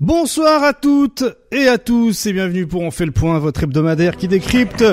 Bonsoir à toutes et à tous et bienvenue pour On fait le point, votre hebdomadaire qui décrypte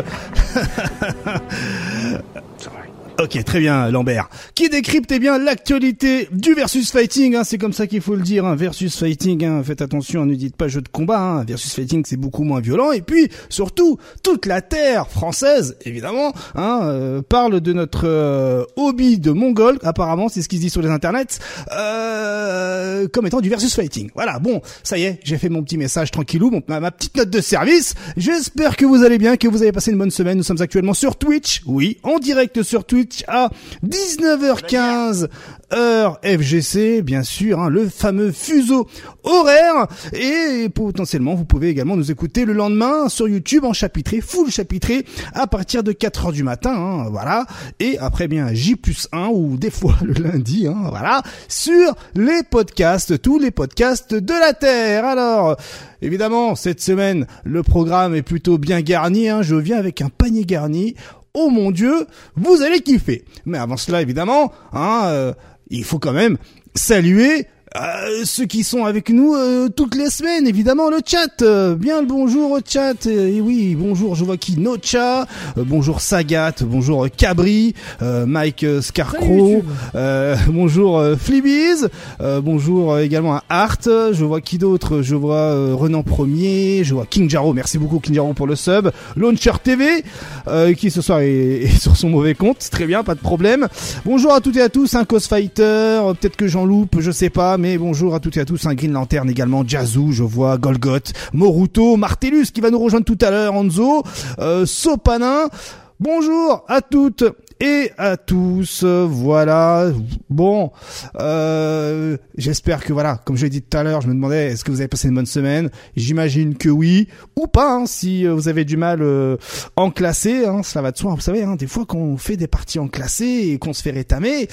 Ok, très bien, Lambert. Qui décrypte eh bien l'actualité du versus fighting. Hein, c'est comme ça qu'il faut le dire. Hein, versus fighting. Hein, faites attention, ne dites pas jeu de combat. Hein, versus fighting, c'est beaucoup moins violent. Et puis, surtout, toute la terre française, évidemment, hein, euh, parle de notre euh, hobby de mongol. Apparemment, c'est ce qui se dit sur les internets, euh, comme étant du versus fighting. Voilà. Bon, ça y est, j'ai fait mon petit message tranquillou, mon, ma petite note de service. J'espère que vous allez bien, que vous avez passé une bonne semaine. Nous sommes actuellement sur Twitch. Oui, en direct sur Twitch à 19h15 heure FGC, bien sûr, hein, le fameux fuseau horaire. Et potentiellement, vous pouvez également nous écouter le lendemain sur YouTube en chapitré, full chapitré, à partir de 4 heures du matin, hein, voilà. Et après bien J plus 1 ou des fois le lundi, hein, voilà, sur les podcasts, tous les podcasts de la Terre. Alors, évidemment, cette semaine, le programme est plutôt bien garni. Hein, je viens avec un panier garni oh mon dieu, vous allez kiffer. Mais avant cela, évidemment, hein, euh, il faut quand même saluer euh, ceux qui sont avec nous euh, toutes les semaines, évidemment le chat. Euh, bien le bonjour au chat. et oui, bonjour, je vois qui Nocha, bonjour Sagat, bonjour Cabri, Mike Scarcrow, bonjour Flibiz, bonjour également à Art. Je vois qui d'autre? Je vois Renan Premier, je vois King Jaro. Merci beaucoup King Jaro pour le sub. Launcher TV qui ce soir est, sur son mauvais compte. Très bien, pas de problème. Bonjour à toutes et à tous, un Cos Fighter. Peut-être que j'en loupe, je sais pas bonjour à toutes et à tous, un Green Lantern également, Jazoo, je vois Golgoth, Moruto, Martellus qui va nous rejoindre tout à l'heure, Anzo, euh, Sopanin, bonjour à toutes et à tous, voilà. Bon, euh, j'espère que voilà, comme je l'ai dit tout à l'heure, je me demandais est-ce que vous avez passé une bonne semaine? J'imagine que oui, ou pas. Hein, si vous avez du mal euh, en classé, hein, cela va de soi. Vous savez, hein, des fois qu'on fait des parties en classé et qu'on se fait rétamer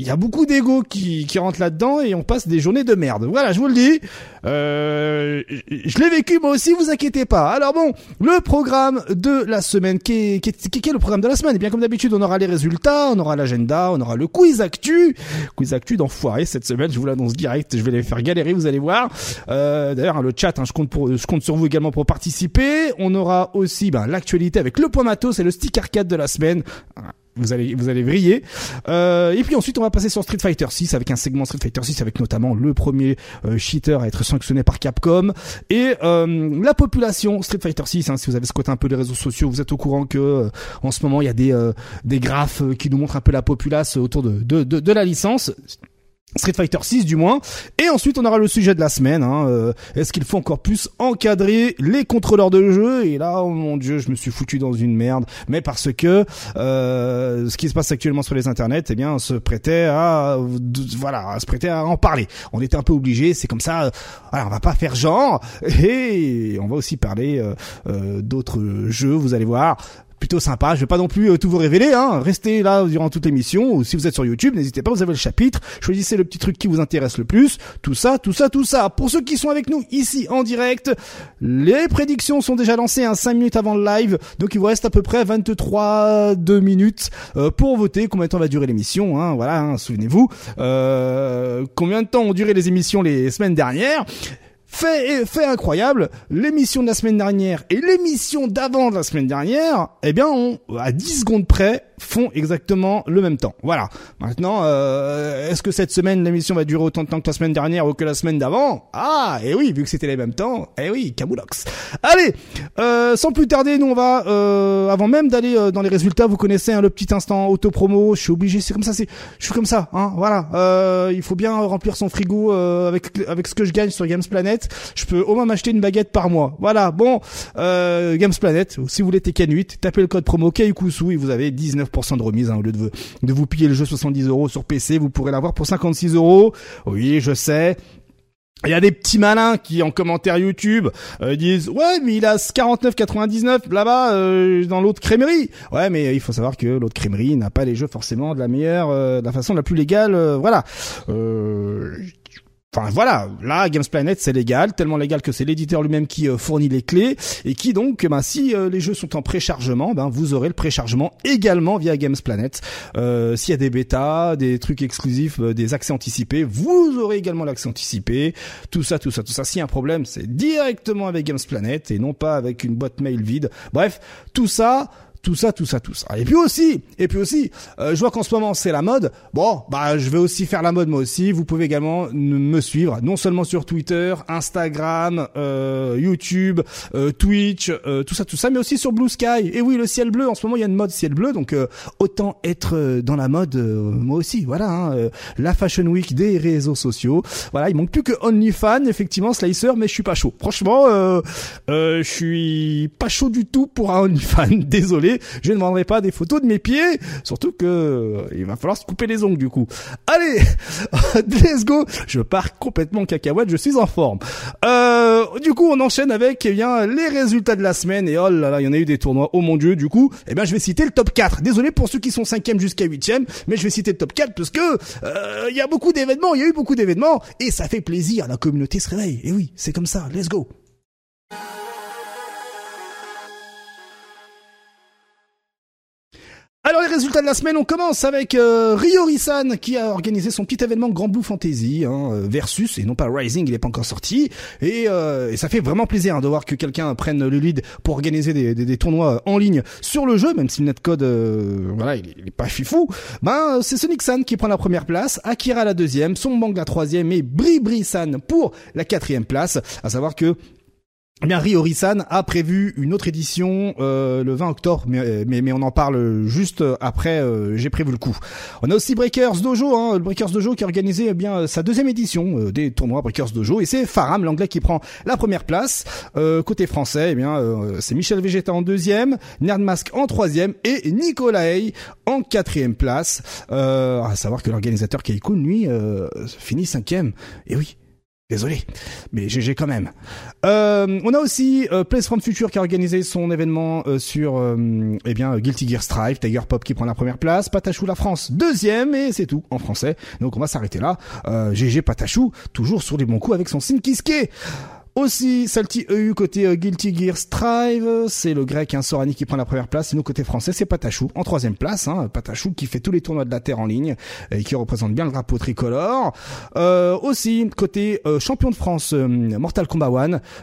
il y a beaucoup d'ego qui, qui rentrent là-dedans et on passe des journées de merde. Voilà, je vous le dis. Euh, je l'ai vécu moi aussi, vous inquiétez pas. Alors bon, le programme de la semaine, qui est, qui le programme de la semaine Et bien comme d'habitude, on aura les résultats, on aura l'agenda, on aura le quiz actu. Quiz actu d'enfoiré cette semaine, je vous l'annonce direct, je vais les faire galérer, vous allez voir. Euh, D'ailleurs, hein, le chat, hein, je, compte pour, je compte sur vous également pour participer. On aura aussi ben, l'actualité avec le point matos et le stick arcade de la semaine vous allez vous allez vriller. Euh, et puis ensuite on va passer sur Street Fighter 6 avec un segment Street Fighter 6 avec notamment le premier euh, cheater à être sanctionné par Capcom et euh, la population Street Fighter 6 hein, si vous avez squatté un peu les réseaux sociaux vous êtes au courant que euh, en ce moment il y a des des graphes qui nous montrent un peu la populace autour de de, de, de la licence Street Fighter 6 du moins. Et ensuite on aura le sujet de la semaine. Hein. Euh, est-ce qu'il faut encore plus encadrer les contrôleurs de jeu? Et là, oh mon dieu, je me suis foutu dans une merde. Mais parce que euh, ce qui se passe actuellement sur les internets, eh bien, se prêtait à voilà, se prêtait à en parler. On était un peu obligé. C'est comme ça. Alors, on va pas faire genre. Et on va aussi parler euh, d'autres jeux. Vous allez voir plutôt sympa. Je vais pas non plus euh, tout vous révéler, hein. Restez là durant toute l'émission, ou si vous êtes sur YouTube, n'hésitez pas, vous avez le chapitre, choisissez le petit truc qui vous intéresse le plus, tout ça, tout ça, tout ça. Pour ceux qui sont avec nous ici en direct, les prédictions sont déjà lancées, hein, 5 minutes avant le live, donc il vous reste à peu près 23 2 minutes euh, pour voter combien de temps va durer l'émission, hein, voilà, hein, souvenez-vous, euh, combien de temps ont duré les émissions les semaines dernières? Fait, fait incroyable, l'émission de la semaine dernière et l'émission d'avant de la semaine dernière, eh bien, on, à 10 secondes près, font exactement le même temps. Voilà. Maintenant, euh, est-ce que cette semaine l'émission va durer autant de temps que la semaine dernière ou que la semaine d'avant? Ah, et eh oui, vu que c'était les mêmes temps, eh oui, Kaboulox. Allez, euh, sans plus tarder, nous on va, euh, avant même d'aller euh, dans les résultats, vous connaissez hein, le petit instant auto-promo, je suis obligé, c'est comme ça, c'est, je suis comme ça, hein, voilà. Euh, il faut bien remplir son frigo euh, avec avec ce que je gagne sur Games Planet. Je peux au moins m'acheter une baguette par mois. Voilà, bon, Games Planet, si vous voulez Tekken 8, tapez le code promo Kaikusu et vous avez 19 de remise hein, au lieu de vous, piller le jeu 70 euros sur PC, vous pourrez l'avoir pour 56 euros. Oui, je sais, il y a des petits malins qui en commentaire YouTube euh, disent ouais mais il a 49,99 là-bas euh, dans l'autre crémerie. Ouais mais il faut savoir que l'autre crémerie n'a pas les jeux forcément de la meilleure, euh, de la façon la plus légale. voilà. Enfin voilà, là Games Planet c'est légal, tellement légal que c'est l'éditeur lui-même qui euh, fournit les clés et qui donc, ben, si euh, les jeux sont en préchargement, ben vous aurez le préchargement également via Games Planet. Euh, S'il y a des bêtas, des trucs exclusifs, euh, des accès anticipés, vous aurez également l'accès anticipé. Tout ça, tout ça, tout ça. S'il y a un problème, c'est directement avec Games Planet et non pas avec une boîte mail vide. Bref, tout ça tout ça, tout ça, tout ça. Et puis aussi, et puis aussi, euh, je vois qu'en ce moment c'est la mode. Bon, bah je vais aussi faire la mode moi aussi. Vous pouvez également me suivre, non seulement sur Twitter, Instagram, euh, YouTube, euh, Twitch, tout ça, tout ça, mais aussi sur Blue Sky. Et oui, le ciel bleu. En ce moment, il y a une mode ciel bleu, donc autant être dans la mode moi aussi. Voilà, hein, la Fashion Week des réseaux sociaux. Voilà, il manque plus que OnlyFans, effectivement, Slicer, mais je suis pas chaud. Franchement, je suis pas chaud du tout pour un OnlyFans. Désolé je ne vendrai pas des photos de mes pieds, surtout que euh, il va falloir se couper les ongles du coup. Allez, let's go. Je pars complètement cacahuète, je suis en forme. Euh, du coup, on enchaîne avec eh bien les résultats de la semaine et oh là là, il y en a eu des tournois. Oh mon dieu, du coup, eh bien je vais citer le top 4. Désolé pour ceux qui sont 5 jusqu'à 8 mais je vais citer le top 4 parce que euh, il y a beaucoup d'événements, il y a eu beaucoup d'événements et ça fait plaisir, la communauté se réveille. Et oui, c'est comme ça. Let's go. Alors les résultats de la semaine, on commence avec euh, Ryo-Risan qui a organisé son petit événement Grand Blue Fantasy hein, euh, versus et non pas Rising, il est pas encore sorti et, euh, et ça fait vraiment plaisir hein, de voir que quelqu'un prenne le lead pour organiser des, tournois en ligne sur le jeu, même si le netcode euh, voilà il est, pas fifou. Ben c'est Sonic-san qui prend la première place, Akira la deuxième, Son Bang la troisième et Bri-Bri-san pour la quatrième place. À savoir que eh bien, Ryori-san a prévu une autre édition euh, le 20 octobre, mais, on en parle juste après. Euh, J'ai prévu le coup. On a aussi Breakers Dojo, hein, le Breakers Dojo qui a organisé eh bien sa deuxième édition euh, des tournois Breakers Dojo, et c'est Faram, l'anglais, qui prend la première place. Côté français, eh c'est Michel Végéta en deuxième, Nerdmask en troisième et Nicolai en quatrième place. à savoir que l'organisateur Keiko, lui, finit cinquième. Et oui, Désolé, mais GG quand même. Euh, on a aussi euh, Place from Future qui a organisé son événement euh, sur euh, eh bien Guilty Gear Strive, Tiger Pop qui prend la première place, Patachou la France deuxième et c'est tout en français. Donc on va s'arrêter là. GG Patachou toujours sur les bons coups avec son Sinkiske. Aussi, Salty EU côté euh, Guilty Gear Strive, c'est le grec hein, Sorani qui prend la première place. Et nous côté français, c'est Patachou en troisième place. Hein, Patachou qui fait tous les tournois de la Terre en ligne et qui représente bien le drapeau tricolore. Euh, aussi côté euh, champion de France Mortal Kombat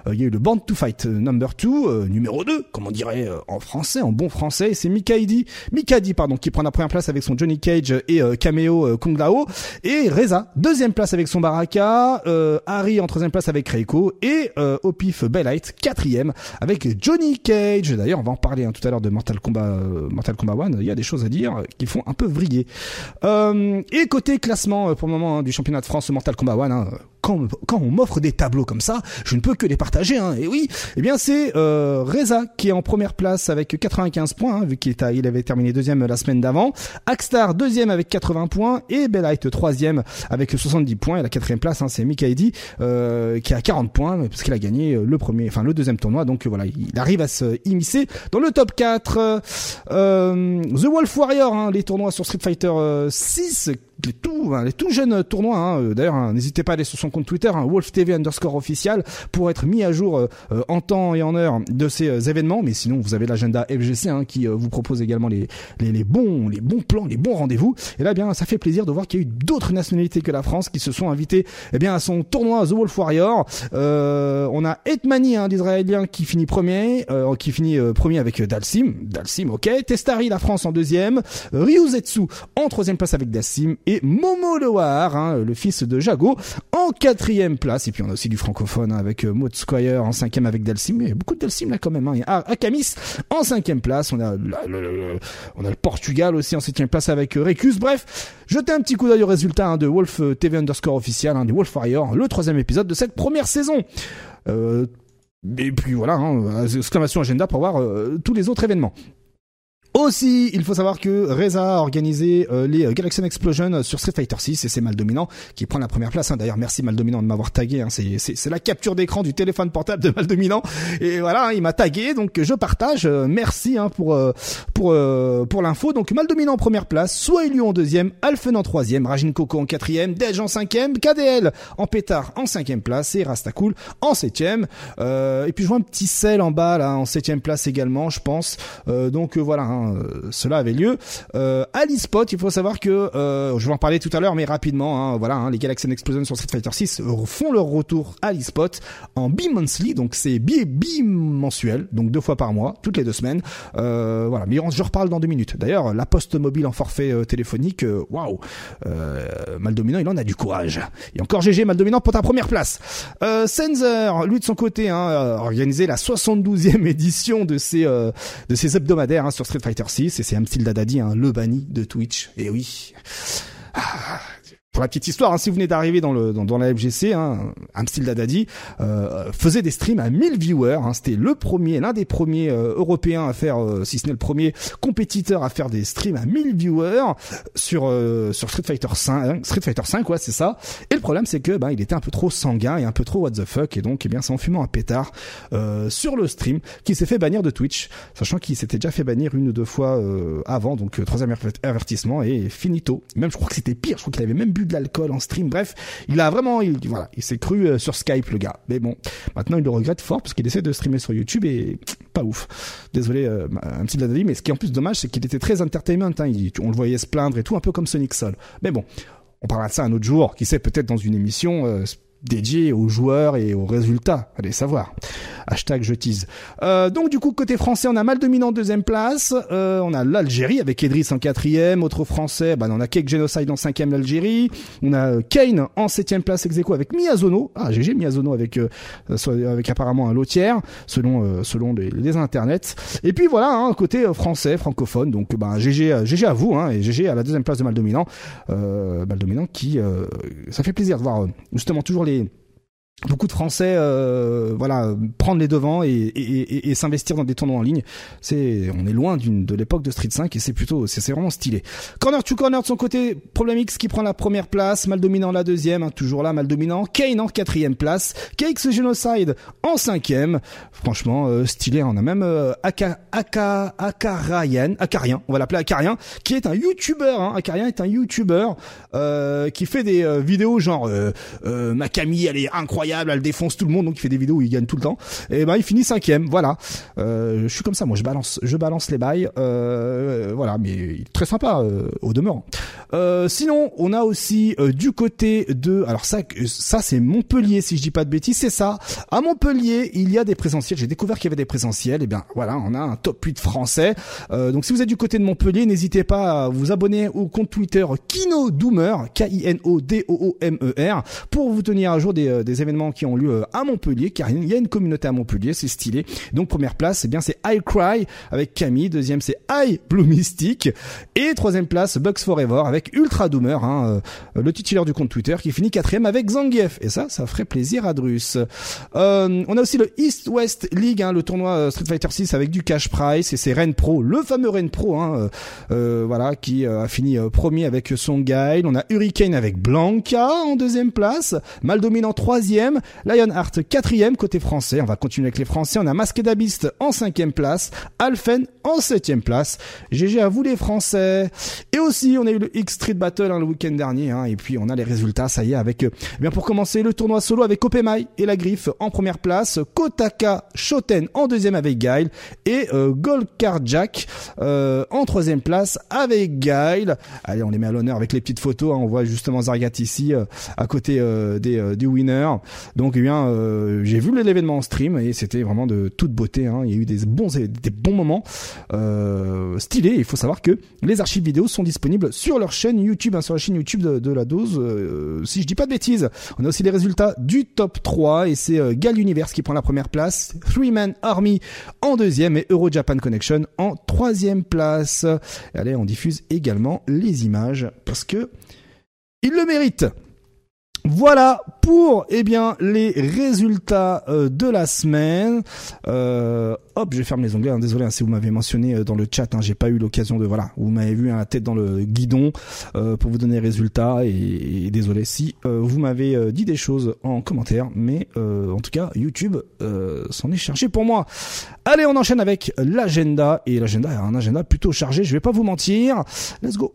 1, il y a eu le Band to Fight number 2, numéro 2, comme on dirait en français, en bon français. C'est Mikadi, Mikadi pardon, qui prend la première place avec son Johnny Cage et Cameo Kung Lao. Et Reza, deuxième place avec son Baraka. Harry en troisième place avec Reiko et et euh, au pif Bellite quatrième avec Johnny Cage. D'ailleurs, on va en parler hein, tout à l'heure de Mortal Kombat, euh, Mortal Kombat 1. Il y a des choses à dire qui font un peu vriller. Euh, et côté classement pour le moment hein, du championnat de France Mortal Kombat 1, hein, quand, quand on m'offre des tableaux comme ça, je ne peux que les partager. Hein. Et oui, eh bien c'est euh, Reza qui est en première place avec 95 points, hein, vu qu'il il avait terminé deuxième la semaine d'avant. Axstar deuxième avec 80 points et Bellite troisième avec 70 points. Et la quatrième place, hein, c'est Mikaidi euh, qui a 40 points parce qu'il a gagné euh, le premier, enfin le deuxième tournoi. Donc voilà, il arrive à se immiscer dans le top 4. Euh, The Wolf Warrior, hein, les tournois sur Street Fighter 6 les tout, hein, les tout jeunes tournois. Hein, euh, D'ailleurs, hein, n'hésitez pas à aller sur son compte Twitter, hein, Wolf TV underscore official, pour être mis à jour euh, euh, en temps et en heure de ces événements. Mais sinon, vous avez l'agenda FGC hein, qui vous propose également les, les, les, bons, les bons plans, les bons rendez-vous. Et là, eh bien, ça fait plaisir de voir qu'il y a eu d'autres nationalités que la France qui se sont invitées, eh bien, à son tournoi The Wolf Warrior. on a Etmani, hein, l'Israélien, qui finit premier, qui finit premier avec Dalsim, Dalsim, ok. Testari, la France en deuxième. Ryuzetsu en troisième place avec Dalsim et Momo Loar, hein, le fils de Jago, en quatrième place. Et puis on a aussi du francophone hein, avec euh, Maud Squire en cinquième avec Delsim. Il y a beaucoup de Delsim là quand même. Hein. Akamis en cinquième place. On a, le, on a le Portugal aussi en septième place avec euh, Recus. Bref, jetez un petit coup d'œil au résultat hein, de Wolf euh, TV underscore officiel, hein, du Wolf Warrior, le troisième épisode de cette première saison. Euh, et puis voilà, hein, exclamation agenda pour voir tous les autres événements. Aussi, il faut savoir que Reza a organisé euh, les Galaxian Explosion sur Street Fighter 6 et c'est Maldominant qui prend la première place. Hein. D'ailleurs, merci Maldominant de m'avoir tagué. Hein. C'est la capture d'écran du téléphone portable de Maldominant et voilà, il m'a tagué donc je partage. Euh, merci hein, pour euh, pour pour l'info. Donc Maldominant en première place, Soilu en deuxième, Alphen en troisième, Rajin Coco en quatrième, Dej en cinquième, KDL en pétard en cinquième place et Rastacool en septième. et puis je vois un petit sel en bas là en septième place également, je pense. donc voilà. Euh, cela avait lieu. Euh, à l'eSpot, il faut savoir que, euh, je vais en parler tout à l'heure, mais rapidement, hein, voilà, hein, les Galaxy Explosion sur Street Fighter 6 font leur retour à l'eSpot en bi-monthly, donc c'est bi-mensuel, donc deux fois par mois, toutes les deux semaines. voilà, mais je reparle dans deux minutes. D'ailleurs, la poste mobile en forfait téléphonique, waouh, Maldominant, il en a du courage. Et encore GG Maldominant pour ta première place. Sensor, lui de son côté, hein, a organisé la 72e édition de ses de ses hebdomadaires sur Street Fighter 6 et c'est Amstil Dadadi, hein, le banni de Twitch. Et oui. Ah, pour la petite histoire, hein, si vous venez d'arriver dans le dans, dans la FGC, hein, Amstil Dadadi euh, faisait des streams à 1000 viewers. Hein, C'était le premier, l'un des premiers euh, européens à faire, euh, si ce n'est le premier compétiteur à faire des streams à 1000 viewers sur euh, sur Street Fighter 5. Street Fighter 5, ouais, c'est ça. Et le problème, c'est que ben il était un peu trop sanguin et un peu trop what the fuck, et donc eh bien c'est en fumant un pétard sur le stream qui s'est fait bannir de Twitch, sachant qu'il s'était déjà fait bannir une ou deux fois avant, donc troisième avertissement et finito. Même je crois que c'était pire, je crois qu'il avait même bu de l'alcool en stream. Bref, il a vraiment, il, voilà, il s'est cru euh, sur Skype le gars. Mais bon, maintenant il le regrette fort parce qu'il essaie de streamer sur YouTube et pas ouf. Désolé, euh, un petit daddy, mais ce qui est en plus dommage, c'est qu'il était très entertainment. Hein. on le voyait se plaindre et tout, un peu comme Sonic Soul. Mais bon, on parlera de ça un autre jour. Qui sait, peut-être dans une émission euh, dédié aux joueurs et aux résultats. Allez savoir. Hashtag je tease. Euh, donc du coup côté français on a Maldominant en deuxième place. Euh, on a l'Algérie avec Edris en quatrième. Autre français, bah, on a Cake Genocide en cinquième l'Algérie. On a euh, Kane en septième place ex avec Miyazono. Ah GG Miyazono avec euh, avec apparemment un lotière selon euh, selon les, les, internets. Et puis voilà hein, côté français francophone. Donc bah GG GG à vous hein, et GG à la deuxième place de Maldominant. Maldominant qui ça fait plaisir de voir justement toujours les beaucoup de Français euh, voilà prendre les devants et, et, et, s'investir dans des tournois en ligne. C'est on est loin d'une de l'époque de Street 5 et c'est plutôt c'est vraiment stylé. Corner to corner de son côté Problem X qui prend la première place mal dominant la deuxième hein, toujours là mal dominant. Kane en quatrième place Cakes Genocide en cinquième. Franchement euh, stylé on a même euh, Aka, Aka, Akarian Akarien on va l'appeler Akarien qui est un youtubeur hein. Akarien est un youtubeur euh, qui fait des euh, vidéos genre euh, ma Camille elle est incroyable elle défonce tout le monde, donc il fait des vidéos où il gagne tout le temps. Et ben il finit cinquième, voilà. Euh, je suis comme ça, moi je balance, je balance les bails, euh, voilà, mais très sympa euh, au demeurant. Euh, sinon, on a aussi euh, du côté de, alors ça, ça c'est Montpellier si je dis pas de bêtises, c'est ça. À Montpellier, il y a des présentiels. J'ai découvert qu'il y avait des présentiels. Et eh bien voilà, on a un top 8 français. donc si vous êtes du côté de Montpellier, n'hésitez pas à vous abonner au compte Twitter Kino Doomer, K-I-N-O-D-O-O-M-E-R, pour vous tenir à jour des, des événements qui ont lieu euh, à Montpellier, car il y a une communauté à Montpellier, c'est stylé. Donc première place, eh bien c'est I Cry avec Camille, deuxième c'est I Blue Mystic, et troisième place Bugs Forever avec Ultra Doomer, hein, euh, le titulaire du compte Twitter qui finit quatrième avec Zangief. Et ça, ça ferait plaisir à Drus. Euh, on a aussi le East West League, hein, le tournoi Street Fighter 6 avec du cash price et c'est Ren Pro, le fameux Ren Pro, hein, voilà, qui a fini premier avec son guide. On a Hurricane avec Blanca en deuxième place, mal dominant troisième Lionheart quatrième côté français. On va continuer avec les Français. On a Masqué d'Abyste en cinquième place, Alphen en septième place. GG à vous les Français. Et aussi, on a eu le Street Battle hein, le week-end dernier. Hein, et puis on a les résultats, ça y est, avec euh, eh bien pour commencer le tournoi solo avec Opemai et la Griffe en première place, Kotaka Shoten en deuxième avec Guile et euh, Jack euh, en troisième place avec Guile. Allez, on les met à l'honneur avec les petites photos. Hein. on voit justement Zargat ici euh, à côté euh, des du winner. Donc eh bien, euh, j'ai vu l'événement en stream et c'était vraiment de toute beauté. Hein. Il y a eu des bons des bons moments euh, stylés. Il faut savoir que les archives vidéo sont disponibles sur leur chaîne YouTube, hein, sur la chaîne YouTube de, la dose. Euh, si je dis pas de bêtises, on a aussi les résultats du top 3 et c'est euh, Gal Universe qui prend la première place, Three Man Army en deuxième et Euro Japan Connection en troisième place. Allez, on diffuse également les images parce que il le mérite. Voilà pour eh bien les résultats euh, de la semaine. Euh, hop, je ferme les onglets. Hein, désolé hein, si vous m'avez mentionné euh, dans le chat. Hein, j'ai pas eu l'occasion de voilà. Vous m'avez vu la tête dans le guidon pour vous donner les résultats et, désolé si vous m'avez dit des choses en commentaire. Mais en tout cas, YouTube s'en est chargé pour moi. Allez, on enchaîne avec l'agenda et l'agenda est un agenda plutôt chargé. Je vais pas vous mentir. Let's go.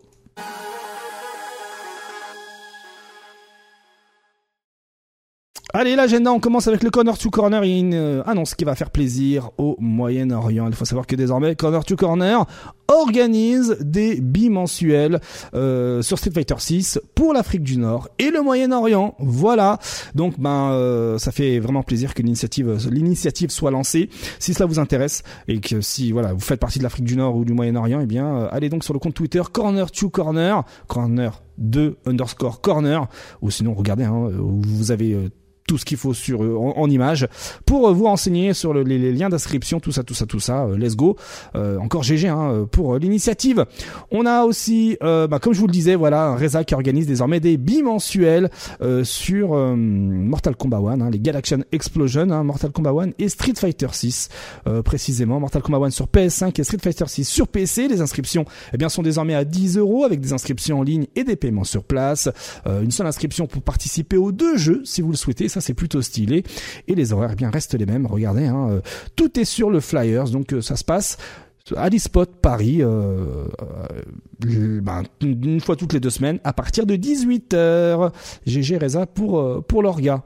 Allez, l'agenda, on commence avec le Corner to Corner. Il une euh, annonce qui va faire plaisir au Moyen-Orient. Il faut savoir que désormais, Corner to Corner organise des bimensuels euh, sur Street Fighter 6 pour l'Afrique du Nord et le Moyen-Orient. Voilà. Donc, ben, euh, ça fait vraiment plaisir que l'initiative, l'initiative soit lancée. Si cela vous intéresse et que si voilà, vous faites partie de l'Afrique du Nord ou du Moyen-Orient, eh bien, allez donc sur le compte Twitter Corner to Corner, Corner 2 underscore Corner, ou sinon regardez, hein, vous avez tout ce qu'il faut sur euh, en, image pour euh, vous renseigner sur les, liens d'inscription, tout ça, tout ça, tout ça. Euh, let's go. encore GG hein, pour l'initiative. On a aussi, bah, comme je vous le disais, voilà, Reza qui organise désormais des bimensuels sur Mortal Kombat 1, hein, les Galaxian Explosion, hein, Mortal Kombat 1 et Street Fighter 6 précisément. Mortal Kombat 1 sur PS5 et Street Fighter 6 sur PC. Les inscriptions, eh bien, sont désormais à 10 euros avec des inscriptions en ligne et des paiements sur place. une seule inscription pour participer aux deux jeux si vous le souhaitez ça c'est plutôt stylé. Et les horaires eh bien restent les mêmes. Regardez, hein, euh, tout est sur le Flyers, donc euh, ça se passe à l'eSpot Paris, euh, ben, une fois toutes les deux semaines, à partir de 18h. GG Reza pour, pour l'orga.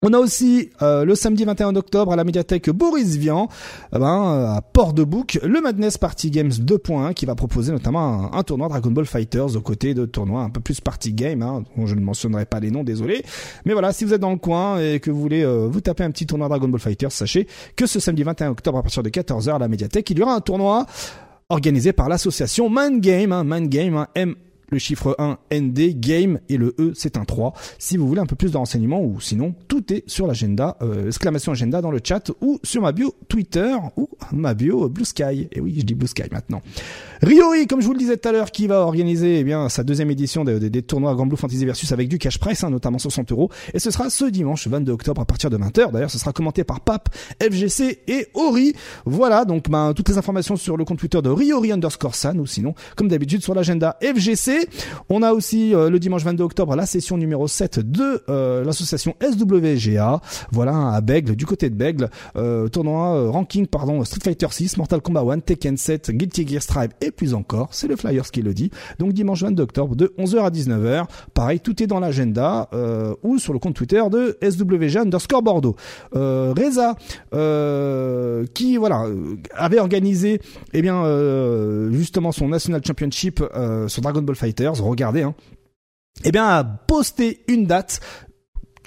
On a aussi euh, le samedi 21 octobre à la médiathèque Boris Vian, eh ben, euh, à Port-de-Bouc, le Madness Party Games 2.1 qui va proposer notamment un, tournoi Dragon Ball Fighters aux côtés de tournois un peu plus party game. Hein, dont je ne mentionnerai pas les noms, désolé. Mais voilà, si vous êtes dans le coin et que vous voulez euh, vous taper un petit tournoi Dragon Ball Fighters, sachez que ce samedi 21 octobre à partir de 14h à la médiathèque, il y aura un tournoi organisé par l'association Man Game, hein, Man Game, hein, M le chiffre 1 ND game et le E c'est un 3 si vous voulez un peu plus de renseignements ou sinon tout est sur l'agenda euh, exclamation agenda dans le chat ou sur ma bio Twitter ou ma bio Blue Sky. Et oui je dis Blue Sky maintenant. Riori comme je vous le disais tout à l'heure qui va organiser eh bien sa deuxième édition des, tournois Grand Blue Fantasy Versus avec du cash price hein, notamment 60 euros. Et ce sera ce dimanche 22 octobre à partir de 20h d'ailleurs ce sera commenté par Pape FGC et Ori. Voilà donc ben, toutes les informations sur le compte Twitter de Riori underscore San ou sinon comme d'habitude sur l'agenda FGC on a aussi euh, le dimanche 22 octobre la session numéro 7 de euh, l'association SWGA. Voilà à Bègle, du côté de Bègle, euh, tournoi ranking pardon Street Fighter 6, Mortal Kombat 1, Tekken 7, Guilty Gear Strive et plus encore. C'est le Flyers qui le dit. Donc dimanche 22 octobre de 11h à 19h. Pareil, tout est dans l'agenda ou sur le compte Twitter de SWGA underscore Bordeaux. Reza qui voilà avait organisé eh bien justement son National Championship sur Dragon Ball Fighter regardez, hein, eh bien, a posté une date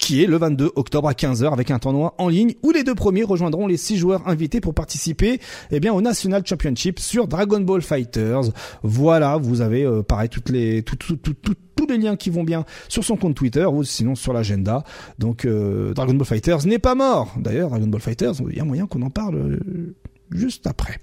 qui est le 22 octobre à 15h avec un tournoi en ligne où les deux premiers rejoindront les six joueurs invités pour participer eh bien au National Championship sur Dragon Ball Fighters. Voilà, vous avez euh, pareil toutes les tout, tous les liens qui vont bien sur son compte Twitter ou sinon sur l'agenda. Donc euh, Dragon Ball Fighters n'est pas mort. D'ailleurs, Dragon Ball Fighters, il y a moyen qu'on en parle euh, juste après.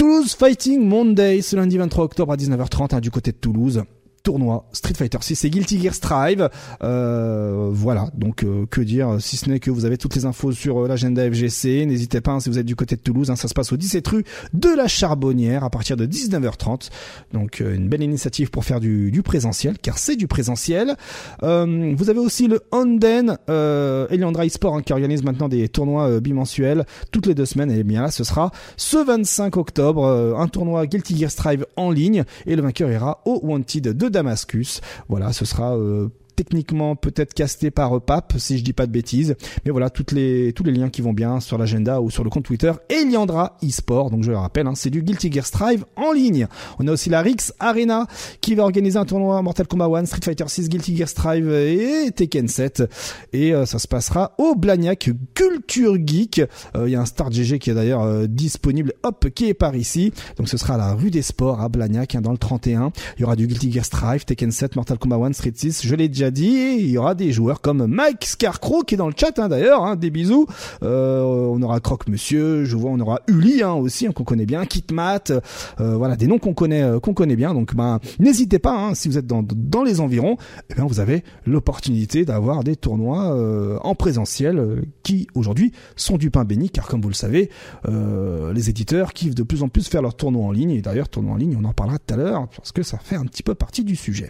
Toulouse Fighting Monday, ce lundi 23 octobre à 19h30 hein, du côté de Toulouse tournoi Street Fighter 6 et Guilty Gear Strive. Euh, voilà, donc euh, que dire si ce n'est que vous avez toutes les infos sur euh, l'agenda FGC. N'hésitez pas hein, si vous êtes du côté de Toulouse, hein, ça se passe au 17 rue de la Charbonnière à partir de 19h30. Donc une belle initiative pour faire du, du présentiel, car c'est du présentiel. vous avez aussi le Onden euh, Eliandra eSport hein, qui organise maintenant des tournois bimensuels toutes les deux semaines. Et bien là, ce sera ce 25 octobre, un tournoi Guilty Gear Strive en ligne et le vainqueur ira au Wanted de Damascus. Voilà, ce sera euh, techniquement peut-être casté par Pape, si je dis pas de bêtises. Mais voilà, toutes les, tous les liens qui vont bien sur l'agenda ou sur le compte Twitter. Eliandra eSport, donc je le rappelle, hein, c'est du Guilty Gear Strive en ligne. On a aussi la Rix Arena qui va organiser un tournoi Mortal Kombat 1, Street Fighter 6, Guilty Gear Strive et Tekken 7. Et euh, ça se passera au Blagnac Culture Geek. Euh, il y a un Star GG qui est d'ailleurs euh, disponible, hop, qui est par ici. Donc ce sera à la rue des Sports à Blagnac, hein, dans le 31. Il y aura du Guilty Gear Strive, Tekken 7, Mortal Kombat 1, Street 6. Je l'ai déjà dit. Il y aura des joueurs comme Mike Scarecrow qui est dans le chat hein, d'ailleurs. Hein, des bisous. Euh, on aura Croque Monsieur. Je vois, on aura Uli hein, aussi qu'on connaît bien. Kitmat. Euh, voilà, des noms qu'on connaît euh, qu'on connaît bien. Donc, ben, n'hésitez pas si vous êtes dans, dans les environs. Eh bien, vous avez l'opportunité d'avoir des tournois en présentiel qui aujourd'hui sont du pain béni, car comme vous le savez, les éditeurs kiffent de plus en plus faire leurs tournois en ligne. Et d'ailleurs, tournois en ligne, on en parlera tout à l'heure parce que ça fait un petit peu partie du sujet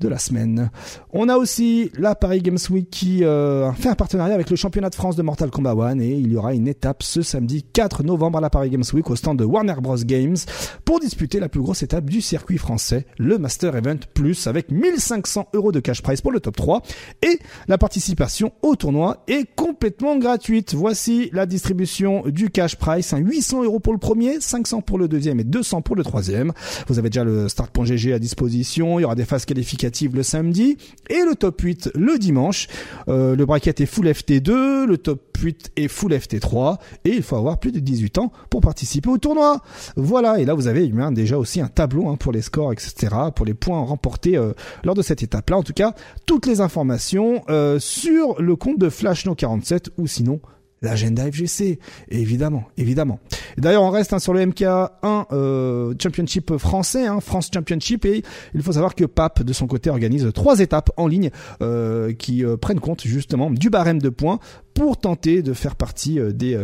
de la semaine. On a aussi la Paris Games Week qui euh, fait un partenariat avec le championnat de France de Mortal Kombat 1 et il y aura une étape ce samedi 4 novembre à la Paris Games Week au stand de Warner Bros Games pour disputer la plus grosse étape du circuit français, le Master Event Plus avec 1500 euros de cash prize pour le top 3 et la participation au tournoi est complètement gratuite. Voici la distribution du cash prize, 800 euros pour le premier, 500 pour le deuxième et 200 pour le troisième. Vous avez déjà le start.gg à disposition, il y aura des phases qualificatives le samedi et le top 8 le dimanche. Euh, le bracket est full FT2, le top 8 est full FT3 et il faut avoir plus de 18 ans pour participer au tournoi. Voilà, et là vous avez déjà aussi un tableau hein, pour les scores, etc., pour les points remportés euh, lors de cette étape-là. En tout cas, toutes les informations euh, sur le compte de Flash No 47 ou sinon l'agenda FGC, évidemment, évidemment. D'ailleurs, on reste hein, sur le MK1 euh, Championship français, hein, France Championship, et il faut savoir que Pape, de son côté, organise trois étapes en ligne euh, qui euh, prennent compte justement du barème de points pour tenter de faire partie des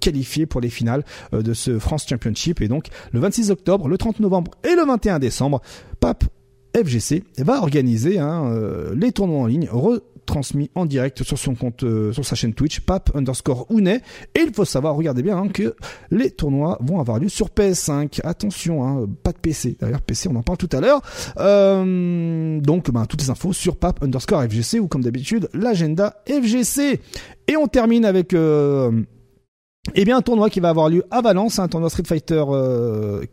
qualifiés pour les finales de ce France Championship. Et donc, le 26 octobre, le 30 novembre et le 21 décembre, Pape FGC va organiser hein, les tournois en ligne transmis en direct sur son compte, euh, sur sa chaîne Twitch, pap underscore Ounet. Et il faut savoir, regardez bien, hein, que les tournois vont avoir lieu sur PS5. Attention, hein, pas de PC. D'ailleurs, PC, on en parle tout à l'heure. Euh, donc, ben, toutes les infos sur pap underscore FGC ou comme d'habitude, l'agenda FGC. Et on termine avec... Euh, eh bien, un tournoi qui va avoir lieu à Valence, un tournoi Street Fighter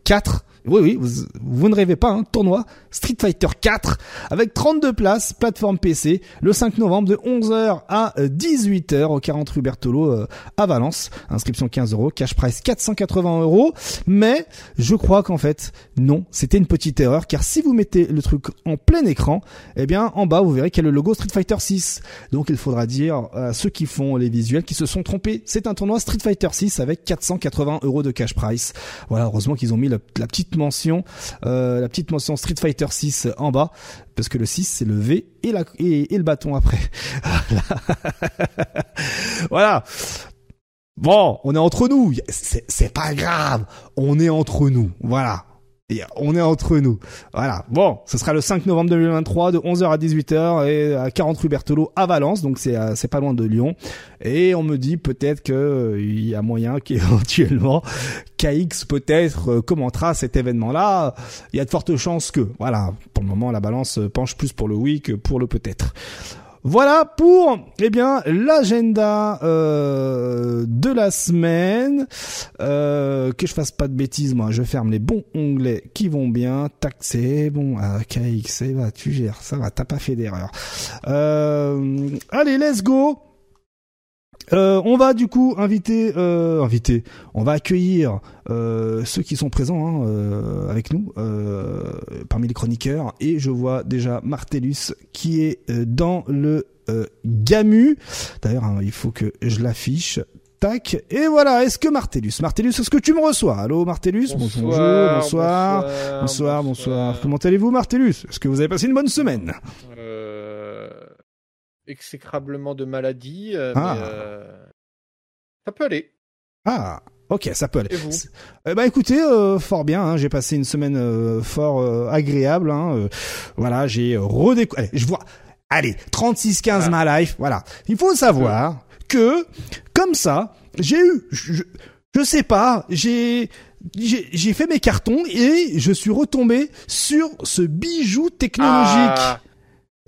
4 oui, oui, vous, ne rêvez pas, un hein, tournoi Street Fighter 4 avec 32 places, plateforme PC, le 5 novembre de 11h à 18h au 40 rue Bertolo euh, à Valence. Inscription 15 euros, cash price 480 euros. Mais je crois qu'en fait, non, c'était une petite erreur car si vous mettez le truc en plein écran, eh bien en bas vous verrez qu'il y a le logo Street Fighter 6. Donc il faudra dire à ceux qui font les visuels qui se sont trompés. C'est un tournoi Street Fighter 6 avec 480 euros de cash price. Voilà, heureusement qu'ils ont mis la petite mention, euh, la petite mention Street Fighter 6 en bas, parce que le 6 c'est le V et, la, et, le bâton après. voilà. Bon, on est entre nous. C'est pas grave. On est entre nous. Voilà on est entre nous. Voilà. Bon, ce sera le 5 novembre 2023 de 11h à 18h et à 40 rue Berthelot à Valence, donc c'est euh, c'est pas loin de Lyon. Et on me dit peut-être que euh, y a moyen qu'éventuellement KX peut-être euh, commentera cet événement-là. Il y a de fortes chances que, voilà, pour le moment la balance penche plus pour le oui que pour le peut-être. Voilà pour eh bien l'agenda euh, de la semaine. Euh, que je fasse pas de bêtises, moi, je ferme les bons onglets qui vont bien. Tac, c'est bon. Ah, KX, va, tu gères, ça va, t'as pas fait d'erreur. Euh, allez, let's go. Euh, on va du coup inviter, euh, inviter, on va accueillir euh, ceux qui sont présents hein, euh, avec nous parmi les chroniqueurs et je vois déjà Martellus qui est dans le Gamu. D'ailleurs, hein, il faut que je l'affiche. Tac. Et voilà, est-ce que Martellus, Martellus, est-ce que tu me reçois? Allô Martellus, bonjour, bonsoir, bonsoir, bonsoir, bonsoir. Comment allez-vous Martellus? Est-ce que vous avez passé une bonne semaine? Exécrablement de maladie, euh, ah. mais euh, ça peut aller. Ah, ok, ça peut aller. Et vous? Eh ben écoutez, euh, fort bien. Hein, j'ai passé une semaine fort agréable. Hein, voilà, j'ai redécouvert. Je vois. Allez, 36-15 ah. ma life. Voilà. Il faut savoir que comme ça, j'ai eu. Je, je sais pas. J'ai j'ai fait mes cartons et je suis retombé sur ce bijou technologique. Ah.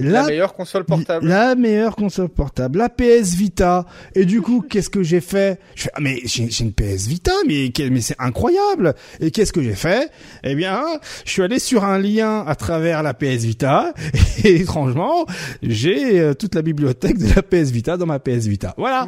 La, meilleure console portable. La meilleure console portable, la PS Vita. Et du coup, qu'est-ce que j'ai fait? Je fais, ah, mais j'ai une PS Vita, mais mais c'est incroyable. Et qu'est-ce que j'ai fait? Eh bien, je suis allé sur un lien à travers la PS Vita et étrangement, j'ai euh, toute la bibliothèque de la PS Vita dans ma PS Vita. Voilà,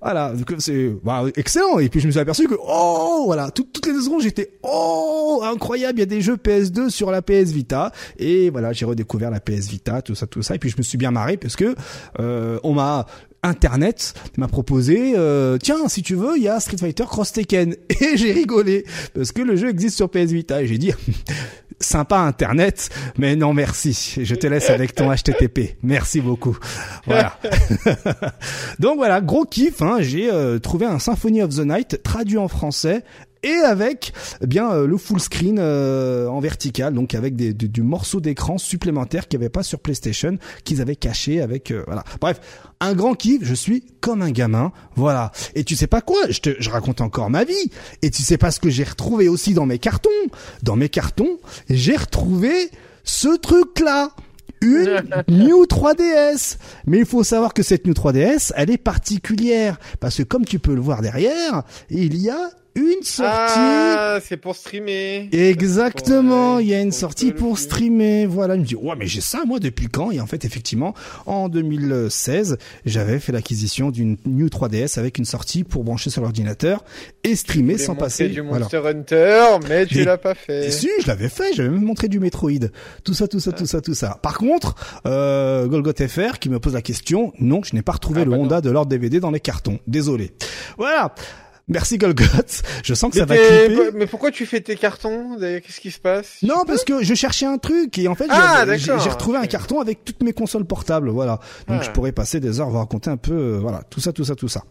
voilà. C'est bah, excellent. Et puis je me suis aperçu que oh voilà, toutes les deux secondes j'étais oh incroyable. Il y a des jeux PS2 sur la PS Vita et voilà, j'ai redécouvert la PS Vita, tout ça tout ça. Et puis je me suis bien marré parce que on m'a Internet m'a proposé euh, tiens si tu veux il y a Street Fighter Cross Tekken. Et j'ai rigolé parce que le jeu existe sur PS Vita. Et j'ai dit sympa Internet mais non merci. Je te laisse avec ton HTTP merci beaucoup. Voilà. Donc voilà gros kiff hein, j'ai euh, trouvé un Symphony of the Night traduit en français et avec eh bien euh, le full screen euh, en vertical, donc avec des, du, morceau d'écran supplémentaire qu'il n'y avait pas sur PlayStation, qu'ils avaient caché avec euh, voilà. Bref, un grand kiff. Je suis comme un gamin, voilà. Et tu sais pas quoi Je te, je raconte encore ma vie. Et tu sais pas ce que j'ai retrouvé aussi dans mes cartons. Dans mes cartons, j'ai retrouvé ce truc là une New 3DS. Mais il faut savoir que cette New 3DS, elle est particulière parce que comme tu peux le voir derrière, il y a une sortie. Ah, c'est pour streamer. Exactement, il y a une sortie pour streamer. Voilà, il me dit ouais mais j'ai ça moi depuis quand? Et en fait effectivement, en 2016, j'avais fait l'acquisition d'une New 3DS avec une sortie pour brancher sur l'ordinateur et streamer sans passer. du Monster Hunter, mais tu l'as pas fait. si, je l'avais fait. J'avais même montré du Metroid. Tout ça, tout ça, tout ça, tout ça. Par contre, euh, Golgot FR qui me pose la question, non, je n'ai pas retrouvé ah, le bah Honda de l'ordre DVD dans les cartons. Désolé. Voilà. Merci Golgot. Je sens que ça va clipper. Mais pourquoi tu fais tes cartons Qu'est-ce qui se passe? Non, parce que je cherchais un truc et en fait ah, j'ai retrouvé un carton avec toutes mes consoles portables. Voilà. Donc ah. je pourrais passer des heures, vous raconter un peu, euh, voilà, tout ça, tout ça, tout ça.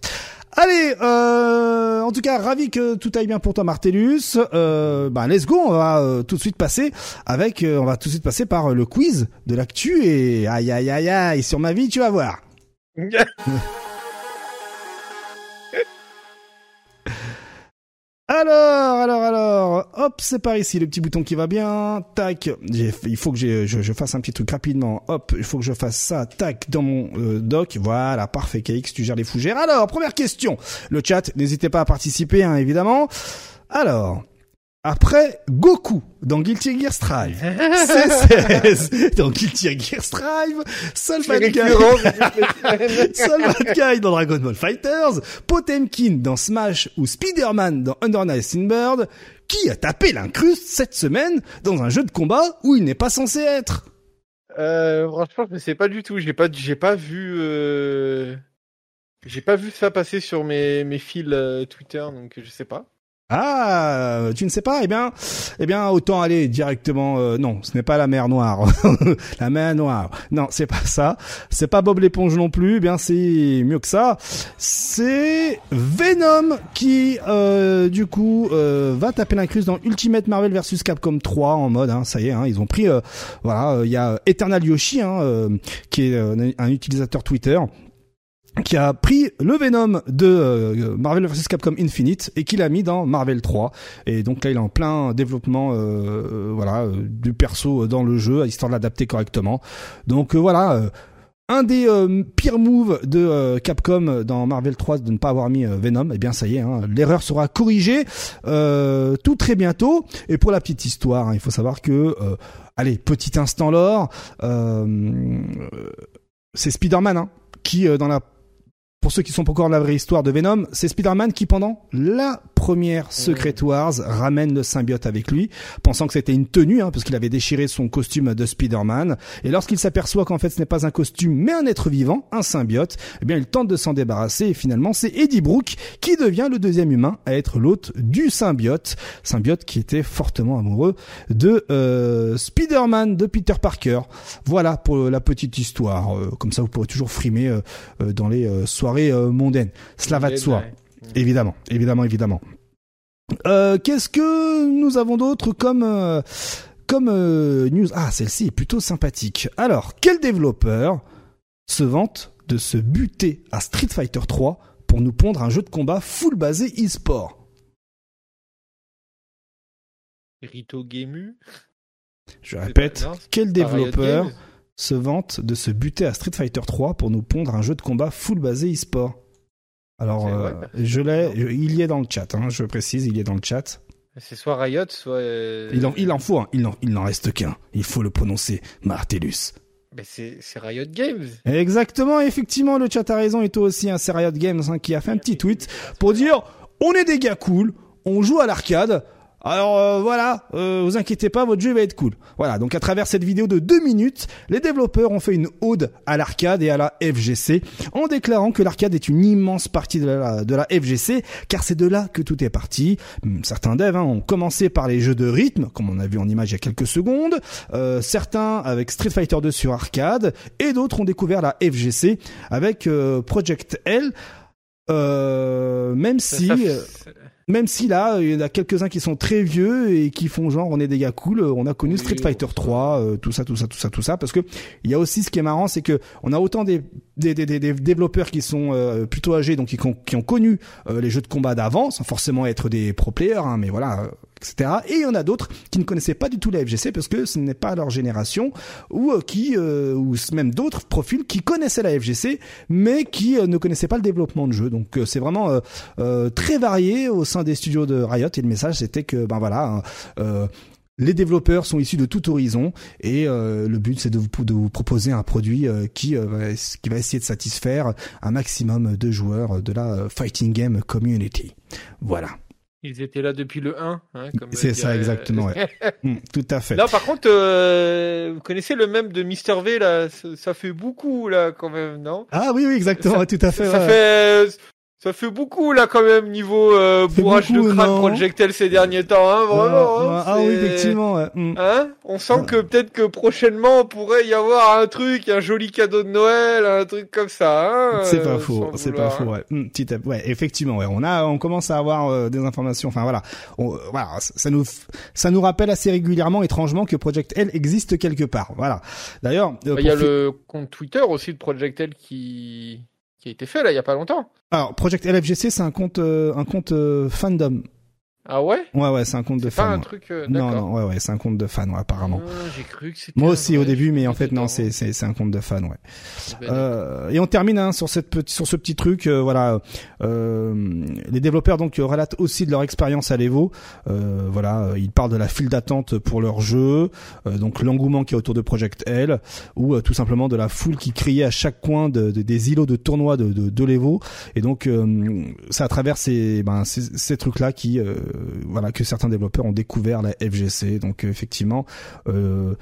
Allez, euh, en tout cas, ravi que tout aille bien pour toi, Martellus. Euh, bah, let's go, on va euh, tout de suite passer avec, on va tout de suite passer par le quiz de l'actu et aïe aïe aïe aïe sur ma vie, tu vas voir. Alors, alors, alors, hop, c'est par ici, le petit bouton qui va bien, tac, il faut que je, fasse un petit truc rapidement, hop, il faut que je fasse ça, tac, dans mon euh, doc, voilà, parfait, KX, tu gères les fougères. Alors, première question, le chat, n'hésitez pas à participer, hein, évidemment. Alors, après Goku dans Guilty Gear Strive, C16 dans Guilty Gear Strive, Solvat Guy. dans Dragon Ball Fighters, Potemkin dans Smash ou Spider-Man dans Under Night Bird, qui a tapé l'incruste cette semaine dans un jeu de combat où il n'est pas censé être? Euh, Franchement, je ne sais pas du tout. J'ai pas, j'ai pas vu, euh... j'ai pas vu ça passer sur mes mes fils euh, Twitter, donc je sais pas. Ah, tu ne sais pas? Eh bien, eh bien, autant aller directement. Euh, non, ce n'est pas la mer Noire. la mer Noire. Non, c'est pas ça. C'est pas Bob l'éponge non plus. Eh bien, c'est mieux que ça. C'est Venom qui, euh, du coup, euh, va taper l'incruste dans Ultimate Marvel vs Capcom 3 en mode. Hein, ça y est, hein, ils ont pris. voilà, il y a Eternal Yoshi, hein, qui est un utilisateur Twitter qui a pris le Venom de euh, Marvel vs Capcom Infinite et qui l'a mis dans Marvel 3 et donc là il est en plein développement euh, euh, voilà du perso dans le jeu histoire de l'adapter correctement donc voilà un des pires moves de Capcom dans Marvel 3 de ne pas avoir mis Venom, eh bien ça y est, hein, l'erreur sera corrigée tout très bientôt. Et pour la petite histoire, hein, il faut savoir que, allez, petit instant lore, c'est Spider-Man hein, qui dans la pour ceux qui sont pas encore la vraie histoire de Venom, c'est Spider-Man qui, pendant la première Secret Wars, ramène le symbiote avec lui, pensant que c'était une tenue, hein, parce qu'il avait déchiré son costume de Spider-Man. Et lorsqu'il s'aperçoit qu'en fait ce n'est pas un costume, mais un être vivant, un symbiote, eh bien il tente de s'en débarrasser. Et finalement, c'est Eddie Brooke qui devient le deuxième humain à être l'hôte du symbiote. Symbiote qui était fortement amoureux de euh, Spider-Man, de Peter Parker. Voilà pour la petite histoire. Euh, comme ça, vous pourrez toujours frimer euh, dans les soirées euh, mondaine. Cela va de soi. Évidemment, évidemment, évidemment. Euh, qu'est-ce que nous avons d'autre comme euh, comme news? Ah, celle-ci est plutôt sympathique. Alors, quel développeur se vante de se buter à Street Fighter 3 pour nous pondre un jeu de combat full basé e-sport? Rito Gemu? Je répète, quel développeur se vante de se buter à Street Fighter 3 pour nous pondre un jeu de combat full basé e-sport. Alors, euh, je l'ai, il y est dans le chat, hein, je précise, il y est dans le chat. C'est soit Riot, soit. Euh, il, en, il en faut, il n'en il reste qu'un. Il faut le prononcer, Martellus. Mais c'est Riot Games. Exactement, effectivement, le chat a raison et toi aussi, hein, c'est Riot Games hein, qui a fait un petit tweet pour dire on est des gars cool, on joue à l'arcade, Alors euh, voilà, euh, vous inquiétez pas, votre jeu va être cool. Voilà, donc à travers cette vidéo de deux minutes, les développeurs ont fait une ode à l'arcade et à la FGC en déclarant que l'arcade est une immense partie de la, de la FGC, car c'est de là que tout est parti. Hum, Certains devs hein, ont commencé par les jeux de rythme, comme on a vu en image il y a quelques secondes, euh, certains avec Street Fighter 2 sur arcade, et d'autres ont découvert la FGC avec euh, Project L. Euh, même si... Ça, ça- même si là, il y en a quelques-uns qui sont très vieux et qui font genre on est des gars cool, on a connu Street Fighter on- 3, euh, tout ça, tout ça, tout ça, tout ça, parce que il y a aussi ce qui est marrant, c'est que on a autant des des, développeurs qui sont euh, plutôt âgés, donc qui, ont connu euh, les jeux de combat d'avant, sans forcément être des pro players, hein, mais voilà, euh, etc. Et il y en a d'autres qui ne connaissaient pas du tout la FGC parce que ce n'est pas leur génération, ou qui, ou même d'autres profils qui connaissaient la FGC, mais qui ne connaissaient pas le développement de jeux. Donc c'est vraiment très varié au sein des studios de Riot. Et le message c'était que ben voilà. hein, les développeurs sont issus de tout horizon et euh, le but c'est de vous, de vous proposer un produit euh, qui, euh, va, qui va essayer de satisfaire un maximum de joueurs de la fighting game community. Voilà, Ils étaient là depuis le 1. Hein, C'est ça, exactement, ouais. Hmm, tout à fait. Là, par contre, euh, vous connaissez le même de Mister V là ça, ça fait beaucoup là quand même, non? Ah oui, oui, exactement, Ça- tout à fait. Ça ouais. fait ça fait beaucoup là quand même niveau euh, bourrage beaucoup, de crâne non Projectel ces derniers temps, hein, vraiment. Ouais, hein, ouais. ah oui, effectivement. ouais. Hmm. Hein On sent que peut-être que prochainement on pourrait y avoir un truc, un joli cadeau de Noël, un truc comme ça. Hein, C'est pas euh, faux, c'est pas faux. Ouais, petit à- ouais, effectivement, ouais. On a, on commence à avoir euh, des informations. Enfin voilà, On- euh, voilà, ça nous, ça nous rappelle assez régulièrement, étrangement, que Project L existe quelque part. Voilà. D'ailleurs, euh, Bah, Il y a fi- le compte Twitter aussi de Projectel qui qui a été fait là il y a pas longtemps. alors Project LFGC, c'est un compte, euh, un compte euh, fandom. Ah ouais? Ouais, ouais, c'est un compte de C'est pas un ouais. truc. euh, Non, non, ouais, ouais, c'est un compte de fans, ouais, apparemment. Ah, J'ai cru que c'était. Moi aussi au début, mais en fait non, c'est c'est c'est un compte de fans, ouais. Euh, et on termine hein, sur cette petite, sur ce petit truc. euh, voilà, euh, les développeurs donc euh, relatent aussi de leur expérience à l'Evo. Euh, voilà, ils parlent de la file d'attente pour leur jeu, euh, donc l'engouement qui est autour de Project L, ou euh, tout simplement de la foule qui criait à chaque coin de, de- des îlots de tournois de, de, de l'Evo. Et donc euh, c'est à travers ces, ben, ces, ces trucs-là qui, euh, voilà, que certains développeurs ont découvert la FGC. Donc euh, effectivement. Euh,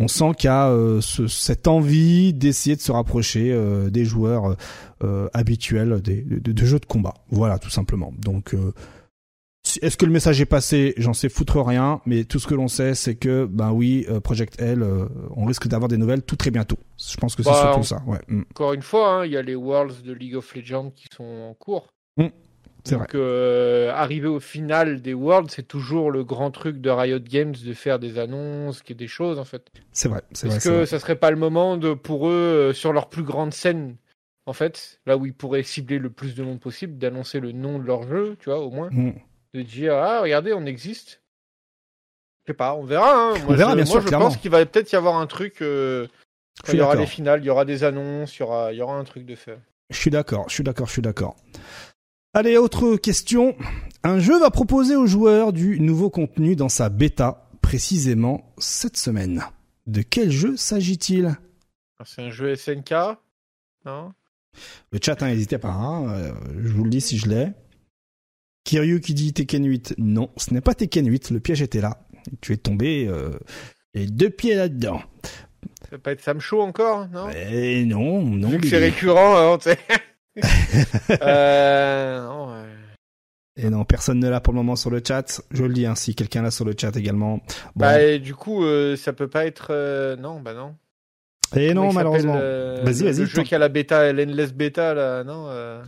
on sent qu'il y a euh, ce- cette envie d'essayer de se rapprocher euh, des joueurs euh, habituels des, de, de jeux de combat. Voilà, tout simplement. Donc, euh, est-ce que le message est passé? J'en sais foutre rien, mais tout ce que l'on sait, c'est que, ben oui, euh, Project L, euh, on risque d'avoir des nouvelles tout très bientôt. Je pense que c'est Bah, surtout ça. Ouais, mm. Encore une fois, hein, il y a les Worlds de League of Legends qui sont en cours. Mm, Donc, euh, arriver au final des Worlds, c'est toujours le grand truc de Riot Games de faire des annonces, des choses en fait. c'est vrai. Est-ce que vrai. ça serait pas le moment de, pour eux, euh, sur leur plus grande scène, en fait, là où ils pourraient cibler le plus de monde possible, d'annoncer le nom de leur jeu, tu vois, au moins, Mm. de dire ah regardez, on existe. Je sais pas, on verra. Hein. Moi, On verra, je, bien moi, sûr, je clairement. pense qu'il va peut-être y avoir un truc. euh, il y aura les finales, il y aura des annonces, il y aura, il y aura un truc de fait. Je suis d'accord, je suis d'accord, je suis d'accord. Allez, autre question. Un jeu va proposer aux joueurs du nouveau contenu dans sa bêta, précisément cette semaine. De quel jeu s'agit-il? Alors, C'est un jeu SNK, non? Le chat, hein, n'hésitez pas, hein, euh, je vous le dis si je l'ai. Kiryu qui dit Tekken 8. Non, ce n'est pas Tekken 8, le piège était là. Tu es tombé euh, les deux pieds là-dedans. Ça va pas être Samcho encore, non? Et non, non. Vu que c'est récurrent, hein. Euh, non. Et non, personne ne l'a pour le moment sur le chat. Je le dis, hein, si quelqu'un l'a sur le chat également. Bon. Bah, et du coup, euh, ça peut pas être. euh, Non, bah non. et non, Comment malheureusement. euh, Vas-y, vas-y, Le jeu qui a la bêta, l'endless bêta, là, non euh...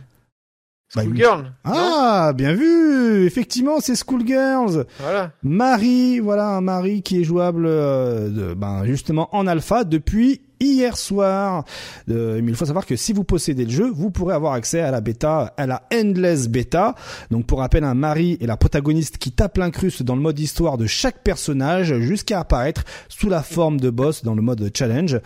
Bah, Schoolgirl. non Ah, bien vu Effectivement, c'est Schoolgirls. Voilà. Marie, voilà un Marie qui est jouable euh, de- ben, justement en alpha depuis hier soir. Euh, mais il faut savoir que si vous possédez le jeu, vous pourrez avoir accès à la bêta, à la endless bêta. Donc pour rappel, un Marie est la protagoniste qui tape l'incruste dans le mode histoire de chaque personnage jusqu'à apparaître sous la forme de boss dans le mode challenge.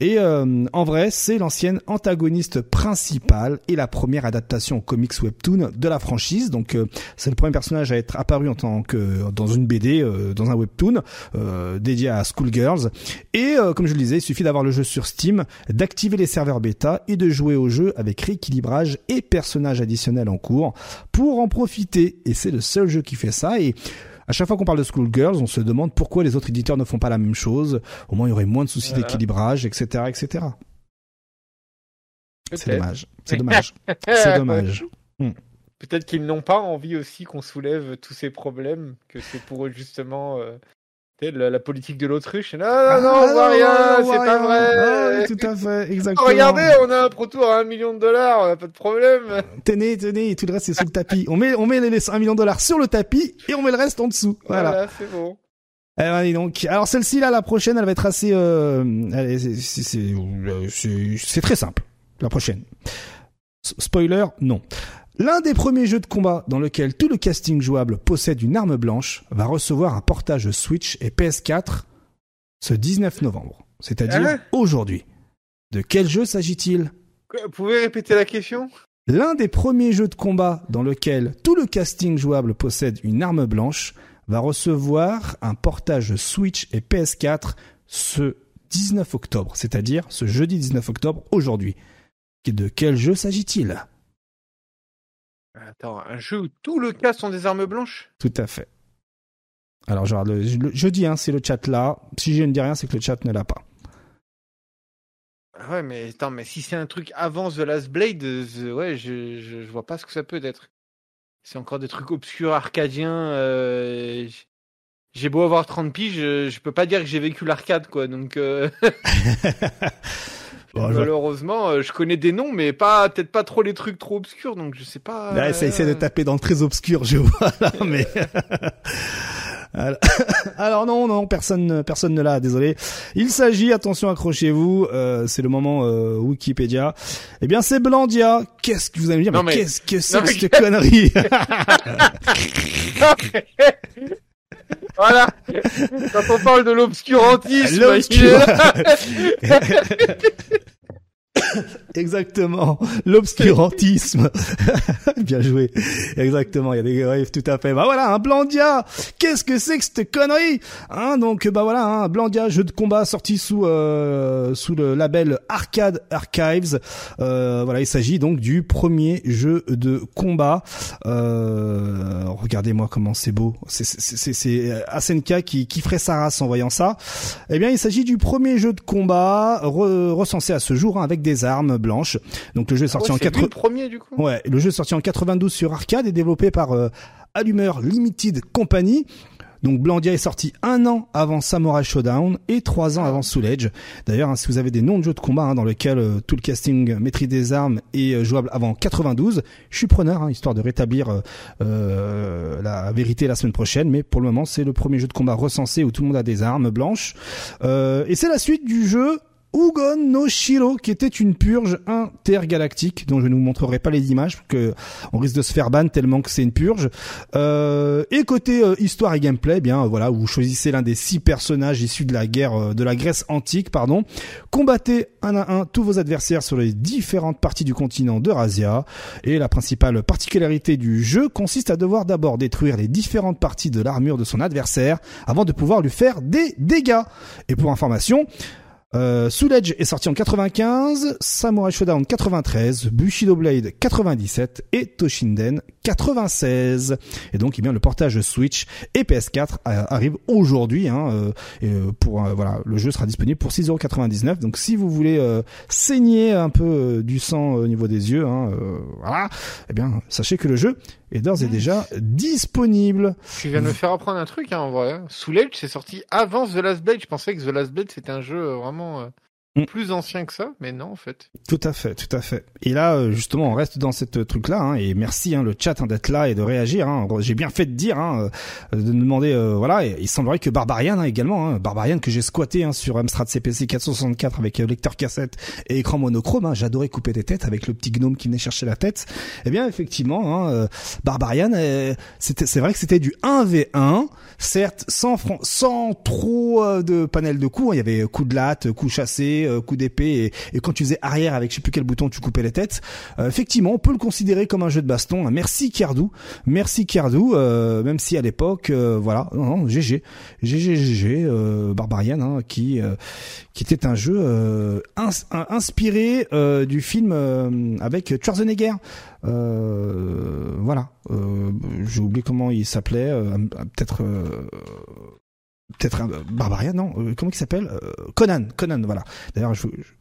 Et euh, en vrai, c'est l'ancienne antagoniste principale et la première adaptation au comics webtoon de la franchise. Donc euh, c'est le premier personnage à être apparu en tant que dans une BD, euh, dans un webtoon euh, dédié à Schoolgirls. Et euh, comme je le disais, il suffit d'avoir le jeu sur Steam, d'activer les serveurs bêta et de jouer au jeu avec rééquilibrage et personnages additionnels en cours pour en profiter. Et c'est le seul jeu qui fait ça. Et À chaque fois qu'on parle de Schoolgirls, on se demande pourquoi les autres éditeurs ne font pas la même chose. Au moins, il y aurait moins de soucis Voilà. d'équilibrage, etc., etc. C'est dommage. C'est dommage. C'est dommage. Peut-être qu'ils n'ont pas envie aussi qu'on soulève tous ces problèmes, que c'est pour eux justement euh, la, la politique de l'autruche. Non, non, non, on Ah, voit rien, c'est pas rien. vrai. Ah, tout à fait, exactement. Regardez, on a un pro tour à un million de dollars, pas de problème. Tenez, tenez, tout le reste c'est sous le tapis. On met, on met les 1 million de dollars sur le tapis et on met le reste en dessous. Voilà. Voilà, c'est bon. Eh ben, donc. Alors celle-ci là, la prochaine, elle va être assez. Euh, elle est- c'est- c'est- c'est euh, c'est- très simple. La prochaine. Spoiler, non. L'un des premiers jeux de combat dans lequel tout le casting jouable possède une arme blanche va recevoir un portage Switch et PS4 ce 19 novembre, c'est-à-dire Hein aujourd'hui. De quel jeu s'agit-il? Vous pouvez répéter la question? L'un des premiers jeux de combat dans lequel tout le casting jouable possède une arme blanche va recevoir un portage Switch et PS4 ce 19 octobre, c'est-à-dire ce jeudi 19 octobre aujourd'hui. De quel jeu s'agit-il? Attends, un jeu où tout le cas sont des armes blanches? Tout à fait. Alors je, le, je dis, hein, c'est le chat là. Si je ne dis rien, c'est que le chat ne l'a pas. Ah Ouais, mais attends, mais si c'est un truc avant The Last Blade, euh, ouais, je, je, je vois pas ce que ça peut être. C'est encore des trucs obscurs, arcadiens. euh, J'ai beau avoir 30 piges, je, je peux pas dire que j'ai vécu l'arcade, quoi. Donc, euh, Bon, je- malheureusement, euh, je connais des noms, mais pas peut-être pas trop les trucs trop obscurs, donc je sais pas. Là, ça essaie de euh, taper dans le très obscur, je vois là, mais. Alors- non, non, personne, personne ne l'a, désolé. Il s'agit, attention, accrochez-vous, euh, c'est le moment euh, Wikipédia. Eh bien, c'est Blandia. Qu'est-ce que vous allez me dire Non, mais, mais- qu'est-ce que c'est que cette connerie voilà. Quand on parle de l'obscurantisme, Exactement, l'obscurantisme. Bien joué. Exactement, il y a des ouais, tout à fait. Bah voilà, un Blandia. Qu'est-ce que c'est que cette connerie? Hein donc bah voilà, un Blandia jeu de combat sorti sous euh, sous le label Arcade Archives. Euh, voilà, il s'agit donc du premier jeu de combat. Euh, Regardez-moi comment c'est beau. C'est c'est c'est- c'est Asenka qui qui ferait sa race en voyant ça. Eh bien, il s'agit du premier jeu de combat re- recensé à ce jour hein, avec des armes blanches. Donc le jeu est sorti Ouais, en c'est 4 lui le premier du coup. Ouais, le jeu est sorti en 92 sur arcade et développé par euh, Allumeur Limited Company. Donc Blandia est sorti un an avant Samurai Showdown et trois ans avant Soul Edge. D'ailleurs, hein, si vous avez des noms de jeux de combat hein, dans lesquels euh, tout le casting maîtrise des armes est euh, jouable avant 92, je suis preneur, hein, histoire de rétablir euh, euh, la vérité la semaine prochaine. Mais pour le moment, c'est le premier jeu de combat recensé où tout le monde a des armes blanches. Euh, et c'est la suite du jeu Ugon no Shiro, qui était une purge intergalactique, dont je ne vous montrerai pas les images, parce que on risque de se faire ban tellement que c'est une purge. Euh, et côté euh, histoire et gameplay, eh bien euh, voilà, vous choisissez l'un des six personnages issus de la guerre euh, de la Grèce antique, pardon. Combattez un à un tous vos adversaires sur les différentes parties du continent d'Eurasia. Et la principale particularité du jeu consiste à devoir d'abord détruire les différentes parties de l'armure de son adversaire avant de pouvoir lui faire des dégâts. Et pour information, euh, Soul Edge est sorti en 95, Samurai Shodown 93, Bushido Blade 97 et Toshinden 96. Et donc, eh bien, le portage Switch et PS4 euh, arrive aujourd'hui. Hein, euh, euh, pour voilà, le jeu sera disponible pour 6,99€. Donc, si vous voulez euh, saigner un peu euh, du sang au niveau des yeux, hein, euh, voilà, eh bien, sachez que le jeu est d'ores et déjà disponible. Tu viens de me faire apprendre un truc, hein, en vrai. Soul Edge, c'est sorti avant The Last Blade. Je pensais que The Last Blade, c'était un jeu vraiment euh, Mm. plus ancien que ça, mais non, en fait. Tout à fait, tout à fait. Et là, euh, justement, on reste dans cette truc-là, hein, et merci hein, le chat hein, d'être là et de réagir. Hein. J'ai bien fait de dire, hein, euh, de nous demander, euh, voilà. Et il semblerait que Barbarian hein, également, hein, Barbarian que j'ai squatté hein, sur Amstrad CPC 464 avec euh, lecteur cassette et écran monochrome. Hein, J'adorais couper des têtes avec le petit gnome qui venait chercher la tête. Eh bien, effectivement, hein, euh, Barbarian, euh, c'est vrai que c'était du 1v1, certes sans sans trop euh, de panel de coups. hein. Il y avait coup de latte, coup chassé, euh, coup d'épée et, quand tu faisais arrière avec je sais plus quel bouton tu coupais les têtes. Euh, effectivement, on peut le considérer comme un jeu de baston. Merci Kiardou, merci Kiardou, euh, même si à l'époque, voilà, non, non, GG, GG, GG, Barbarian, hein, qui qui était un jeu inspiré du film avec Schwarzenegger. voilà, j'ai oublié comment il s'appelait, peut-être peut-être un Barbarian, non euh, Comment il s'appelle euh, Conan, Conan, voilà. D'ailleurs,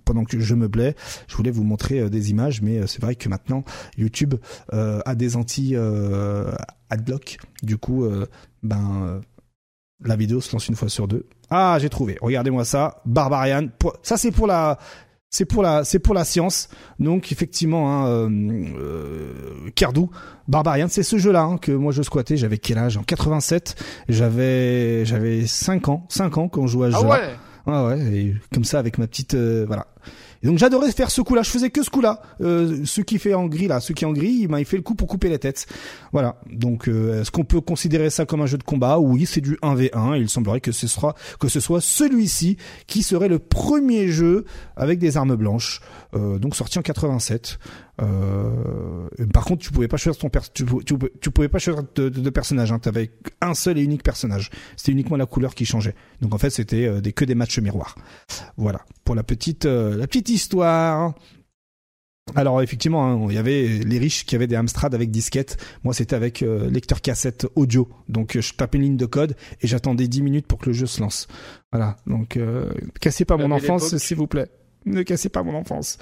pendant que je me blais, je voulais vous montrer euh, des images, mais c'est vrai que maintenant YouTube a des anti adblock. Du coup, ben la vidéo se lance une fois sur deux. Ah, j'ai trouvé. Regardez-moi ça, Barbarian. Ça, c'est pour la c'est pour la c'est pour la science. Donc effectivement, hein, euh, euh Cardou, Barbarian, c'est ce jeu-là hein, que moi je squattais. J'avais quel âge? En 87, j'avais j'avais 5 ans, 5 ans quand je jouais à ce ah jeu. Ouais? Ah ouais, et comme ça avec ma petite euh, voilà. Donc j'adorais faire ce coup-là. Je faisais que ce coup-là. Euh, ce qui fait en gris là, ce qui en gris, il m'a fait le coup pour couper les têtes. Voilà. Donc euh, est-ce qu'on peut considérer ça comme un jeu de combat? Oui, c'est du 1v1. il semblerait que ce sera que ce soit celui-ci qui serait le premier jeu avec des armes blanches. Euh, donc sorti en 87. Euh, par contre, tu pouvais pas choisir ton tu, tu, pouvais pas choisir de, de, personnage. Hein. Tu avais un seul et unique personnage. C'était uniquement la couleur qui changeait. Donc en fait, c'était euh, des que des matchs miroirs. Voilà pour la petite euh, la petite histoire. Alors effectivement, hein, il y avait les riches qui avaient des Amstrad avec disquette. Moi, c'était avec lecteur cassette audio. Donc je tapais une ligne de code et j'attendais 10 minutes pour que le jeu se lance. Voilà. Donc cassez pas mon enfance, s'il vous plaît. Ne cassez pas mon enfance.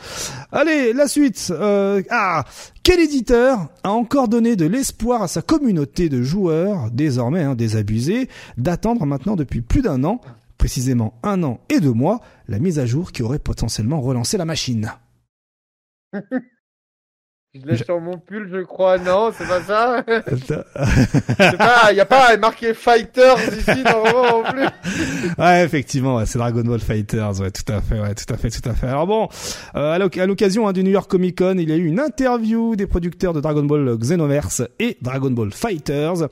Allez, la suite. Euh, ah, quel éditeur a encore donné de l'espoir à sa communauté de joueurs, désormais hein, désabusés, d'attendre maintenant depuis plus d'un an, précisément un an et deux mois, la mise à jour qui aurait potentiellement relancé la machine? Je l'ai sur mon pull, je crois. Non, c'est pas ça. c'est pas, y a pas marqué Fighters ici normalement en plus. ouais, effectivement, c'est Dragon Ball Fighters. Ouais, tout à fait, ouais, tout à fait, tout à fait. Alors bon, euh, à l'occasion hein, du New York Comic Con, il y a eu une interview des producteurs de Dragon Ball Xenoverse et Dragon Ball Fighters.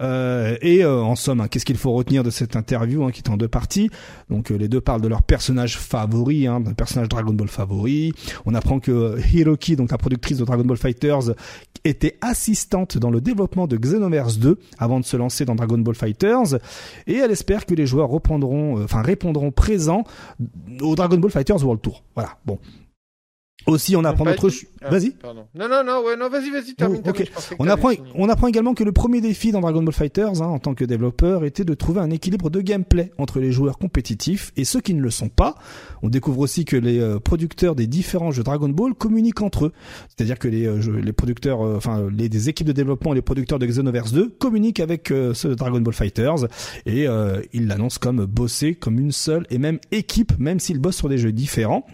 Euh, et euh, en somme, hein, qu'est-ce qu'il faut retenir de cette interview hein, qui est en deux parties? Donc les deux parlent de leurs personnages favoris, hein, d'un personnage Dragon Ball favori. On apprend que Hiroki, donc la productrice de Dragon Était assistante dans le développement de Xenoverse 2 avant de se lancer dans Dragon Ball Fighters et elle espère que les joueurs euh, répondront présents au Dragon Ball Fighters World Tour. Voilà. Bon, aussi, on apprend notre. Ah, vas-y. Non, non, non, ouais, non, vas-y, vas-y, termine. Oh, on apprend, on apprend également que le premier défi dans Dragon Ball Fighters, hein, en tant que développeur, était de trouver un équilibre de gameplay entre les joueurs compétitifs et ceux qui ne le sont pas. On découvre aussi que les euh, producteurs des différents jeux Dragon Ball communiquent entre eux. C'est-à-dire que les, euh, les producteurs, euh, enfin, les des équipes de développement et les producteurs de Xenoverse 2 communiquent avec ceux de Dragon Ball Fighters et ils l'annoncent comme bosser comme une seule et même équipe, même s'ils bossent sur des jeux différents.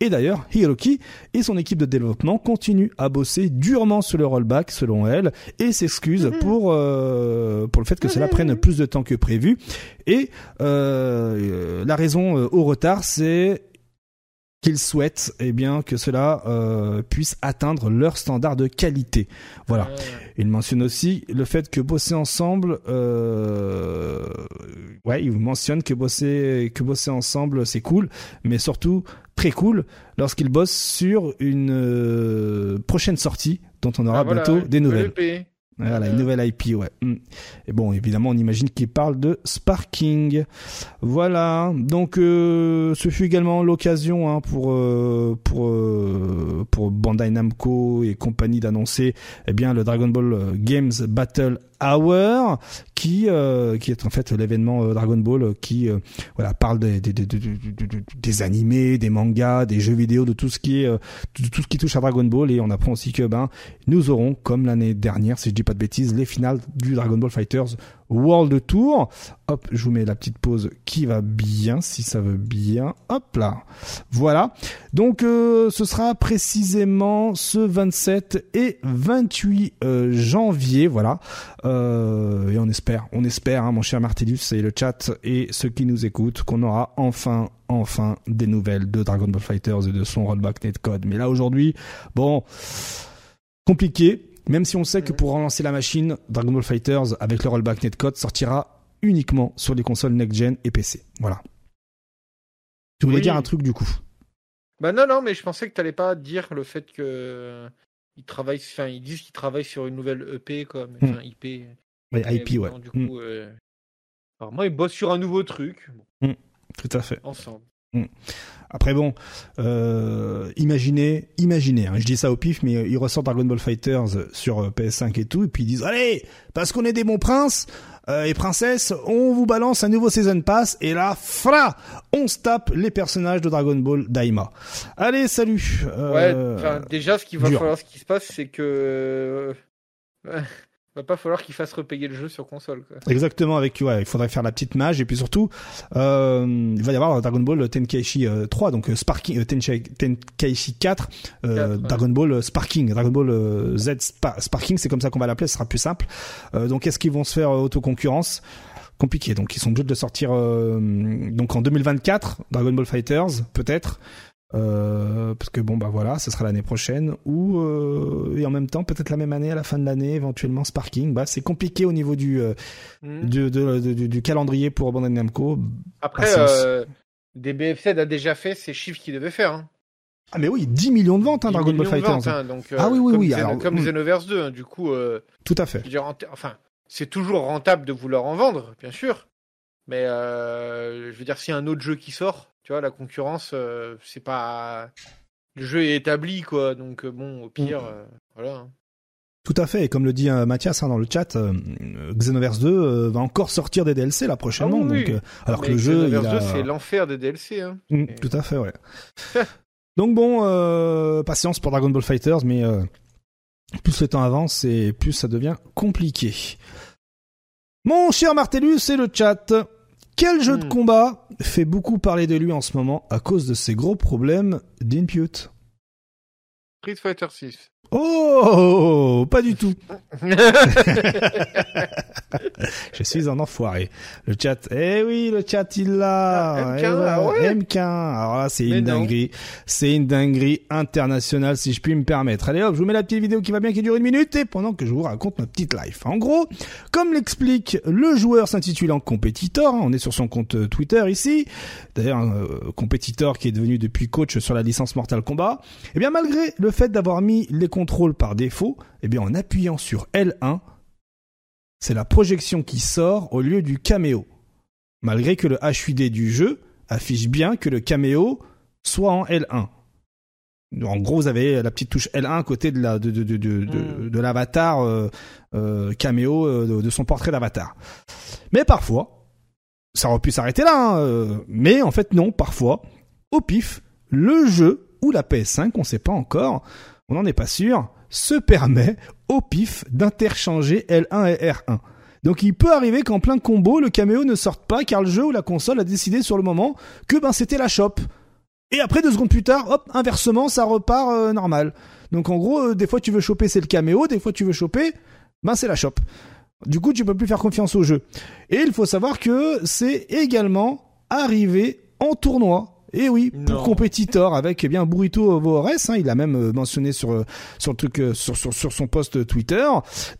Et d'ailleurs, Hiroki et son équipe de développement continuent à bosser durement sur le rollback selon elle et s'excuse mhm. pour euh, pour le fait que cela prenne plus de temps que prévu et euh, la raison euh, au retard c'est qu'ils souhaitent eh bien que cela euh, puisse atteindre leur standard de qualité. Voilà. Il mentionne aussi le fait que bosser ensemble, euh, ouais, il mentionne que bosser que bosser ensemble c'est cool, mais surtout très cool lorsqu'ils bossent sur une euh, prochaine sortie dont on aura ah, bientôt des nouvelles. Voilà, une nouvelle IP, ouais. Mm. Et bon, évidemment, on imagine qu'il parle de Sparking. Voilà. Donc, euh, ce fut également l'occasion hein, pour euh, pour euh, pour Bandai Namco et compagnie d'annoncer, eh bien, le Dragon Ball Games Battle Hour, qui euh, qui est en fait l'événement euh, Dragon Ball euh, qui voilà parle des des, des, des, animés, des mangas, des jeux vidéo, de tout ce qui est de tout ce qui touche à Dragon Ball. Et on apprend aussi que ben nous aurons comme l'année dernière si je dis pas de bêtises les finales du Dragon Ball Fighters World Tour. Hop, je vous mets la petite pause qui va bien, si ça veut bien. Hop là. Voilà. Donc euh, ce sera précisément ce 27 et 28 euh, janvier. Voilà. Euh, et on espère, on espère, hein, mon cher Martellus et le chat et ceux qui nous écoutent, qu'on aura enfin enfin des nouvelles de Dragon Ball Fighters et de son rollback netcode. Mais là aujourd'hui, bon, compliqué. Même si on sait que pour relancer la machine, Dragon Ball Fighters avec le rollback netcode sortira uniquement sur les consoles next-gen et PC. Voilà. Tu voulais dire un truc du coup? Bah non, non, mais je pensais que t'allais pas dire le fait que ils travaillent, enfin ils disent qu'ils travaillent sur une nouvelle EP quoi, mais, enfin IP. Ouais, Et IP, ouais. Du coup, euh, alors moi ils bossent sur un nouveau truc bon, Tout à fait. ensemble. Après bon, euh, imaginez, imaginez, hein, je dis ça au pif, mais ils ressortent Dragon Ball Fighters sur euh, PS5 et tout, et puis ils disent allez, parce qu'on est des bons princes euh, et princesses, on vous balance un nouveau season pass, et là, fra, on se tape les personnages de Dragon Ball Daima. Allez, salut. Ouais, Euh, déjà ce qu'il va dur. falloir, ce qui se passe, c'est que va pas falloir qu'ils fassent repayer le jeu sur console quoi. Exactement, avec ouais, il faudrait faire la petite mage et puis surtout euh, il va y avoir Dragon Ball Tenkaichi euh, 3 donc euh, Sparking euh, Tenkaichi 4 euh, ouais. Dragon Ball euh, Sparking Dragon Ball euh, Z Spa- Sparking c'est comme ça qu'on va l'appeler ce sera plus simple Euh, donc est-ce qu'ils vont se faire euh, autoconcurrence? Compliqué donc ils sont obligés de le sortir euh, donc en 2024 Dragon Ball Fighters peut-être euh, parce que bon bah voilà, ce sera l'année prochaine ou euh, et en même temps peut-être la même année à la fin de l'année éventuellement Sparking. Bah c'est compliqué au niveau du euh, Hmm. du, de- de- du, du calendrier pour Bandai Namco. Après, euh, DBFZ a déjà fait ces chiffres qu'il devait faire. Hein. Ah mais oui, 10 millions de ventes hein, 10 Dragon Ball Fighters. ventes, hein, donc, Ah oui, oui, comme oui, alors, comme hmm. Xenoverse 2, hein, du coup, Tout à fait. dire, enfin, c'est toujours rentable de vouloir en vendre, bien sûr. Mais je veux dire, s'il y a un autre jeu qui sort, tu vois, la concurrence, euh, c'est pas. Le jeu est établi, quoi. Donc, euh, bon, au pire, Mm. euh, voilà. hein. Tout à fait. Et comme le dit Mathias hein, dans le chat, euh, Xenoverse 2 euh, va encore sortir des DLC là prochainement. Ah oui, donc, oui. euh, alors que le jeu, il Xenoverse a... 2, c'est l'enfer des DLC. Hein. Mm, tout à fait, ouais. Donc bon, euh, patience pour Dragon Ball Fighters, mais euh, plus le temps avance et plus ça devient compliqué. Mon cher Martellus et le chat, quel jeu de Hmm. combat fait beaucoup parler de lui en ce moment à cause de ses gros problèmes d'input? Street Fighter 6. Oh, pas du tout. Je suis un enfoiré. Le chat, eh oui, le chat il l'a. Ah, Eh MK, ah ouais MK. Alors là, c'est Mais une non. dinguerie. C'est une dinguerie internationale, si je puis me permettre. Allez hop, je vous mets la petite vidéo qui va bien, qui dure une minute, et pendant que je vous raconte ma petite life. En gros, comme l'explique le joueur s'intitulant Competitor, hein, on est sur son compte euh, Twitter ici. D'ailleurs, euh, Competitor qui est devenu depuis coach sur la licence Mortal Kombat. Eh bien, malgré le fait d'avoir mis les par défaut, eh bien, en appuyant sur L1, c'est la projection qui sort au lieu du caméo. Malgré que le HUD du jeu affiche bien que le caméo soit en L1. En gros, vous avez la petite touche L1 à côté de la de de de de, de- Mm. de l'avatar euh, euh, caméo euh, de, de son portrait d'avatar. Mais parfois, ça aurait pu s'arrêter là. hein, mais en fait, non. Parfois, au pif, le jeu ou la PS5, on sait pas encore, on n'en est pas sûr, se permet au pif d'interchanger L1 et R1. Donc il peut arriver qu'en plein combo, le caméo ne sorte pas car le jeu ou la console a décidé sur le moment que ben c'était la shop. Et après deux secondes plus tard, hop, inversement, ça repart euh, normal. Donc en gros, euh, des fois tu veux choper c'est le caméo, des fois tu veux choper, ben c'est la shop. Du coup, tu peux plus faire confiance au jeu. Et il faut savoir que c'est également arrivé en tournoi. Et oui, pour compétiteur avec eh bien Burrito Voores, hein, il a même euh, mentionné sur euh, sur le truc euh, sur, sur sur son post Twitter.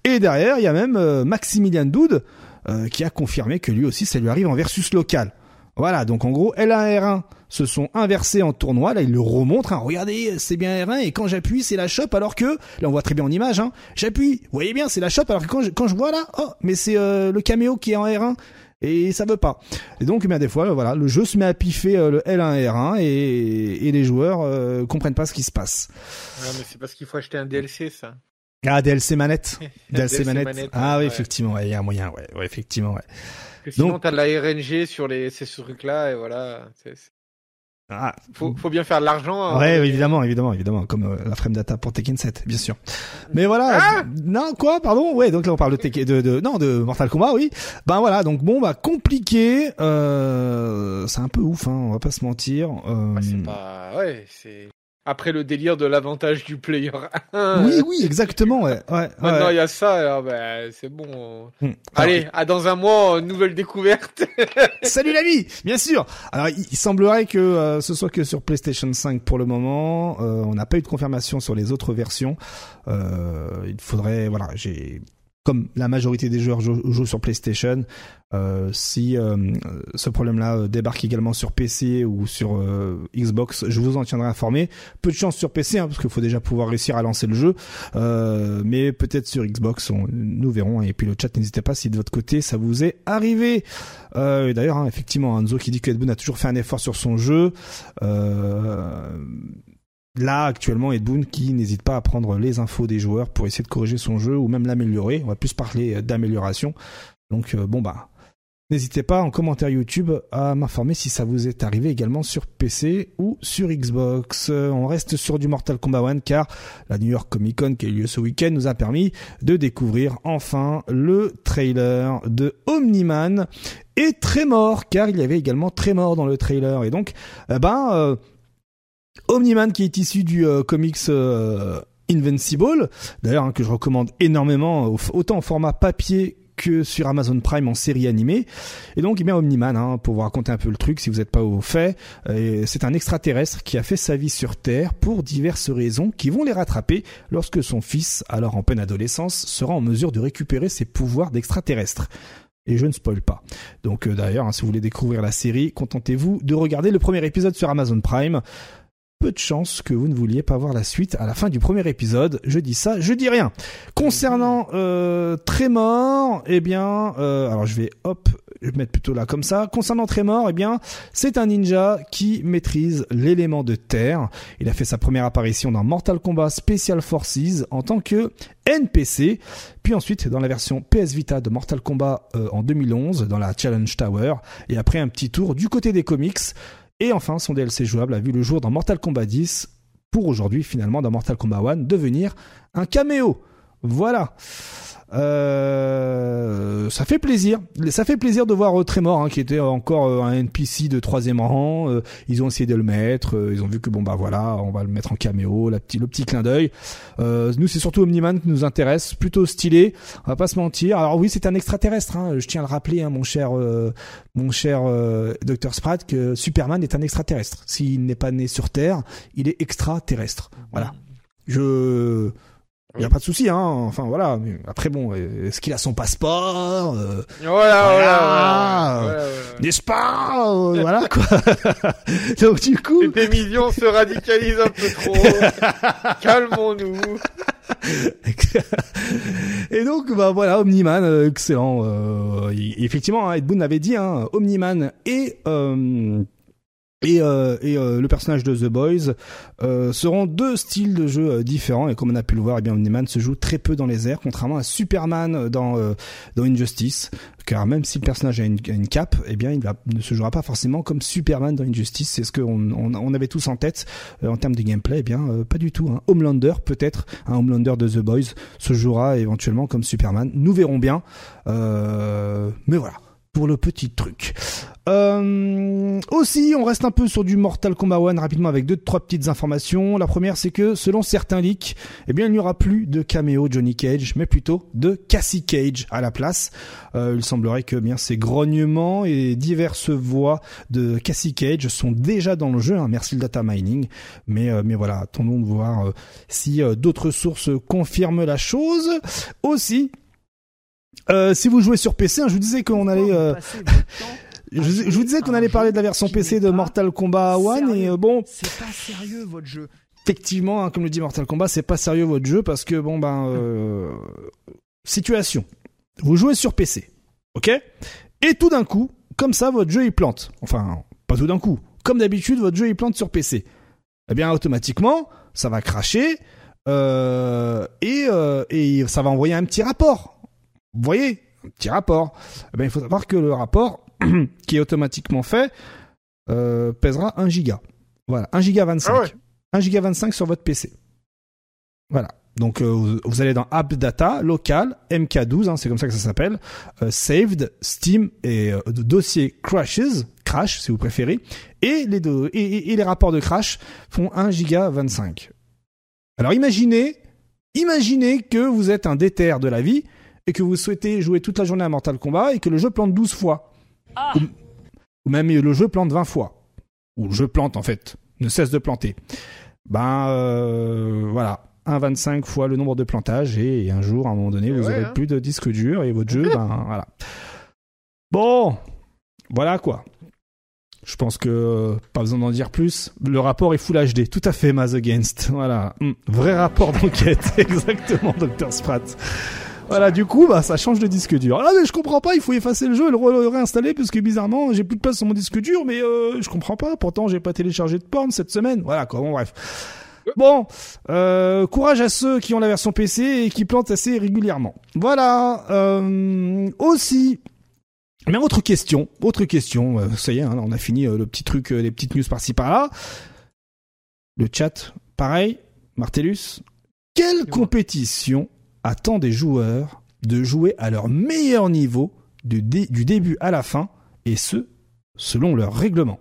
Et derrière, il y a même euh, Maximilian Doud euh, qui a confirmé que lui aussi ça lui arrive en versus local. Voilà, donc en gros, L1 et R1 se sont inversés en tournoi. Là, il le remontre. Hein. Regardez, c'est bien R1 et quand j'appuie, c'est la shop. Alors que là, on voit très bien en image. Hein. J'appuie, vous voyez bien, c'est la shop. Alors que quand je, quand je vois là, oh, mais c'est euh, le caméo qui est en R1 et ça veut pas. Et donc, eh bien des fois, voilà, le jeu se met à piffer euh, le L1 et R1 et, et les joueurs euh, comprennent pas ce qui se passe. Ouais, mais c'est parce qu'il faut acheter un DLC, ça. Ah, DLC manette. DLC, DLC manette. manette, Ah oui, ouais. effectivement, ouais, il y a un moyen, ouais, ouais effectivement, ouais. Parce que sinon, Donc- t'as de la RNG sur les, ces trucs-là, et voilà. Ah, Faut, faut bien faire de l'argent. hein. Ouais, évidemment, évidemment, évidemment, comme euh, la frame data pour Tekken 7, bien sûr. Mais voilà, Ah non, quoi, pardon, ouais, donc là on parle de, Tekken, de, de, non, de Mortal Kombat, oui. Ben voilà, donc bon, bah compliqué, euh, c'est un peu ouf, hein, on va pas se mentir. Euh, Bah, c'est pas. Ouais, c'est. Après le délire de l'avantage du player 1. Oui, oui, exactement, ouais, ouais. Maintenant, ouais. il y a ça, bah, c'est bon. Hmm. Allez, à dans un mois, nouvelle découverte. Salut l'ami, bien sûr. Alors il, il semblerait que euh, ce soit que sur PlayStation 5 pour le moment. Euh, on n'a pas eu de confirmation sur les autres versions. Euh, il faudrait, voilà, j'ai comme la majorité des joueurs jouent, sur PlayStation. Euh, si euh, ce problème-là euh, débarque également sur PC ou sur Xbox, je vous en tiendrai informé. Peu de chance sur PC, hein, parce qu'il faut déjà pouvoir réussir à lancer le jeu, mais peut-être sur Xbox, nous verrons. Et puis le chat, n'hésitez pas si de votre côté ça vous est arrivé. D'ailleurs, hein, effectivement, Anzo qui dit que Ed Boon a toujours fait un effort sur son jeu. Là, actuellement, Ed Boon qui n'hésite pas à prendre les infos des joueurs pour essayer de corriger son jeu ou même l'améliorer. On va plus parler d'amélioration. Donc, euh, bon, bah, n'hésitez pas en commentaire YouTube à m'informer si ça vous est arrivé également sur PC ou sur Xbox. On reste sur du Mortal Kombat 1 car la New York Comic Con qui a eu lieu ce week-end nous a permis de découvrir enfin le trailer de Omniman et Tremor car il y avait également Tremor dans le trailer et donc, eh ben, euh, Omniman qui est issu du euh, comics euh, Invincible, d'ailleurs hein, que je recommande énormément, autant en format papier que sur Amazon Prime en série animée. Et donc, eh bien, Omniman, hein, pour vous raconter un peu le truc, si vous n'êtes pas au fait, euh, c'est un extraterrestre qui a fait sa vie sur Terre pour diverses raisons qui vont les rattraper lorsque son fils, alors en pleine adolescence, sera en mesure de récupérer ses pouvoirs d'extraterrestre. Et je ne spoil pas. Donc d'ailleurs, hein, si vous voulez découvrir la série, contentez-vous de regarder le premier épisode sur Amazon Prime peu de chance que vous ne vouliez pas voir la suite à la fin du premier épisode. Je dis ça, je dis rien. Concernant euh, Trémor, eh bien, euh, alors je vais hop, je vais mettre plutôt là comme ça. Concernant Trémor, eh bien, c'est un ninja qui maîtrise l'élément de terre. Il a fait sa première apparition dans Mortal Kombat Special Forces en tant que NPC, puis ensuite dans la version PS Vita de Mortal Kombat euh, en 2011 dans la Challenge Tower, et après un petit tour du côté des comics. Et enfin, son DLC jouable a vu le jour dans Mortal Kombat 10 pour aujourd'hui finalement dans Mortal Kombat 1 devenir un caméo. Voilà. Euh, ça fait plaisir. Ça fait plaisir de voir Tremor, hein, qui était encore euh, un NPC de troisième rang. Euh, ils ont essayé de le mettre. ils ont vu que bon bah voilà, on va le mettre en caméo, le petit clin d'œil. nous, c'est surtout Omniman qui nous intéresse, plutôt stylé. On va pas se mentir. Alors oui, c'est un extraterrestre. Hein. Je tiens à le rappeler, hein, mon cher, mon cher Dr Spratt, que Superman est un extraterrestre. S'il n'est pas né sur Terre, il est extraterrestre. Voilà. Je il n'y a pas de souci, hein. Enfin voilà. après bon, est-ce qu'il a son passeport euh, Voilà, voilà, voilà, n'est-ce pas euh, Voilà quoi. Donc du coup, cette émission se radicalise un peu trop. Calmons-nous. Et donc bah voilà, Omniman, euh, excellent. Effectivement, hein, Ed Boon avait dit, hein, Omniman et et, euh, et euh, le personnage de The Boys euh, seront deux styles de jeu euh, différents et comme on a pu le voir, eh bien Omniman se joue très peu dans les airs, contrairement à Superman dans dans Injustice, car même si le personnage a une, une cape, eh bien il va, ne se jouera pas forcément comme Superman dans Injustice. C'est ce qu'on on, on, avait tous en tête en termes de gameplay. Eh bien pas du tout. Hein. Homelander peut-être, un Homelander de The Boys se jouera éventuellement comme Superman. Nous verrons bien. mais voilà pour le petit truc. Euh, aussi, on reste un peu sur du Mortal Kombat 1 rapidement avec deux trois petites informations. La première, c'est que selon certains leaks, eh bien, il n'y aura plus de caméo Johnny Cage, mais plutôt de Cassie Cage à la place. Euh, il semblerait que eh bien ces grognements et diverses voix de Cassie Cage sont déjà dans le jeu. Hein, merci le data mining, mais euh, mais voilà, attendons de voir si d'autres sources confirment la chose. Aussi. Euh, si vous jouez sur PC, hein, je vous disais qu'on allait. Euh, je, vous disais qu'on allait parler de la version PC de Mortal Kombat 1 et euh, bon. C'est pas sérieux votre jeu. Effectivement, hein, comme le dit Mortal Kombat, c'est pas sérieux votre jeu parce que bon ben situation. Vous jouez sur PC, ok? Et tout d'un coup, comme ça, votre jeu il plante. Enfin, pas tout d'un coup. Comme d'habitude, votre jeu il plante sur PC. Eh bien, automatiquement, ça va cracher et, et ça va envoyer un petit rapport vous voyez, un petit rapport. Eh ben, il faut savoir que le rapport, qui est automatiquement fait, euh, pèsera 1 giga. Voilà, 1 giga 25. 1 giga 25 sur votre PC. Voilà. Donc euh, vous, allez dans App Data, local, MK12, hein, c'est comme ça que ça s'appelle, euh, saved, Steam et dossier crashes, crash si vous préférez, et les, deux, et, et les rapports de crash font 1 giga 25. Alors imaginez, imaginez que vous êtes un déter de la vie et que vous souhaitez jouer toute la journée à Mortal Kombat et que le jeu plante 12 fois. Ah. Ou, même le jeu plante 20 fois. Ou le jeu plante en fait, ne cesse de planter. Ben euh, voilà. 1,25 fois le nombre de plantages et, un jour, à un moment donné, vous ouais, aurez hein. plus de disque dur et votre jeu, ben voilà. Bon, voilà quoi. Je pense que euh, pas besoin d'en dire plus. Le rapport est Full HD, tout à fait, Mass Against. Voilà, Hmm. vrai rapport d'enquête, exactement, Dr Sprat. Voilà, du coup, bah, ça change de disque dur. Ah, mais je comprends pas, il faut effacer le jeu et le, réinstaller parce que bizarrement, j'ai plus de place sur mon disque dur, mais euh, je comprends pas. Pourtant, j'ai pas téléchargé de porn cette semaine. Voilà, quoi. Bon, bref. Bon, euh, courage à ceux qui ont la version PC et qui plantent assez régulièrement. Voilà. Euh, aussi, mais autre question, autre question. euh, ça y est, hein, on a fini euh, le petit truc, euh, les petites news par-ci par-là. Le chat, pareil. Martellus, quelle Dis-moi. Compétition attend des joueurs de jouer à leur meilleur niveau du, dé- du début à la fin, et ce, selon leur règlement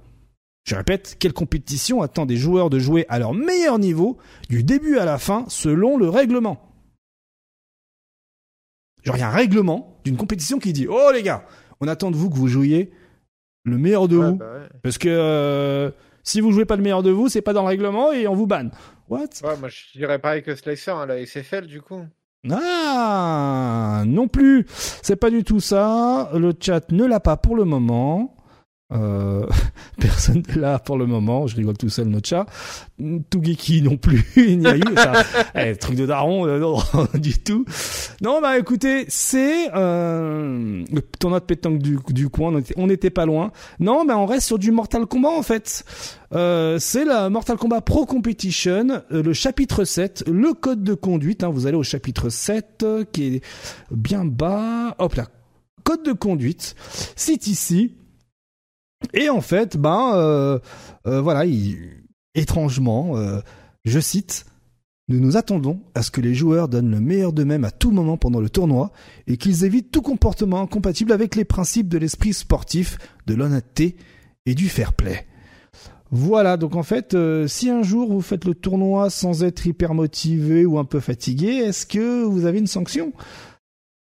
Je répète, quelle compétition attend des joueurs de jouer à leur meilleur niveau du début à la fin, selon le règlement? Genre, il y a un règlement d'une compétition qui dit Oh les gars, on attend de vous que vous jouiez le meilleur de Ouais, vous. bah ouais. Parce que euh, si vous jouez pas le meilleur de vous, c'est pas dans le règlement et on vous banne. What? Ouais, moi je dirais pareil que Slicer, hein, la SFL du coup. Ah, non plus. C'est pas du tout ça. Le chat ne l'a pas pour le moment. Euh, personne ne l'a pour le moment. Je rigole tout seul, notre chat. Tout geeky non plus. Il n'y a eu. Eh, truc de daron, euh, non, du tout. Non, bah écoutez, c'est euh, le tournoi de pétanque du, coin. On était, on était pas loin. Non, mais on reste sur du Mortal Kombat en fait. Euh, c'est la Mortal Kombat Pro Competition, euh, le chapitre 7, le code de conduite. hein, vous allez au chapitre 7 euh, qui est bien bas. Hop là, code de conduite. C'est ici. Et en fait, ben euh, euh, voilà, il- étrangement, euh, je cite. Nous nous attendons à ce que les joueurs donnent le meilleur d'eux-mêmes à tout moment pendant le tournoi et qu'ils évitent tout comportement incompatible avec les principes de l'esprit sportif, de l'honnêteté et du fair play. Voilà, donc en fait, si un jour vous faites le tournoi sans être hyper motivé ou un peu fatigué, est-ce que vous avez une sanction?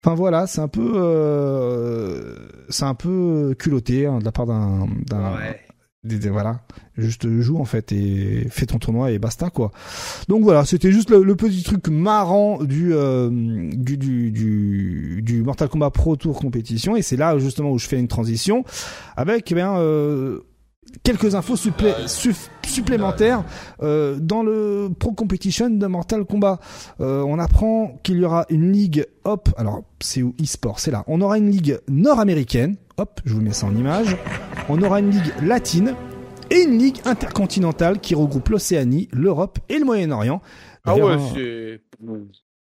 Enfin voilà, c'est un peu, euh, c'est un peu culotté hein, de la part d'un, d'un, des- des- voilà, juste joue en fait et fais ton tournoi et basta quoi. Donc voilà, c'était juste le, le petit truc marrant du, euh, du, du, du, du Mortal Kombat Pro Tour compétition. Et c'est là justement où je fais une transition avec eh bien euh, quelques infos supplé- suff- supplémentaires euh, dans le Pro Competition de Mortal Kombat. Euh, on apprend qu'il y aura une ligue, hop, alors c'est où e-sport, c'est là. On aura une ligue nord-américaine, hop, je vous mets ça en image. On aura une ligue latine et une ligue intercontinentale qui regroupe l'Océanie, l'Europe et le Moyen-Orient. Ah ouais, c'est.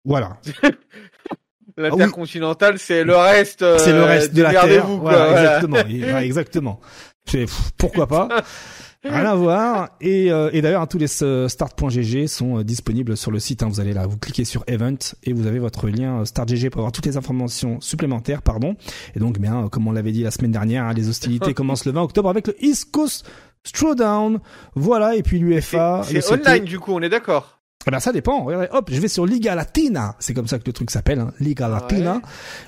Voilà, L'intercontinental, c'est le reste. euh, c'est le reste de la terre. quoi, Voilà, voilà. exactement, ouais, exactement. Pff, pourquoi pas. Rien à voir. Et, euh, et d'ailleurs, hein, tous les start.gg sont euh, disponibles sur le site. hein. Vous allez là, vous cliquez sur Event et vous avez votre lien euh, start.gg pour avoir toutes les informations supplémentaires. Pardon. Et donc, bien, euh, comme on l'avait dit la semaine dernière, hein, les hostilités commencent le 20 octobre avec le East Coast Throwdown. Voilà. Et puis l'UFA. C'est online du coup, on est d'accord. Eh ben ça dépend. Regardez, hop, je vais sur Liga Latina. C'est comme ça que le truc s'appelle, hein, Liga Latina. Ouais.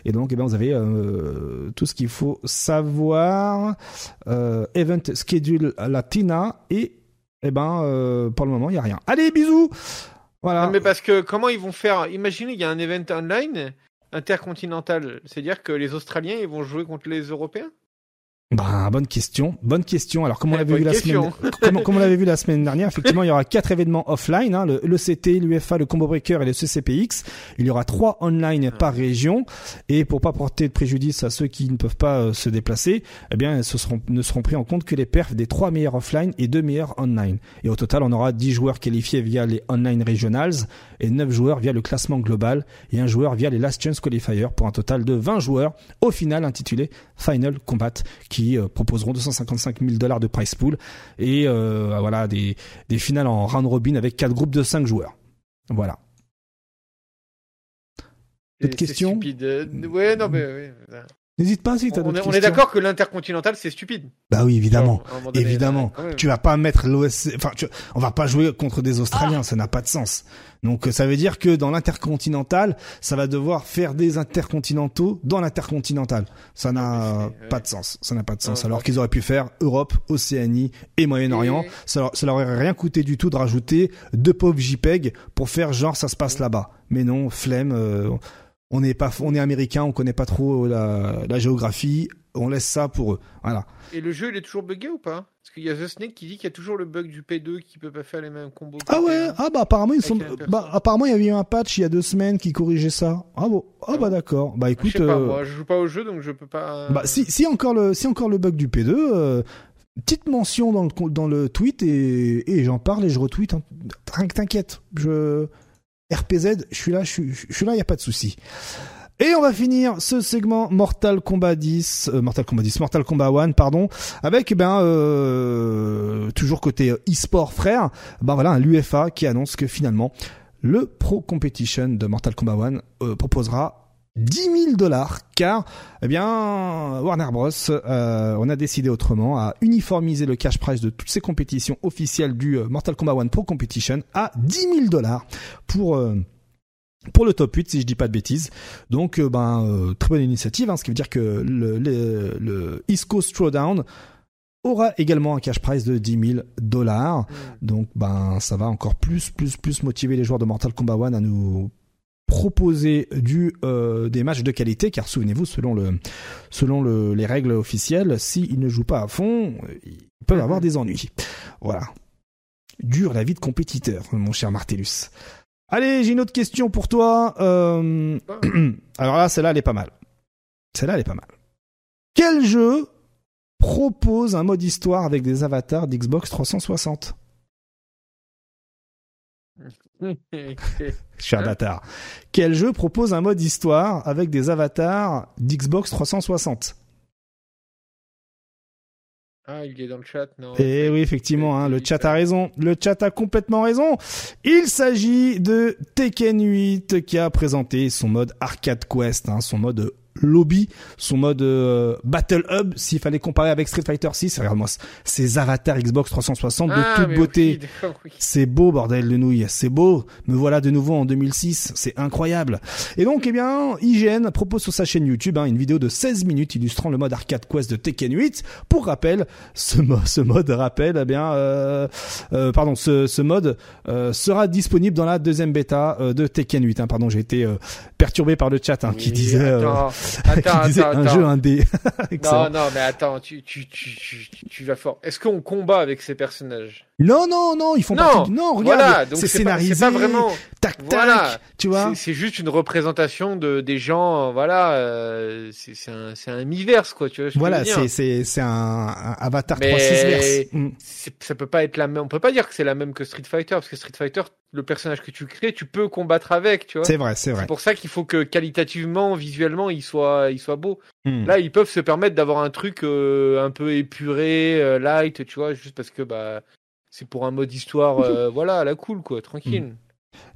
Et donc, eh ben, vous avez euh, tout ce qu'il faut savoir. Euh, event schedule Latina et eh ben euh, pour le moment il y a rien. Allez, bisous. Voilà. Non, mais parce que comment ils vont faire? Imaginez, il y a un event online intercontinental. C'est-à-dire que les Australiens, ils vont jouer contre les Européens? Bah, bonne question, bonne question. Alors, comme on Eh, l'avait vu la semaine, comme, comme on l'avait vu la semaine dernière, effectivement, il y aura quatre événements offline, hein, le, le CT, l'UFA, le Combo Breaker et le CCPX. Il y aura trois online Ah. par région. Et pour pas porter de préjudice à ceux qui ne peuvent pas euh, se déplacer, eh bien, ce seront, ne seront pris en compte que les perfs des trois meilleurs offline et deux meilleurs online. Et au total, on aura 10 joueurs qualifiés via les online regionals et 9 joueurs via le classement global et un joueur via les last chance qualifiers pour un total de 20 joueurs au final intitulé Final Combat qui euh, proposeront 255 000 dollars de price pool et euh, voilà des, des finales en round robin avec quatre groupes de 5 joueurs. Voilà. D'autres questions? stupide. Ouais, non, mais ouais. N'hésite pas si t'as On, d'autres est- questions. on est d'accord que l'intercontinental c'est stupide. Bah oui, évidemment. Genre, donné, Évidemment, tu vas pas mettre l'OSC. Enfin, tu- on va pas jouer contre des Australiens, ça n'a pas de sens. Donc, euh, ça veut dire que dans l'intercontinental, ça va devoir faire des intercontinentaux dans l'intercontinental. Ça n'a c'est- pas de sens. Ça n'a pas de sens. Non, Alors qu'ils auraient pu faire Europe, Océanie et Moyen-Orient. Et- Ça, leur- ça leur aurait rien coûté du tout de rajouter deux pauvres JPEG pour faire genre ça se passe là-bas. Mais non, flemme. euh, on n'est pas, on est américain, on connaît pas trop la, la géographie. On laisse ça pour eux. Voilà. Et le jeu il est toujours buggé ou pas? Parce qu'il y a The Snake qui dit qu'il y a toujours le bug du P2 qui peut pas faire les mêmes combos. Ah ouais, P1. ah bah apparemment ils sont, bah apparemment il y avait eu un patch il y a deux semaines qui corrigeait ça. Ah bon, ah bah d'accord. Bah Je écoute, sais pas, euh, moi je joue pas au jeu donc je peux pas. bah si si encore le si encore le bug du P2, euh, petite mention dans le dans le tweet et et j'en parle et je retweet. hein. T'in- T'inquiète, je RPZ, je suis là, je suis là, il y a pas de souci. Et on va finir ce segment Mortal Kombat 10, euh, Mortal Kombat 10, Mortal Kombat 1, pardon, avec eh ben euh, toujours côté euh, e-sport frère, ben voilà l'UFA qui annonce que finalement le Pro Competition de Mortal Kombat 1 euh, proposera 10 000 dollars car eh bien Warner Bros euh, on a décidé autrement à uniformiser le cash prize de toutes ces compétitions officielles du euh, Mortal Kombat 1 Pro Competition à 10 000 dollars pour euh, pour le top 8 si je dis pas de bêtises. Donc euh, ben euh, très bonne initiative hein, ce qui veut dire que le, le, le East Coast Throwdown aura également un cash prize de 10 000 dollars. Hmm. Donc ben ça va encore plus plus plus motiver les joueurs de Mortal Kombat 1 à nous proposer euh, des matchs de qualité car souvenez-vous selon le selon le, les règles officielles s'ils ne jouent pas à fond ils peuvent avoir des ennuis. Voilà. Dure la vie de compétiteur mon cher Martellus. Allez, j'ai une autre question pour toi. Euh, Alors là, celle-là, elle est pas mal. Celle-là, elle est pas mal. Quel jeu propose un mode histoire avec des avatars d'Xbox 360 Je suis un bâtard. Quel jeu propose un mode histoire avec des avatars d'Xbox 360 ah, il est dans le chat, non Eh oui, effectivement, hein, le chat a raison. Le chat a complètement raison. Il s'agit de Tekken 8 qui a présenté son mode Arcade Quest, hein, son mode lobby, son mode euh, Battle Hub, s'il fallait comparer avec Street Fighter 6. Regarde-moi ces avatars Xbox 360 de Ah, toute beauté. oui, d'accord, oui. C'est beau, bordel de nouilles, c'est beau. Me voilà de nouveau en 2006, c'est incroyable. Et donc, eh bien, IGN propose sur sa chaîne YouTube hein, une vidéo de 16 minutes illustrant le mode Arcade Quest de Tekken 8. Pour rappel, ce, mo- ce mode rappel, eh bien, euh, euh, pardon, ce, ce mode euh, sera disponible dans la deuxième bêta euh, de Tekken 8. Hein, pardon, j'ai été euh, perturbé par le chat hein, qui Oui, disait, euh, Attends, attends, qui disait attends, un attends. jeu indé. Non, non, mais attends, tu, tu, tu, tu, tu vas fort. Est-ce qu'on combat avec ces personnages? Non, non, non, ils font Non, partie. du- Non, regarde, Voilà, c'est pas, scénarisé. c'est pas vraiment. Tac, tac. Voilà. Tu vois. C'est- juste une représentation de des gens, euh, voilà. euh, c'est un, c'est un miverse, quoi. Tu vois je Voilà, c'est c'est c'est un, un Avatar Mais- 3.6 verse. Mm. C'est- ça peut pas être la même. On peut pas dire que c'est la même que Street Fighter parce que Street Fighter, le personnage que tu crées, tu peux combattre avec, tu vois. C'est vrai, c'est vrai. C'est pour ça qu'il faut que qualitativement, visuellement, il soit, il soit beau. Mm. Là, ils peuvent se permettre d'avoir un truc euh, un peu épuré, euh, light, tu vois, juste parce que bah c'est pour un mode histoire, euh, voilà, à la cool, quoi, tranquille.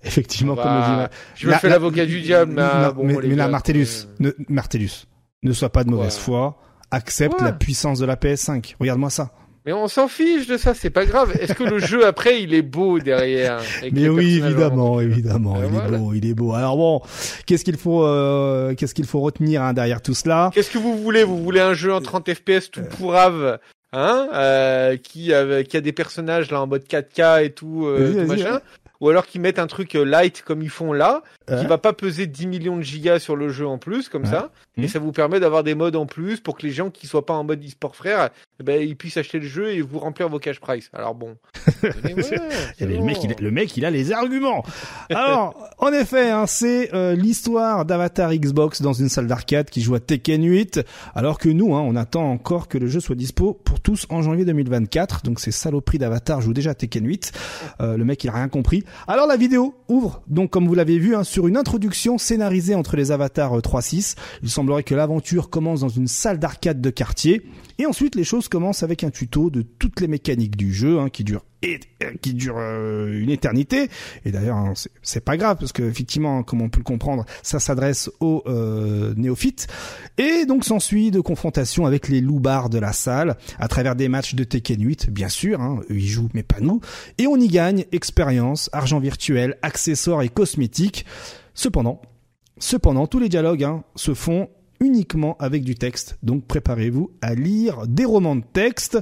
Effectivement, On comme le dit Ma- Je me La- fais la- l'avocat du diable, mais, Non, bon, mais, là, Martellus, ne, Martellus, ne sois pas de mauvaise Ouais. foi. Accepte Ouais. la puissance de la PS5. Regarde-moi ça. Mais on s'en fiche de ça, c'est pas grave. Est-ce que le jeu après, il est beau derrière Mais oui, évidemment, évidemment, Euh, il voilà. est beau, il est beau. Alors bon, qu'est-ce qu'il faut, euh, qu'est-ce qu'il faut retenir hein, derrière tout cela? Qu'est-ce que vous voulez? Vous voulez un jeu en 30 FPS tout pourrave Hein euh, qui, a, qui a des personnages là en mode 4K et tout, euh, tout machin? Ou alors qu'ils mettent un truc euh, light comme ils font là, Hein qui va pas peser 10 millions de gigas sur le jeu en plus, comme Ouais. ça. Et Mhm. ça vous permet d'avoir des modes en plus pour que les gens qui soient pas en mode e-sport frère, ben, ils puissent acheter le jeu et vous remplir vos cash price. Alors bon. ben, le, mec, il, a- le mec, il a les arguments. Alors, en effet, hein, c'est euh, l'histoire d'Avatar Xbox dans une salle d'arcade qui joue à Tekken 8, alors que nous, hein, on attend encore que le jeu soit dispo pour tous en janvier 2024. Donc ces saloperies d'Avatar jouent déjà à Tekken 8. Euh, le mec, il a rien compris. Alors la vidéo ouvre, donc comme vous l'avez vu, hein, sur une introduction scénarisée entre les avatars 3-6. Euh, Il semblerait que l'aventure commence dans une salle d'arcade de quartier. Et ensuite, les choses commencent avec un tuto de toutes les mécaniques du jeu, hein, qui dure et qui dure euh, une éternité. Et d'ailleurs, hein, c'est pas grave parce que effectivement, comme on peut le comprendre, ça s'adresse aux euh, néophytes. Et donc s'ensuit de confrontations avec les loupards de la salle à travers des matchs de Tekken 8, bien sûr. Hein, eux ils jouent, mais pas nous. Et on y gagne expérience, argent virtuel, accessoires et cosmétiques. Cependant, cependant, tous les dialogues hein, se font uniquement avec du texte. Donc préparez-vous à lire des romans de texte.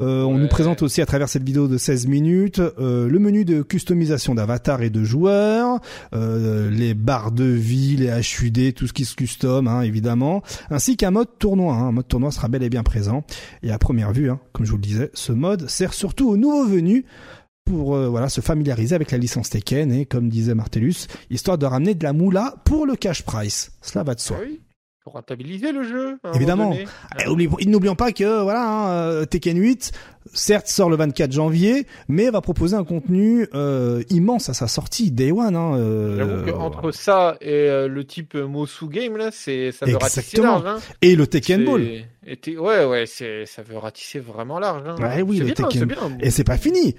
Euh, on Ouais. nous présente aussi à travers cette vidéo de 16 minutes euh, le menu de customisation d'avatar et de joueurs, euh, les barres de vie, les HUD, tout ce qui se custom hein, évidemment, ainsi qu'un mode tournoi. Hein. Un mode tournoi sera bel et bien présent. Et à première vue, hein, comme je vous le disais, ce mode sert surtout aux nouveaux venus pour euh, voilà se familiariser avec la licence Tekken et comme disait Martellus, histoire de ramener de la moula pour le cash price. Cela va de soi. Ah oui. Pour rentabiliser le jeu. Évidemment. Et N'oublions pas que voilà, hein, euh, Tekken 8, certes sort le 24 janvier, mais va proposer un contenu euh, immense à sa sortie Day One. Hein, euh, que entre ça et euh, le type Mosu Game là, c'est ça veut ratisser Exactement. large. Hein. et le Tekken Ball. et ouais ouais, c'est ça veut ratisser vraiment large. Hein. Ouais, oui, c'est le bien, Tekken. c'est bien. Et c'est pas fini.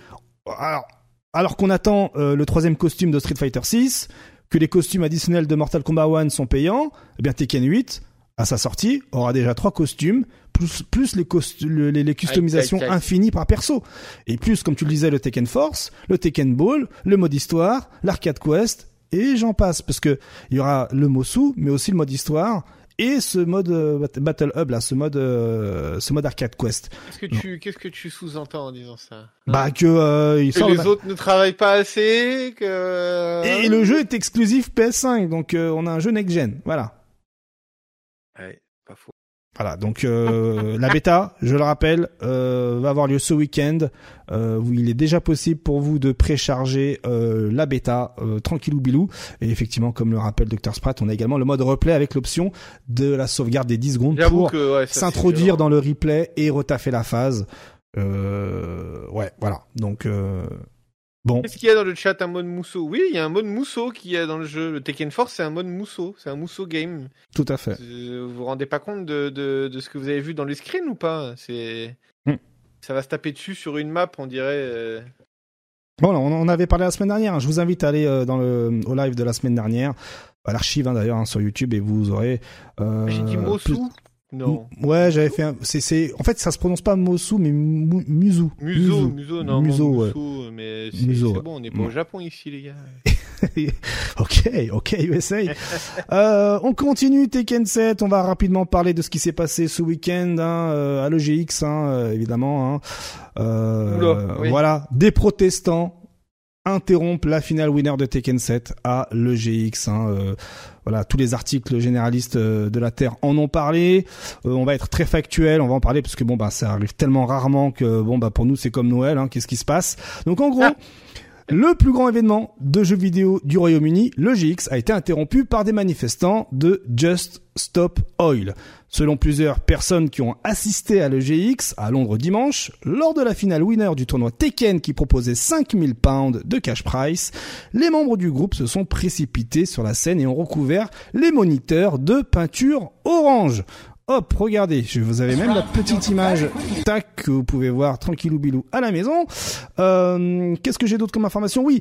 Alors, alors qu'on attend euh, le troisième costume de Street Fighter 6, que les costumes additionnels de Mortal Kombat 1 sont payants, eh bien Tekken 8, à sa sortie, aura déjà trois costumes, plus, plus les, costu- le- les, les customisations Aïe, aïe, aïe. infinies par perso. Et plus, comme tu le disais, le Tekken Force, le Tekken Ball, le mode histoire, l'arcade quest, et j'en passe. Parce que il y aura le Mosu, mais aussi le mode histoire, et ce mode euh, Bat- Battle Hub, là, ce mode, euh, ce mode arcade quest. Qu'est-ce que tu qu'est-ce que tu sous-entends en disant ça? Bah que euh, il Que les autres ne travaillent pas assez, que Et le jeu est exclusif PS5, donc euh, on a un jeu next-gen. Voilà. Ouais, pas faux. Voilà, donc euh, la bêta, je le rappelle, euh, va avoir lieu ce week-end. Euh, où il est déjà possible pour vous de précharger euh, la bêta euh, tranquillou bilou. Et effectivement, comme le rappelle Dr Sprat, on a également le mode replay avec l'option de la sauvegarde des 10 secondes pour ouais, s'introduire dans le replay et retaffer la phase. Euh, ouais, voilà. Donc euh, bon, Est-ce qu'il y a dans le chat un mode mousseau? Oui, il y a un mode mousseau qui est dans le jeu. Le Tekken Force, c'est un mode mousseau. C'est un mousseau game. tout à fait. Euh, Vous vous rendez pas compte de, de, de ce que vous avez vu dans les screens ou pas? C'est Hmm. ça va se taper dessus sur une map, on dirait. euh, Bon, on en avait parlé la semaine dernière. Je vous invite à aller euh, dans le au live de la semaine dernière, à l'archive hein, d'ailleurs hein, sur YouTube, et vous aurez. euh, J'ai dit plus- Non. Ouais, j'avais fait. Un... C'est c'est. En fait, ça se prononce pas Mosu, mais Mu- Musu. Muso, Muso, non. Muso, Muso, ouais. mais c'est Muso, ouais. bon, on n'est pas Ouais. au Japon ici, les gars. ok, ok, USA. euh, on continue Tekken 7. On va rapidement parler de ce qui s'est passé ce week-end hein, euh, à l'EGX, hein, euh, évidemment. Hein. Euh, Oula, oui. Voilà, des protestants interrompent la finale winner de Tekken 7 à l'EGX. Hein, euh, voilà, tous les articles généralistes euh, de la Terre en ont parlé. Euh, on va être très factuel, on va en parler parce que bon bah ça arrive tellement rarement que bon bah pour nous c'est comme Noël. Hein, Qu'est-ce qui se passe? Donc en gros. Le plus grand événement de jeux vidéo du Royaume-Uni, le GX, a été interrompu par des manifestants de Just Stop Oil. Selon plusieurs personnes qui ont assisté à le GX à Londres dimanche, lors de la finale winner du tournoi Tekken qui proposait 5000 pounds de cash price, les membres du groupe se sont précipités sur la scène et ont recouvert les moniteurs de peinture orange. Hop, regardez, je vous avez même la petite image, tac, que vous pouvez voir tranquillou bilou à la maison. Euh, Qu'est-ce que j'ai d'autre comme information? Oui,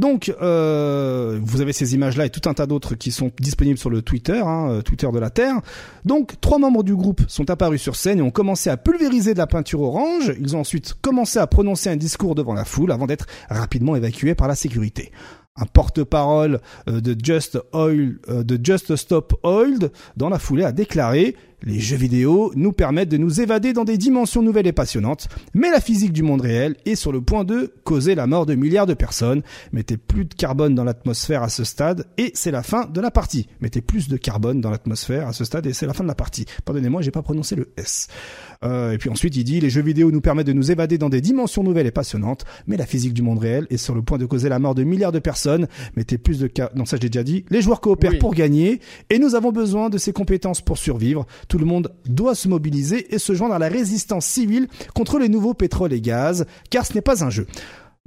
donc euh, vous avez ces images-là et tout un tas d'autres qui sont disponibles sur le Twitter, hein, euh, Twitter de la Terre. Donc trois membres du groupe sont apparus sur scène et ont commencé à pulvériser de la peinture orange. Ils ont ensuite commencé à prononcer un discours devant la foule avant d'être rapidement évacués par la sécurité un porte-parole euh, de Just Oil, de Just Stop Oil, dans la foulée a déclaré les jeux vidéo nous permettent de nous évader dans des dimensions nouvelles et passionnantes, mais la physique du monde réel est sur le point de causer la mort de milliards de personnes. Mettez plus de carbone dans l'atmosphère à ce stade et c'est la fin de la partie. Mettez plus de carbone dans l'atmosphère à ce stade et c'est la fin de la partie. Pardonnez-moi, j'ai pas prononcé le S. Euh, et puis ensuite, il dit les jeux vidéo nous permettent de nous évader dans des dimensions nouvelles et passionnantes, mais la physique du monde réel est sur le point de causer la mort de milliards de personnes. Mettez plus de ca... non ça je l'ai déjà dit. Les joueurs coopèrent Oui. pour gagner et nous avons besoin de ces compétences pour survivre. Tout le monde doit se mobiliser et se joindre à la résistance civile contre les nouveaux pétroles et gaz, car ce n'est pas un jeu.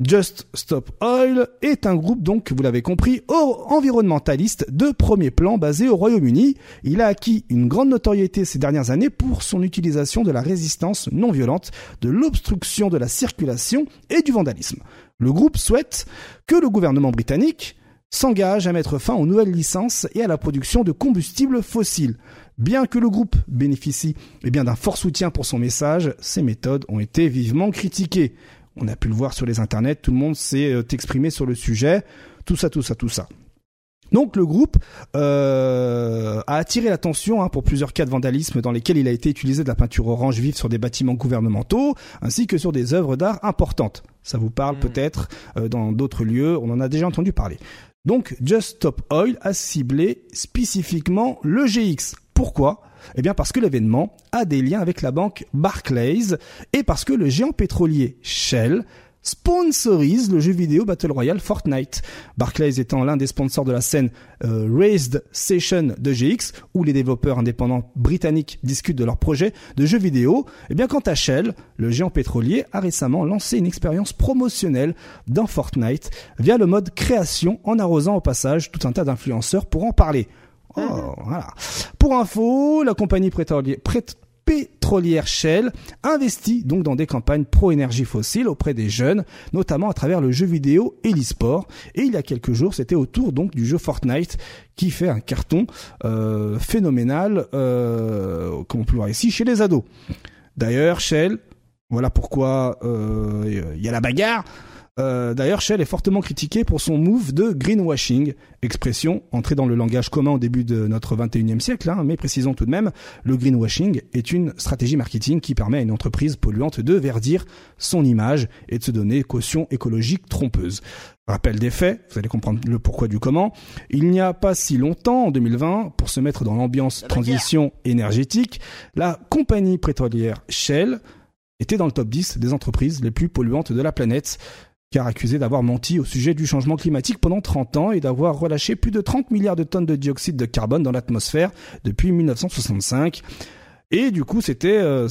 Just Stop Oil est un groupe donc, vous l'avez compris, environnementaliste de premier plan basé au Royaume-Uni. Il a acquis une grande notoriété ces dernières années pour son utilisation de la résistance non violente, de l'obstruction de la circulation et du vandalisme. Le groupe souhaite que le gouvernement britannique s'engage à mettre fin aux nouvelles licences et à la production de combustibles fossiles. Bien que le groupe bénéficie eh bien d'un fort soutien pour son message, ses méthodes ont été vivement critiquées. On a pu le voir sur les internets, tout le monde s'est euh, exprimé sur le sujet, tout ça, tout ça, tout ça. Donc le groupe euh, a attiré l'attention hein, pour plusieurs cas de vandalisme dans lesquels il a été utilisé de la peinture orange vive sur des bâtiments gouvernementaux ainsi que sur des œuvres d'art importantes. Ça vous parle hmm. peut-être euh, dans d'autres lieux, on en a déjà entendu parler. Donc Just Stop Oil a ciblé spécifiquement le GX. Pourquoi? Eh bien parce que l'événement a des liens avec la banque Barclays et parce que le géant pétrolier Shell sponsorise le jeu vidéo Battle Royale Fortnite. Barclays étant l'un des sponsors de la scène euh, Raised Session de GX, où les développeurs indépendants britanniques discutent de leur projet de jeu vidéo, eh bien quant à Shell, le géant pétrolier a récemment lancé une expérience promotionnelle dans Fortnite via le mode création en arrosant au passage tout un tas d'influenceurs pour en parler. Pour info, la compagnie pétrolière Shell investit donc dans des campagnes pro-énergie fossile auprès des jeunes, notamment à travers le jeu vidéo et l'e-sport. Et il y a quelques jours, c'était autour donc du jeu Fortnite qui fait un carton euh, phénoménal, euh, comme on peut le voir ici, chez les ados. D'ailleurs, Shell, voilà pourquoi euh, il y a la bagarre. Euh, d'ailleurs, Shell est fortement critiqué pour son move de greenwashing, expression entrée dans le langage commun au début de notre 21e siècle, hein, mais précisons tout de même, le greenwashing est une stratégie marketing qui permet à une entreprise polluante de verdir son image et de se donner caution écologique trompeuse. Rappel des faits, vous allez comprendre le pourquoi du comment. Il n'y a pas si longtemps, en 2020, pour se mettre dans l'ambiance transition énergétique, la compagnie pétrolière Shell était dans le top 10 des entreprises les plus polluantes de la planète car accusé d'avoir menti au sujet du changement climatique pendant 30 ans et d'avoir relâché plus de 30 milliards de tonnes de dioxyde de carbone dans l'atmosphère depuis 1965. Et du coup, c'était euh,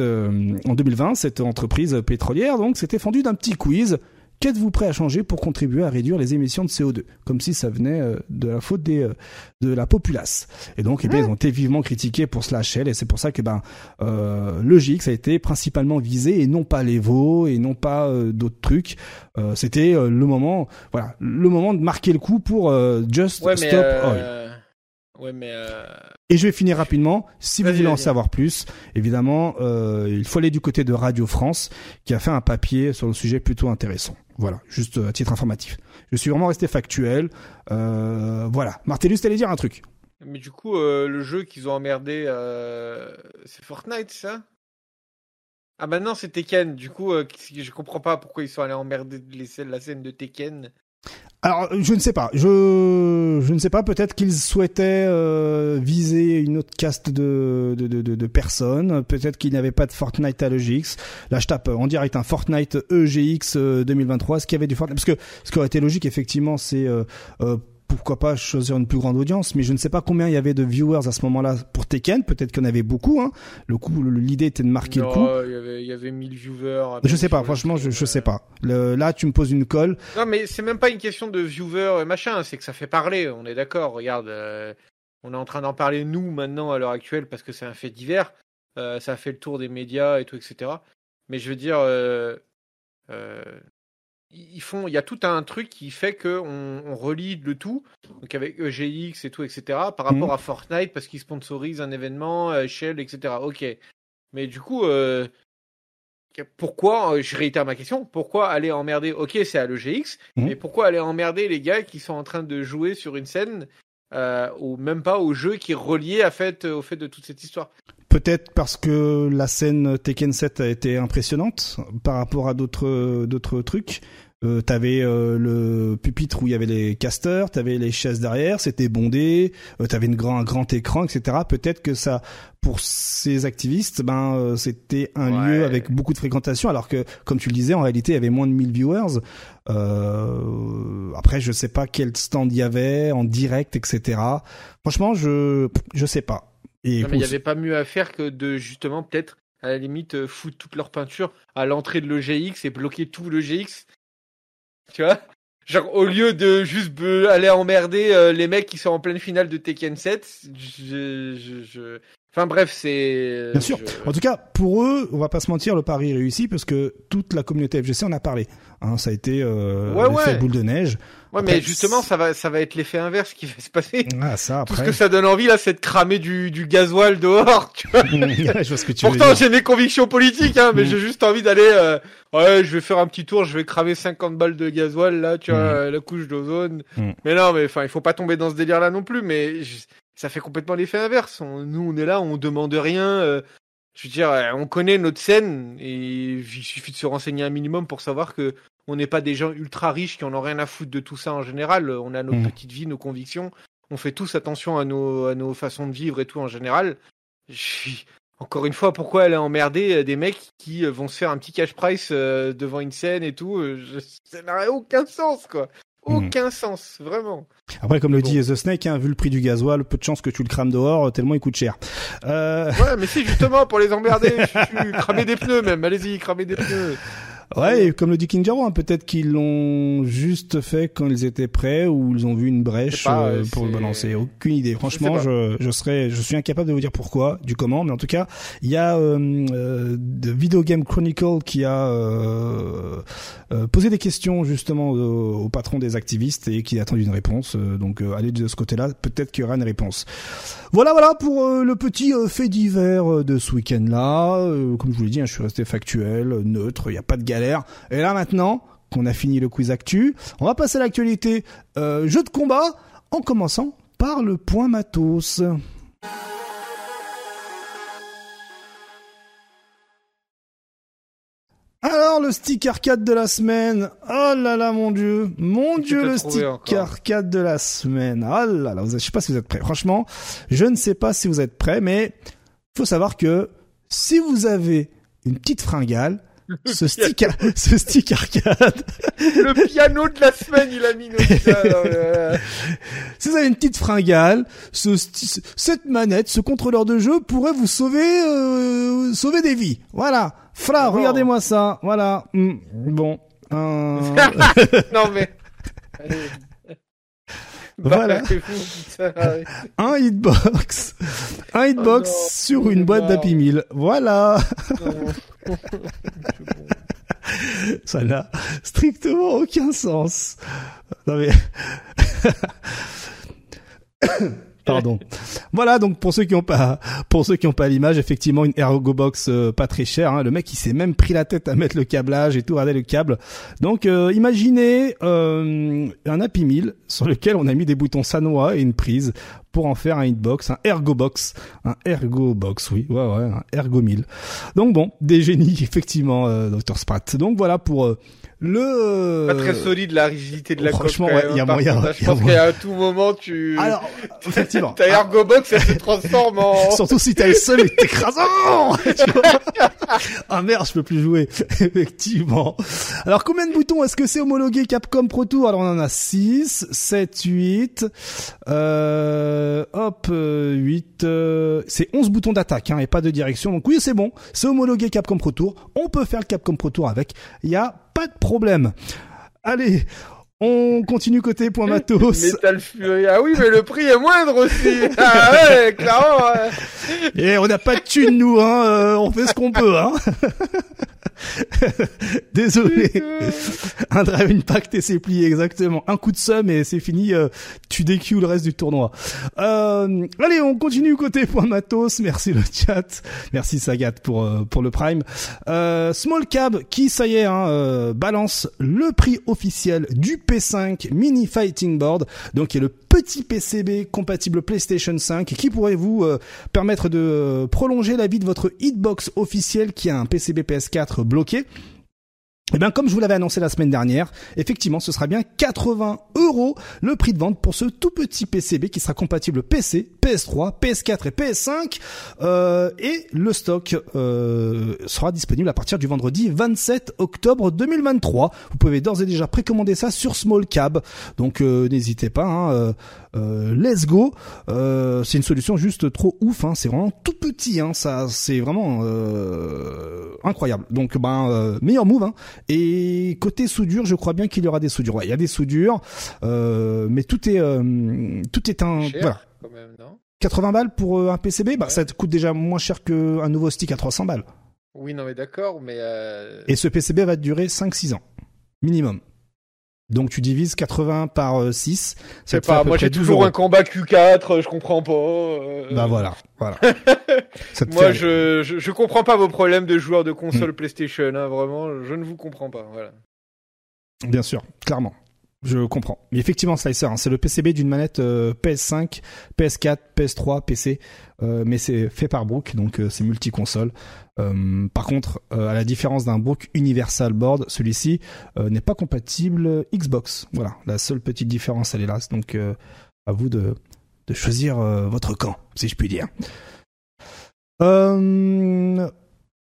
euh, en 2020 cette entreprise pétrolière donc s'était fendue d'un petit quiz Qu'êtes-vous prêt à changer pour contribuer à réduire les émissions de CO2 Comme si ça venait euh, de la faute des, euh, de la populace. Et donc, eh bien, ils ont été vivement critiqués pour cela Shell, et c'est pour ça que ben euh, le GX a été principalement visé et non pas les veaux et non pas euh, d'autres trucs. C'était le moment, voilà, le moment de marquer le coup pour Just Stop Oil. Ouais, mais Et je vais finir rapidement. Si vous voulez en savoir plus, évidemment, euh, il faut aller du côté de Radio France, qui a fait un papier sur le sujet plutôt intéressant. Voilà, juste euh, à titre informatif. Je suis vraiment resté factuel. Euh, voilà. Martellus, t'allais dire un truc. Mais du coup, euh, le jeu qu'ils ont emmerdé, c'est Fortnite, ça? Ah bah non, c'est Tekken. Du coup, je comprends pas pourquoi ils sont allés emmerder la scène de Tekken. Alors, je ne sais pas. Je, je ne sais pas. Peut-être qu'ils souhaitaient euh, viser une autre caste de, de, de, de personnes. Peut-être qu'il n'y avait pas de Fortnite à l'EGX. Là, je tape en direct un Fortnite EGX 2023. Ce qui avait du Fortnite Parce que ce qui aurait été logique, effectivement, c'est euh, euh pourquoi pas choisir une plus grande audience, mais je ne sais pas combien il y avait de viewers à ce moment-là pour Tekken. Peut-être qu'il y en avait beaucoup. Hein. Le coup, l'idée était de marquer le coup. Il y avait, il y avait 1000 viewers. Je sais pas. Franchement, je, je sais pas. Le, là, tu me poses une colle. Non, mais c'est même pas une question de viewers et machin. C'est que ça fait parler. On est d'accord. Regarde, euh, on est en train d'en parler nous maintenant à l'heure actuelle parce que c'est un fait divers. Euh, ça a fait le tour des médias et tout, etc. Mais je veux dire, euh, euh ils font, il y a tout un truc qui fait que on, relie le tout, donc avec EGX et tout, etc. Par rapport mhm. à Fortnite parce qu'ils sponsorisent un événement, euh, Shell, etc. Ok, mais du coup, euh, pourquoi Je réitère ma question. Pourquoi aller emmerder Ok, c'est à l'EGX, mhm. mais pourquoi aller emmerder les gars qui sont en train de jouer sur une scène euh, ou même pas au jeu qui est relié à fait, au fait de toute cette histoire? Peut-être parce que la scène Tekken 7 a été impressionnante par rapport à d'autres d'autres trucs. Euh, t'avais euh, le pupitre où il y avait les casters, t'avais les chaises derrière, c'était bondé, euh, t'avais une grand, un grand écran, etc. Peut-être que ça, pour ces activistes, ben c'était un lieu avec beaucoup de fréquentation, alors que, comme tu le disais, en réalité, il y avait moins de 1000 viewers. après, je sais pas quel stand il y avait en direct, etc. Franchement, je je sais pas. Et il n'y avait pas mieux à faire que de justement peut-être à la limite foutre toute leur peinture à l'entrée de l'EGX et bloquer tout l'EGX Tu vois? Genre, au lieu de juste aller emmerder euh, les mecs qui sont en pleine finale de Tekken 7, je, je, je... Enfin bref, c'est... Bien sûr. En tout cas, pour eux, on va pas se mentir, le pari est réussi parce que toute la communauté FGC en a parlé. Hein, ça a été euh, ouais, ouais. boule de neige. Ouais, mais justement, ça va, ça va être l'effet inverse qui va se passer. Ah, ça, après. Tout ce que ça donne envie, là, c'est de cramer du, du gasoil dehors, tu vois. je vois ce que tu Pourtant, j'ai mes convictions politiques, hein, mais mm. j'ai juste envie d'aller, euh, ouais, je vais faire un petit tour, je vais cramer 50 balles de gasoil, là, tu vois, mm. la couche d'ozone. Mm. Mais non, mais enfin, il faut pas tomber dans ce délire-là non plus, mais ça fait complètement l'effet inverse. nous, on est là, on demande rien. Euh, je veux dire, euh, on connaît notre scène et il suffit de se renseigner un minimum pour savoir que on n'est pas des gens ultra riches qui en ont rien à foutre de tout ça en général. On a nos mmh. petites vies, nos convictions. On fait tous attention à nos, à nos façons de vivre et tout en général. Encore une fois, pourquoi elle a emmerdé euh, des mecs qui vont se faire un petit cash price devant une scène et tout Ça n'a aucun sens, quoi. Hmm. Aucun sens, vraiment. Après, comme le dit The Snake, hein, vu le prix du gasoil, peu de chance que tu le crames dehors, tellement il coûte cher. Euh... Ouais, mais si, justement, pour les emmerder, je, cramer des pneus même, allez-y, cramer des pneus. Ouais, et comme le dit Kinjaro, hein, peut-être qu'ils l'ont juste fait quand ils étaient prêts ou ils ont vu une brèche euh, pour le balancer. Aucune idée. Franchement, je, je, serais, je suis incapable de vous dire pourquoi, du comment, mais en tout cas, il y a euh, euh Video Game Chronicle qui a euh, euh, posé des questions justement au, patron des activistes et qui a attendu une réponse. donc, allez de ce côté-là, peut-être qu'il y aura une réponse. Voilà, voilà pour le petit fait divers de ce week-end-là. comme je vous l'ai dit, hein, je suis resté factuel, neutre, il n'y a pas de galère et là maintenant qu'on a fini le quiz actu, on va passer à l'actualité euh, jeu de combat en commençant par le point matos. Alors le stick arcade de la semaine. Oh là là mon dieu, mon dieu le stick arcade de la semaine. Oh là là, je sais pas si vous êtes prêts. Franchement, je ne sais pas si vous êtes prêts, mais faut savoir que si vous avez une petite fringale, ce stick, ce stick arcade. Le piano de la semaine, il a mis nos Si vous avez une petite fringale, ce, cette manette, ce contrôleur de jeu pourrait vous sauver, euh, sauver des vies. Voilà. Fra, regardez-moi ça. Voilà. Hmm. Bon. Euh... non mais. Voilà. un hitbox. Un hitbox oh sur une boîte d'Happy Meal. Voilà. Ça n'a strictement aucun sens. Non mais... Pardon. voilà donc pour ceux qui ont pas pour ceux qui ont pas l'image, effectivement une Ergo Box euh, pas très chère. Hein. Le mec il s'est même pris la tête à mettre le câblage et tout, regarder le câble. Donc euh, imaginez euh, un Happy Meal sur lequel on a mis des boutons Sanoa et une prise pour en faire un hitbox, un ergo box, un ergo box, oui, ouais, ouais, un ergo 1000. Donc bon, des génies effectivement, euh, Dr Sprat. Donc voilà pour euh, le pas très solide la rigidité de la franchement ouais il y a moyen je pense qu'à tout moment tu alors effectivement. ta ergo box elle se transforme en surtout si t'es le seul et t'écrasant ah merde je peux plus jouer effectivement. Alors combien de boutons est-ce que c'est homologué Capcom Pro Tour? Alors on en a 6 7 8 euh, hop 8 euh, euh, c'est 11 boutons d'attaque hein, et pas de direction. Donc oui c'est bon c'est homologué Capcom Pro Tour. On peut faire le Capcom Pro Tour avec. Il y a pas de problème. Allez, on continue côté point matos. Metal Fury. Ah oui, mais le prix est moindre aussi. Ah ouais, clairement. Et on n'a pas de thunes, nous, hein. Euh, on fait ce qu'on peut, hein. Désolé. un drive impact et c'est plié exactement. Un coup de somme et c'est fini. Euh, tu décues le reste du tournoi. Euh, allez, on continue côté point matos. Merci le chat. Merci Sagat pour euh, pour le prime. Small Cab qui ça y est hein, balance le prix officiel du P5 Mini Fighting Board. Donc qui est le petit PCB compatible PlayStation 5 qui pourrait vous permettre de prolonger la vie de votre hitbox officiel qui a un PCB PS4 bloqué. Et eh bien, comme je vous l'avais annoncé la semaine dernière, effectivement, ce sera bien 80 euros le prix de vente pour ce tout petit PCB qui sera compatible PC, PS3, PS4 et PS5. Euh, et le stock euh, sera disponible à partir du vendredi 27 octobre 2023. Vous pouvez d'ores et déjà précommander ça sur Small Cab. Donc euh, n'hésitez pas. Hein, euh, let's go. Euh, c'est une solution juste trop ouf. Hein. C'est vraiment tout petit. Hein. Ça, c'est vraiment euh, incroyable. Donc, ben meilleur move. Hein. Et côté soudure, je crois bien qu'il y aura des soudures. Ouais, il y a des soudures, mais tout est tout est un voilà. Quand même, non? 80 balles pour un PCB, bah ça coûte déjà moins cher qu'un nouveau stick à 300 balles. Oui, non mais d'accord, mais et ce PCB va durer 5-6 ans minimum. Donc tu divises 80 par 6. Euh, C'est pas, moi j'ai toujours un combat Q4, je comprends pas. Euh. Bah voilà, voilà. moi je, je, comprends pas vos problèmes de joueurs de console hmm. PlayStation, hein, vraiment, je ne vous comprends pas, voilà. Bien sûr, clairement. Je comprends. Mais effectivement, Slicer, hein, c'est le PCB d'une manette PS5, PS4, PS3, PC, mais c'est fait par Brook, donc euh, c'est multi-console. Euh, par contre, euh, à la différence d'un Brook Universal Board, celui-ci n'est pas compatible Xbox. Voilà, la seule petite différence, elle est là. Donc, à vous de, de choisir votre camp, si je puis dire.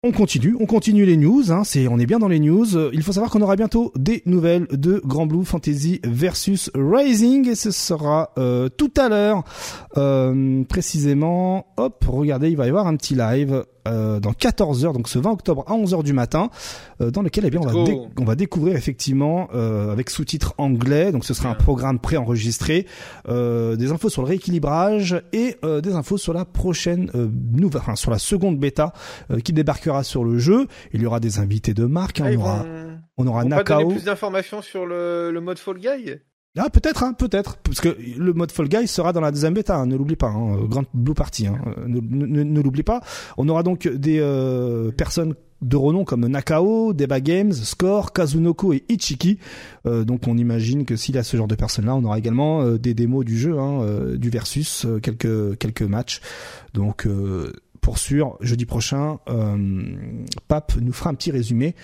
On continue, on continue les news, hein, c'est, on est bien dans les news. Il faut savoir qu'on aura bientôt des nouvelles de Grand Blue Fantasy versus Rising et ce sera euh, tout à l'heure. Euh, précisément, hop, regardez, il va y avoir un petit live euh, dans 14 heures, donc ce 20 octobre à 11 heures du matin, euh, dans lequel eh bien on va, on va découvrir effectivement euh, avec sous-titres anglais, donc ce sera un programme préenregistré, des infos sur le rééquilibrage et des infos sur la prochaine nouvelle, enfin sur la seconde bêta qui débarquera sur le jeu. Il y aura des invités de marque, hein, on, aura, on aura Nakao. plus d'informations sur le, le mode Fall Guy? Ah peut-être, hein, peut-être, parce que le mode Fall Guy sera dans la deuxième bêta, hein, ne l'oublie pas, hein, Grand Blue Party, hein, ne, ne, l'oublie pas. On aura donc des euh, personnes de renom comme Nakao, Deba Games, Score, Kazunoko et Ichiki. Euh, donc on imagine que s'il y a ce genre de personnes-là, on aura également euh, des démos du jeu, hein, du versus, quelques quelques matchs. Donc pour sûr, jeudi prochain, Pape nous fera un petit résumé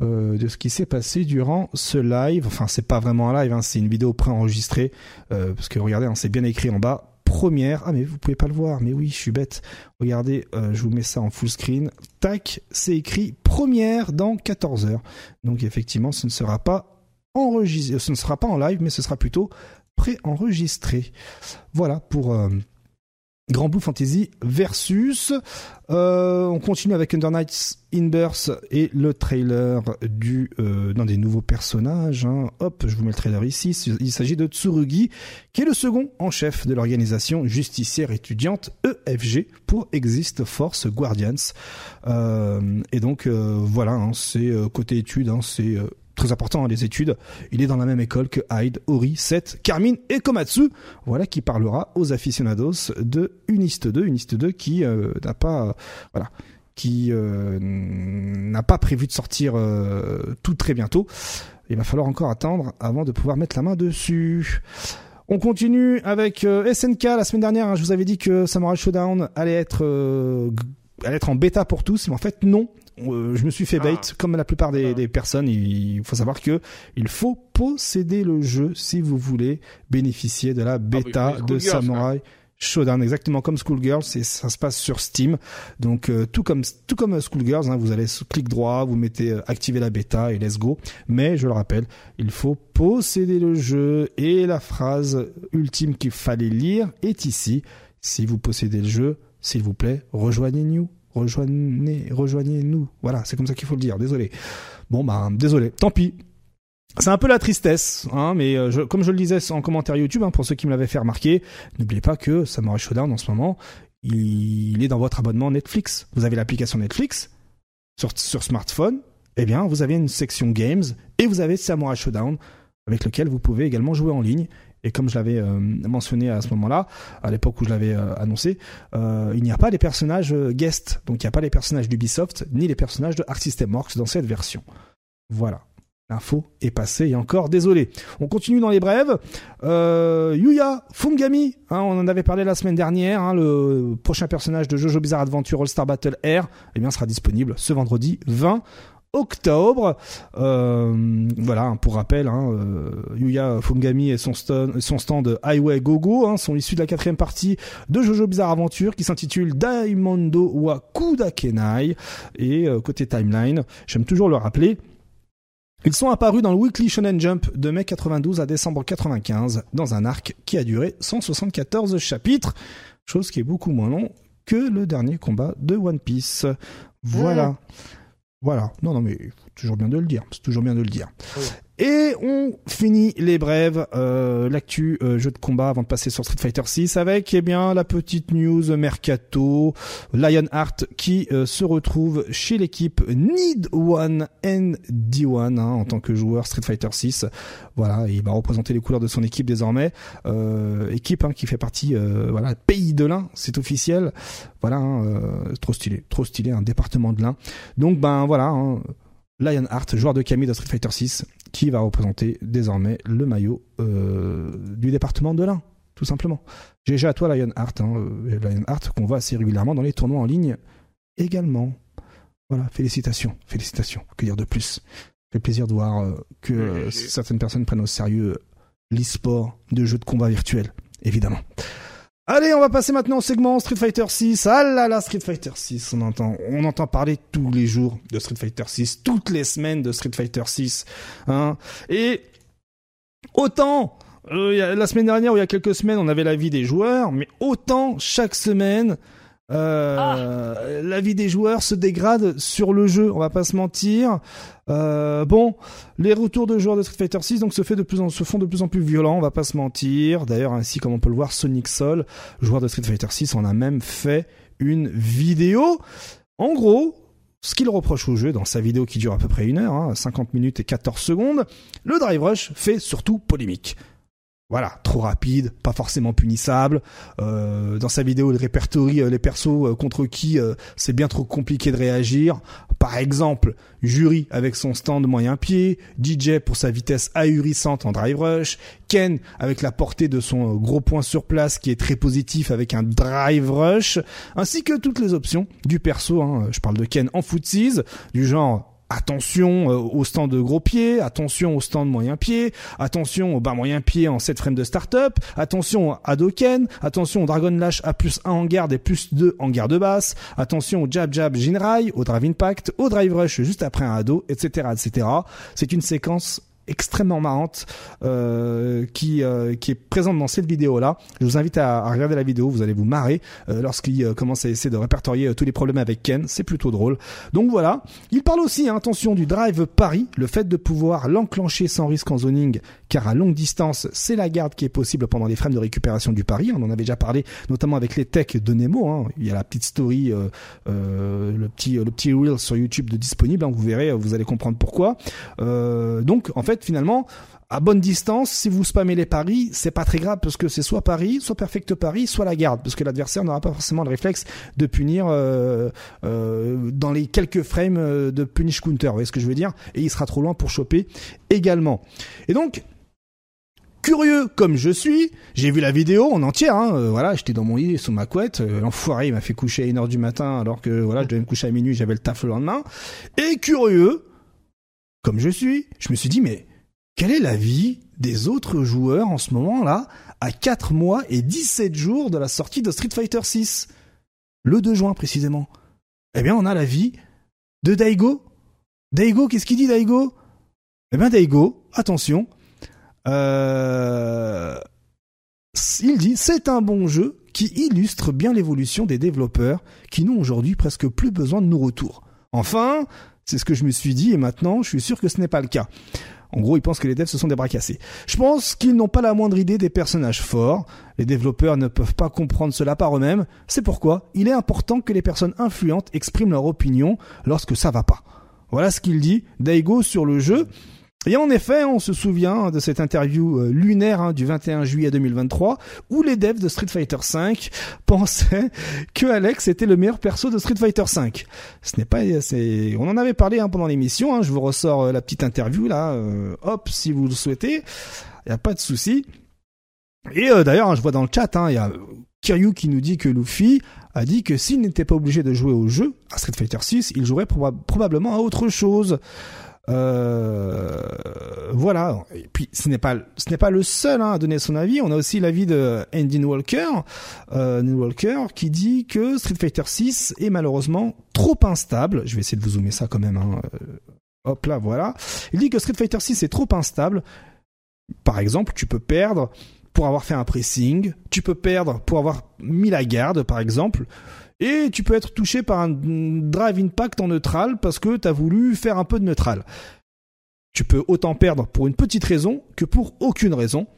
euh, de ce qui s'est passé durant ce live. Enfin, c'est pas vraiment un live, hein, c'est une vidéo préenregistrée euh, parce que regardez, hein, c'est bien écrit en bas. Première, ah mais vous pouvez pas le voir, mais oui, je suis bête. Regardez, euh, je vous mets ça en full screen. Tac, c'est écrit première dans 14 heures. Donc effectivement, ce ne sera pas enregistré, ce ne sera pas en live, mais ce sera plutôt préenregistré. Voilà pour Grand Blue Fantasy versus. Euh, on continue avec Under Nights Inverse et le trailer du euh, d'un des nouveaux personnages. Hein. Hop, je vous mets le trailer ici. Il s'agit de Tsurugi, qui est le second en chef de l'organisation justicière étudiante EFG pour Exist Force Guardians. Euh, et donc voilà, hein, c'est côté études, hein, c'est très important, les études. Il est dans la même école que Hyde, Ori, Seth, Carmine et Komatsu. Voilà qui parlera aux aficionados de Uniste 2. Uniste 2 qui euh, n'a pas, voilà, qui euh, n'a pas prévu de sortir euh, tout très bientôt. Il va falloir encore attendre avant de pouvoir mettre la main dessus. On continue avec SNK. La semaine dernière, hein, je vous avais dit que Samurai Showdown allait être, allait être en bêta pour tous, mais en fait non. Euh, je me suis fait bait, ah. comme la plupart des, ah. personnes. Il faut savoir que il faut posséder le jeu si vous voulez bénéficier de la ah, bêta de Samurai. Showdown, exactement comme Schoolgirls, et ça se passe sur Steam. Donc euh, tout comme tout comme Schoolgirls, hein, vous allez clic droit, vous mettez euh, activer la bêta et let's go. Mais je le rappelle, il faut posséder le jeu et la phrase ultime qu'il fallait lire est ici. Si vous possédez le jeu, s'il vous plaît, rejoignez-nous rejoignez, rejoignez-nous. Voilà, c'est comme ça qu'il faut le dire. Désolé. Bon bah désolé. Tant pis. C'est un peu la tristesse, hein, mais euh, comme je le disais en commentaire YouTube, hein, pour ceux qui me l'avaient fait remarquer, n'oubliez pas que Samurai Shodown en ce moment, il, est dans votre abonnement Netflix. Vous avez l'application Netflix sur, sur smartphone, eh bien vous avez une section Games et vous avez Samurai Shodown avec lequel vous pouvez également jouer en ligne et comme je l'avais euh, mentionné à ce moment-là, à l'époque où je l'avais euh, annoncé, euh, il n'y a pas les personnages guest, donc il n'y a pas les personnages d'Ubisoft ni les personnages de Arc System Works dans cette version. Voilà. L'info est passée et encore désolé. On continue dans les brèves. Yuya Fungami, hein, on en avait parlé la semaine dernière. Hein, le prochain personnage de Jojo Bizarre Adventure All Star Battle Air, eh bien, sera disponible ce vendredi 20 octobre. Euh, voilà, pour rappel, hein, euh, Yuya Fungami et son, stand, son stand Highway Gogo hein, sont issus de la quatrième partie de Jojo Bizarre Aventure qui s'intitule Daimondo wa Kudakenai. Et euh, côté timeline, j'aime toujours le rappeler, ils sont apparus dans le Weekly Shonen Jump de mai 92 à décembre 95 dans un arc qui a duré 174 chapitres, chose qui est beaucoup moins long que le dernier combat de One Piece. Voilà. Voilà. Non, non, mais toujours bien de le dire. C'est toujours bien de le dire. Et on finit les brèves, euh, l'actu euh, jeu de combat avant de passer sur Street Fighter 6 avec eh bien la petite news mercato Lionheart qui euh, se retrouve chez l'équipe Need One and D1 hein, en tant que joueur Street Fighter 6. Voilà, il va représenter les couleurs de son équipe désormais. équipe hein, qui fait partie voilà pays de l'Ain, c'est officiel. Voilà, hein, trop stylé, trop stylé, un département de l'Ain. Donc ben voilà. Lionheart, joueur de Camille de Street Fighter 6, qui va représenter désormais le maillot euh, du département de l'Ain, tout simplement. GG à toi Lionheart, hein, euh, Lionheart qu'on voit assez régulièrement dans les tournois en ligne également. Voilà, félicitations, félicitations. Que dire de plus? Fait plaisir de voir euh, que certaines personnes prennent au sérieux l'e-sport de jeux de combat virtuels, évidemment. Allez, on va passer maintenant au segment Street Fighter 6. Ah là là, Street Fighter 6, on entend, on entend parler tous les jours de Street Fighter 6, toutes les semaines de Street Fighter 6. Hein. Et autant, euh, la semaine dernière ou il y a quelques semaines, on avait la vie des joueurs, mais autant chaque semaine, euh, la vie des joueurs se dégrade sur le jeu, on va pas se mentir. Euh, bon, les retours de joueurs de Street Fighter 6 donc se, en, font de plus en plus violents, on va pas se mentir. D'ailleurs, ainsi comme on peut le voir, Sonic Sol, joueur de Street Fighter 6, on a même fait une vidéo. En gros, ce qu'il reproche au jeu dans sa vidéo qui dure à peu près une heure, hein, 50 minutes et 14 secondes, le Drive Rush fait surtout polémique voilà, trop rapide, pas forcément punissable. Euh, dans sa vidéo, il répertorie euh, les persos euh, contre qui c'est bien trop compliqué de réagir. Par exemple, Jury avec son stand moyen pied, DJ pour sa vitesse ahurissante en drive rush, Ken avec la portée de son gros point sur place qui est très positif avec un drive rush, ainsi que toutes les options du perso. Hein. Je parle de Ken en footsies, du genre attention euh, au stand de gros pied, attention au stand moyen pied, attention au bas moyen pied en 7 frames de start-up, attention à Doken, attention au Dragon Lash à plus 1 en garde et plus 2 en garde basse, attention au Jab Jab Jinrai, au Drive Impact, au Drive Rush juste après un ado, etc. etc. C'est une séquence extrêmement marrante euh, qui euh, qui est présente dans cette vidéo là. Je vous invite à, regarder la vidéo, vous allez vous marrer euh, lorsqu'il euh, commence à essayer de répertorier euh, tous les problèmes avec Ken, c'est plutôt drôle. Donc voilà, il parle aussi hein, attention du drive Paris, le fait de pouvoir l'enclencher sans risque en zoning car à longue distance, c'est la garde qui est possible pendant les frames de récupération du pari. On en avait déjà parlé, notamment avec les techs de Nemo. Hein. Il y a la petite story, euh, le petit le petit reel sur YouTube de disponible. Hein. Vous verrez, vous allez comprendre pourquoi. Donc, en fait, finalement, à bonne distance, si vous spammez les paris, c'est pas très grave parce que c'est soit pari, soit perfect pari, soit la garde, parce que l'adversaire n'aura pas forcément le réflexe de punir euh, euh, dans les quelques frames de punish counter. Vous voyez ce que je veux dire Et il sera trop loin pour choper également. Et donc, Curieux comme je suis, j'ai vu la vidéo en entière. Hein, euh, voilà, j'étais dans mon lit sous ma couette. Euh, l'enfoiré m'a fait coucher à 1h du matin alors que voilà, je devais me coucher à minuit, j'avais le taf le lendemain. Et curieux comme je suis, je me suis dit mais quelle est la vie des autres joueurs en ce moment-là à 4 mois et 17 jours de la sortie de Street Fighter 6 Le 2 juin précisément. Eh bien, on a la vie de Daigo. Daigo, qu'est-ce qu'il dit Daigo? Eh bien Daigo, attention, euh, il dit c'est un bon jeu qui illustre bien l'évolution des développeurs qui n'ont aujourd'hui presque plus besoin de nos retours. Enfin, c'est ce que je me suis dit et maintenant je suis sûr que ce n'est pas le cas. En gros, ils pensent que les devs se sont des. Je pense qu'ils n'ont pas la moindre idée des personnages forts. Les développeurs ne peuvent pas comprendre cela par eux-mêmes. C'est pourquoi il est important que les personnes influentes expriment leur opinion lorsque ça va pas. Voilà ce qu'il dit, Daigo, sur le jeu. Et en effet, on se souvient de cette interview euh, lunaire hein, du 21 juillet 2023 où les devs de Street Fighter V pensaient que Alex était le meilleur perso de Street Fighter V. Ce n'est pas, on en avait parlé hein, pendant l'émission. Hein, je vous ressors euh, la petite interview là, euh, hop, si vous le souhaitez. Il n'y a pas de souci. Et d'ailleurs, je vois dans le chat, il y a Kiryu qui nous dit que Luffy a dit que s'il n'était pas obligé de jouer au jeu, à Street Fighter 6, il jouerait probablement à autre chose. Euh, voilà. Et puis ce n'est pas ce n'est pas le seul hein, à donner son avis. On a aussi l'avis de Andy Walker, euh, Walker, qui dit que Street Fighter 6 est malheureusement trop instable. Je vais essayer de vous zoomer ça quand même. Hein. Euh, hop là, voilà. Il dit que Street Fighter 6 est trop instable. Par exemple, tu peux perdre pour avoir fait un pressing, tu peux perdre pour avoir mis la garde, par exemple. Et tu peux être touché par un drive impact en neutral parce que tu as voulu faire un peu de neutral. Tu peux autant perdre pour une petite raison que pour aucune raison.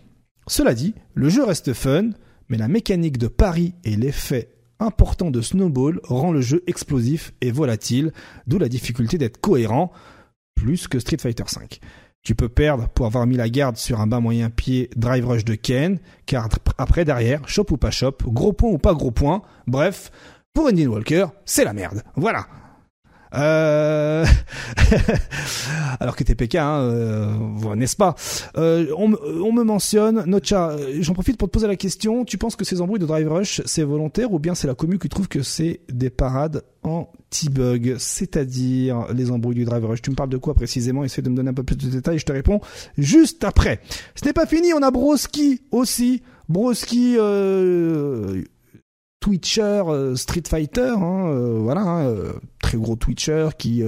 Cela dit, le jeu reste fun, mais la mécanique de pari et l'effet important de snowball rend le jeu explosif et volatile, d'où la difficulté d'être cohérent, plus que Street Fighter V. Tu peux perdre pour avoir mis la garde sur un bas moyen pied drive rush de Ken, car après derrière, shop ou pas shop, gros point ou pas gros point, bref, pour Andy Walker, c'est la merde. Voilà. Euh... Alors que TPK, hein, euh, n'est-ce pas euh, on, me mentionne, Nocha, euh, j'en profite pour te poser la question, tu penses que ces embrouilles de Drive Rush, c'est volontaire ou bien c'est la commu qui trouve que c'est des parades anti-bug, c'est-à-dire les embrouilles du Drive Rush? Tu me parles de quoi précisément? Essaye de me donner un peu plus de détails, je te réponds juste après. Ce n'est pas fini, on a Broski aussi. Broski, euh, Twitcher euh, Street Fighter, hein, euh, voilà, hein, euh, très gros Twitcher qui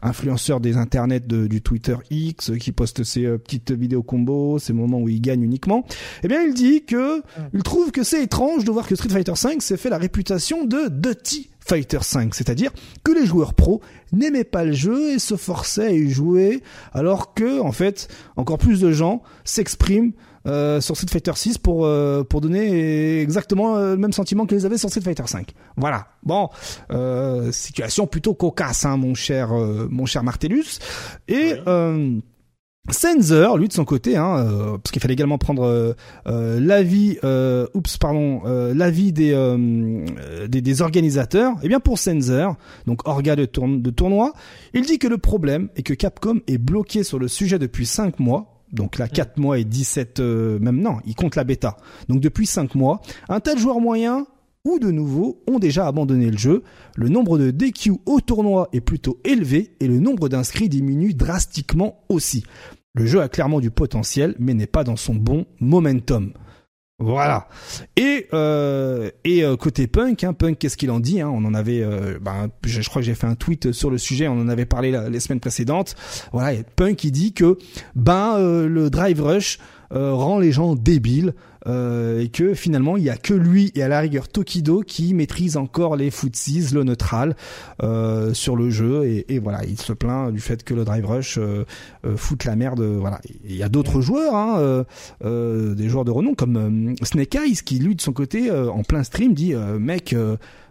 influenceur des internets du Twitter X, qui poste ses petites vidéos combo, ces moments où il gagne uniquement. Eh bien, il dit que il trouve que c'est étrange de voir que Street Fighter 5 s'est fait la réputation de Dirty Fighter 5, c'est-à-dire que les joueurs pros n'aimaient pas le jeu et se forçaient à y jouer, alors que en fait encore plus de gens s'expriment euh, sur Street Fighter 6 pour euh, pour donner exactement euh, le même sentiment qu'ils avaient sur Street Fighter 5. Voilà. Bon, situation plutôt cocasse, hein, mon cher mon cher Martellus. Et Sensor, lui de son côté, hein, parce qu'il fallait également prendre l'avis, oups, pardon, l'avis des, des, des organisateurs. Et eh bien pour Sensor, donc orga de, de tournoi, il dit que le problème est que Capcom est bloqué sur le sujet depuis 5 mois donc là 4 mois et 17 euh, même non, il compte la bêta. Donc depuis 5 mois, un tel joueur moyen ou de nouveau ont déjà abandonné le jeu. Le nombre de DQ au tournoi est plutôt élevé et le nombre d'inscrits diminue drastiquement aussi. Le jeu a clairement du potentiel mais n'est pas dans son bon momentum. Voilà. Et euh, et euh, côté punk, hein, punk, qu'est-ce qu'il en dit hein? On en avait, ben, je, crois que j'ai fait un tweet sur le sujet. On en avait parlé les semaines précédentes. Voilà, punk il dit que ben le drive rush rend les gens débiles. Euh, et que finalement il y a que lui et à la rigueur Tokido qui maîtrise encore les footsies, le neutral euh, sur le jeu. Et, voilà il se plaint du fait que le drive rush euh, euh fout la merde voilà. Il y a d'autres joueurs hein, des joueurs de renom comme Snake Eyes qui lui de son côté en plein stream dit mec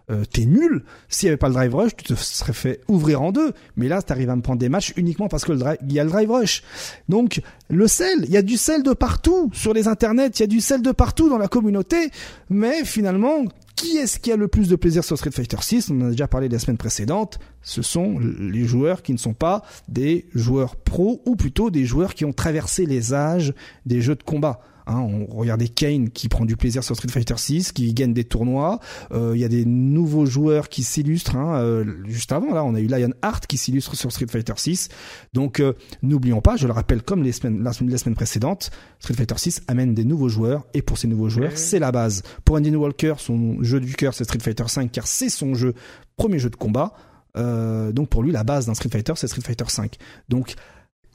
euh, t'es nul. S'il y avait pas le drive rush, tu te serais fait ouvrir en deux. Mais là, t'arrives à me prendre des matchs uniquement parce que le il y a le drive rush. Donc, le sel, il y a du sel de partout sur les internets, il y a du sel de partout dans la communauté. Mais finalement, qui est-ce qui a le plus de plaisir sur Street Fighter 6 On en a déjà parlé la semaine précédente. Ce sont les joueurs qui ne sont pas des joueurs pros ou plutôt des joueurs qui ont traversé les âges des jeux de combat. Hein, on regardait Kane qui prend du plaisir sur Street Fighter 6, qui gagne des tournois. Euh, il y a des nouveaux joueurs qui s'illustrent. Hein, euh, juste avant, là, on a eu Lion Hart qui s'illustre sur Street Fighter 6. Donc, euh, n'oublions pas, je le rappelle comme les semaines, la, les semaines précédentes, Street Fighter 6 amène des nouveaux joueurs. Et pour ces nouveaux joueurs, c'est la base. Pour Andy Walker, son jeu du cœur, c'est Street Fighter 5, car c'est son jeu, premier jeu de combat. donc pour lui, la base d'un Street Fighter, c'est Street Fighter 5. Donc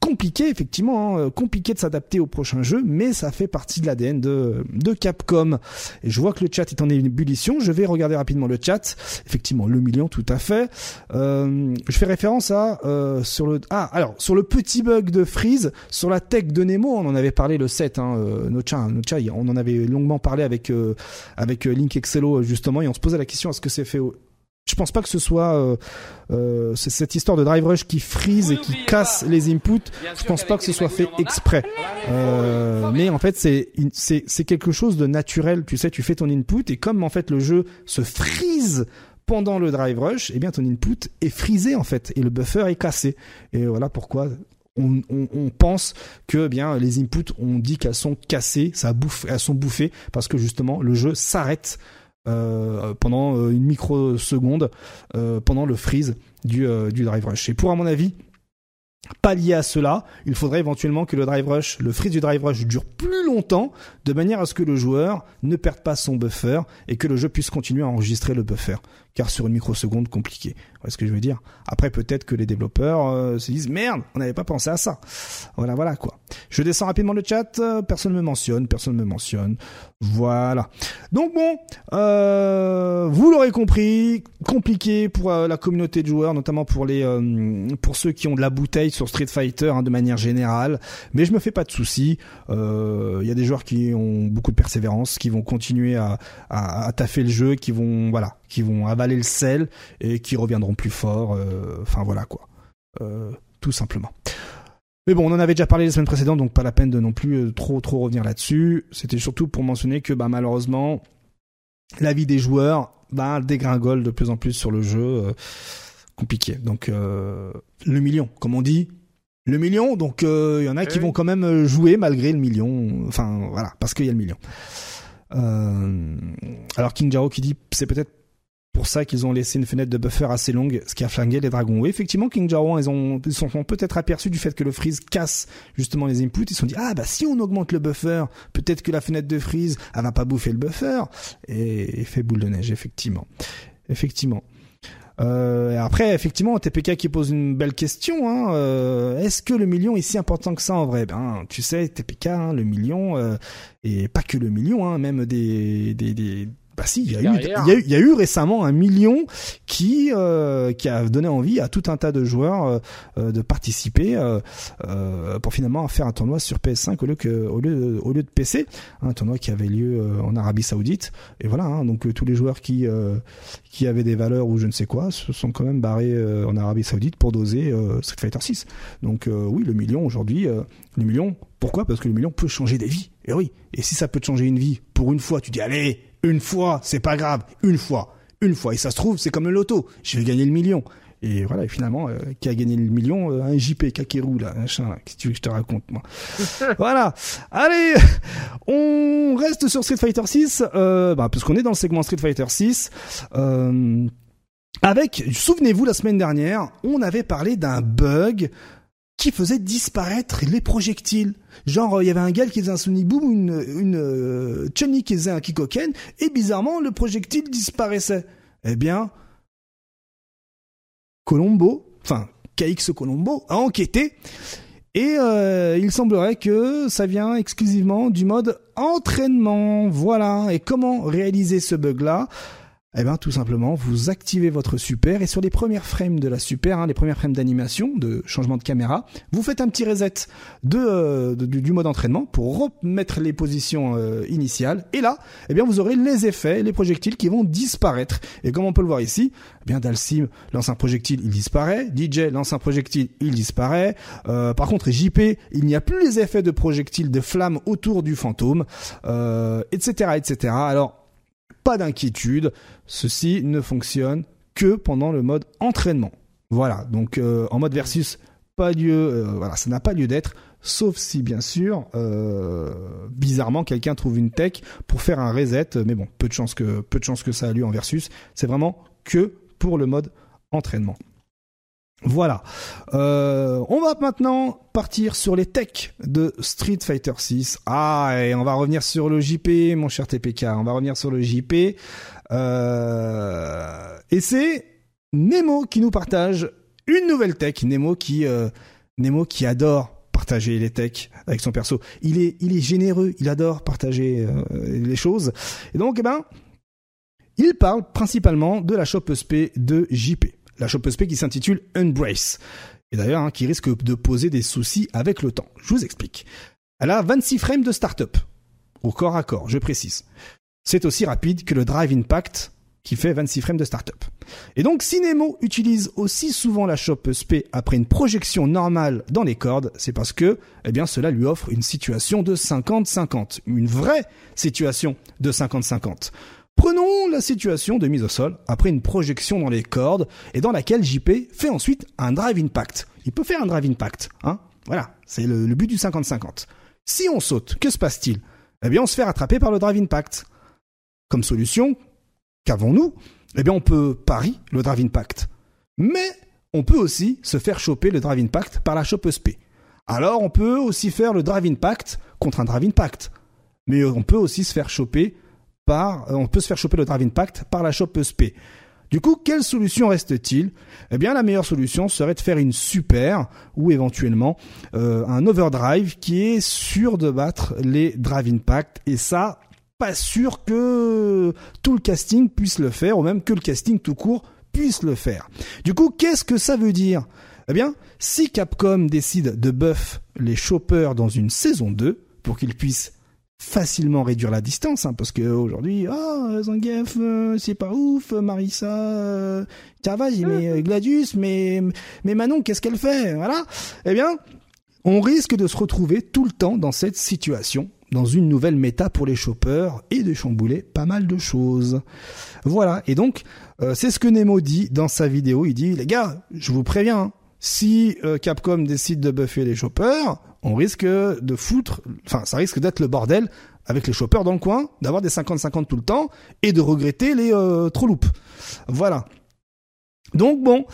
compliqué effectivement, hein, euh, compliqué de s'adapter au prochain jeu, mais ça fait partie de l'ADN de, de Capcom. Et je vois que le chat est en ébullition. Je vais regarder rapidement le chat. Effectivement, le million, tout à fait. Euh, je fais référence à euh, sur le ah alors sur le petit bug de Freeze sur la tech de Nemo. On en avait parlé le 7. Hein, euh, Nocha, Nocha, on en avait longuement parlé avec avec Link Excello justement, et on se posait la question est-ce que c'est fait je pense pas que ce soit euh, euh, cette histoire de drive rush qui freeze et qui casse les inputs. Je pense pas que ce soit fait exprès. Euh, mais en fait, c'est quelque chose de naturel. Tu sais, tu fais ton input et comme en fait le jeu se freeze pendant le drive rush, eh bien ton input est frisé en fait et le buffer est cassé. Et voilà pourquoi on, pense que eh bien les inputs, on dit qu'elles sont cassées, ça bouffe, elles sont bouffées parce que justement le jeu s'arrête euh, pendant euh, une microseconde euh, pendant le freeze du, du drive rush. Et pour à mon avis, pas lié à cela, il faudrait éventuellement que le drive rush, le freeze du drive rush dure plus longtemps, de manière à ce que le joueur ne perde pas son buffer et que le jeu puisse continuer à enregistrer le buffer. Car sur une microseconde, compliqué. Vous ce que je veux dire? Après, peut-être que les développeurs euh, se disent merde, on n'avait pas pensé à ça. Voilà, voilà quoi. Je descends rapidement le chat. Euh, personne ne me mentionne, personne ne me mentionne. Voilà. Donc bon, euh, vous l'aurez compris, compliqué pour la communauté de joueurs, notamment pour les pour ceux qui ont de la bouteille sur Street Fighter hein, de manière générale. Mais je me fais pas de soucis. Il y a des joueurs qui ont beaucoup de persévérance, qui vont continuer à, à, à taffer le jeu, qui vont voilà, qui vont avaler le sel et qui reviendront plus fort. Euh, enfin voilà quoi, euh, tout simplement. Mais bon, on en avait déjà parlé la semaine précédente, donc pas la peine de non plus euh, trop trop revenir là-dessus. C'était surtout pour mentionner que bah, malheureusement, la vie des joueurs bah, dégringole de plus en plus sur le jeu. compliqué. Donc le million, comme on dit, le million. Donc il y en a qui vont quand même jouer malgré le million. Enfin voilà, parce qu'il y a le million. alors King Jaro qui dit c'est peut-être pour ça qu'ils ont laissé une fenêtre de buffer assez longue, ce qui a flingué les dragons. Oui, effectivement, King Jarwan, ils ont, sont peut-être aperçus du fait que le freeze casse justement les inputs. Ils se sont dit, ah bah si on augmente le buffer, peut-être que la fenêtre de freeze, elle va pas bouffer le buffer. Et, fait boule de neige, effectivement. Effectivement. Euh, après, effectivement, TPK qui pose une belle question. Hein, euh, Est-ce que le million est si important que ça en vrai? Ben, tu sais, TPK, hein, le million, euh, et pas que le million, hein, même des, des, des bah si, il y, a eu, il, y a eu, récemment un million qui euh, qui a donné envie à tout un tas de joueurs euh, euh, de participer pour finalement faire un tournoi sur PS5 au lieu que au lieu au lieu de PC, un tournoi qui avait lieu en Arabie Saoudite. Et voilà, hein, donc tous les joueurs qui qui avaient des valeurs ou je ne sais quoi se sont quand même barrés en Arabie Saoudite pour doser Street Fighter 6. Donc oui, le million aujourd'hui, le million. Pourquoi? Parce que le million peut changer des vies. Et oui. Et si ça peut te changer une vie pour une fois, tu dis allez une fois, c'est pas grave. Une fois. Une fois. Et ça se trouve, c'est comme le loto. Je vais gagner le million. Et voilà, et finalement, euh, qui a gagné le million euh, Un JP Kakeru, là, machin, là. Qu'est-ce que tu veux que je te raconte, moi Voilà. Allez, on reste sur Street Fighter 6, euh, bah, parce qu'on est dans le segment Street Fighter 6. Euh, avec, souvenez-vous, la semaine dernière, on avait parlé d'un bug qui faisait disparaître les projectiles. Genre, il y avait un gars qui faisait un Sonic Boom, une, une euh, qui faisait un Kikoken, et bizarrement, le projectile disparaissait. Eh bien, Colombo, enfin, KX Colombo, a enquêté, et euh, il semblerait que ça vient exclusivement du mode entraînement. Voilà. Et comment réaliser ce bug-là? Eh bien, tout simplement, vous activez votre super et sur les premières frames de la super, hein, les premières frames d'animation, de changement de caméra, vous faites un petit reset de, euh, du, mode entraînement pour remettre les positions euh, initiales. Et là, eh bien, vous aurez les effets, les projectiles qui vont disparaître. Et comme on peut le voir ici, eh bien, Dalsim lance un projectile, il disparaît. DJ lance un projectile, il disparaît. Euh, par contre, JP, il n'y a plus les effets de projectiles de flammes autour du fantôme, etc., etc. Alors pas d'inquiétude, ceci ne fonctionne que pendant le mode entraînement. Voilà, donc euh, en mode versus, pas lieu, euh, voilà, ça n'a pas lieu d'être, sauf si bien sûr, euh, bizarrement, quelqu'un trouve une tech pour faire un reset, mais bon, peu de chance que peu de chance que ça a lieu en versus. C'est vraiment que pour le mode entraînement. Voilà. Euh, on va maintenant partir sur les techs de Street Fighter 6. Ah, et on va revenir sur le JP, mon cher TPK. On va revenir sur le JP. Euh, et c'est Nemo qui nous partage une nouvelle tech. Nemo qui, euh, Nemo qui adore partager les techs avec son perso. Il est, il est généreux. Il adore partager les choses. Et donc, eh ben, il parle principalement de la shop SP de JP la shop qui s'intitule Unbrace. Et d'ailleurs, hein, qui risque de poser des soucis avec le temps. Je vous explique. Elle a 26 frames de start-up. Au corps à corps, je précise. C'est aussi rapide que le Drive Impact, qui fait 26 frames de start-up. Et donc, si Nemo utilise aussi souvent la shop SP après une projection normale dans les cordes, c'est parce que, eh bien, cela lui offre une situation de 50-50. Une vraie situation de 50-50. Prenons la situation de mise au sol après une projection dans les cordes et dans laquelle JP fait ensuite un drive impact. Il peut faire un drive impact, hein Voilà, c'est le, but du 50-50. Si on saute, que se passe-t-il? Eh bien, on se fait rattraper par le Drive Impact. Comme solution, qu'avons-nous? Eh bien, on peut pari le Drive Impact. Mais on peut aussi se faire choper le Drive Impact par la Shop SP. Alors, on peut aussi faire le Drive Impact contre un Drive Impact. Mais on peut aussi se faire choper par, on peut se faire choper le Drive Impact par la Shop SP. Du coup, quelle solution reste-t-il? Eh bien, la meilleure solution serait de faire une super ou éventuellement euh, un overdrive qui est sûr de battre les drive impact. Et ça, pas sûr que tout le casting puisse le faire, ou même que le casting tout court puisse le faire. Du coup, qu'est-ce que ça veut dire? Eh bien, si Capcom décide de buff les choppers dans une saison 2 pour qu'ils puissent facilement réduire la distance, hein, parce que aujourd'hui, ah, Zangief, euh, c'est pas ouf, Marissa, euh, j'ai mis euh, Gladius, mais, mais Manon, qu'est-ce qu'elle fait? Voilà. Eh bien, on risque de se retrouver tout le temps dans cette situation, dans une nouvelle méta pour les choppers et de chambouler pas mal de choses. Voilà. Et donc, c'est ce que Nemo dit dans sa vidéo. Il dit, les gars, je vous préviens, si Capcom décide de buffer les choppers, on risque de foutre, enfin, ça risque d'être le bordel avec les choppers dans le coin, d'avoir des 50-50 tout le temps et de regretter les euh, trop loupes. Voilà. Donc bon,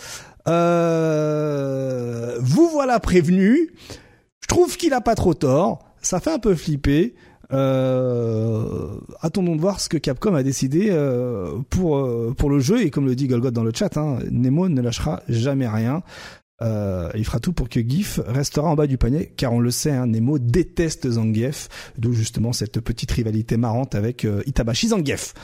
euh, vous voilà prévenu. Je trouve qu'il a pas trop tort. Ça fait un peu flipper. Euh, attendons de voir ce que Capcom a décidé euh, pour pour le jeu et comme le dit Golgot dans le chat, hein, Nemo ne lâchera jamais rien. Euh, il fera tout pour que GIF restera en bas du panier, car on le sait, hein, Nemo déteste Zangief, d'où justement cette petite rivalité marrante avec euh, Itabashi Zangief.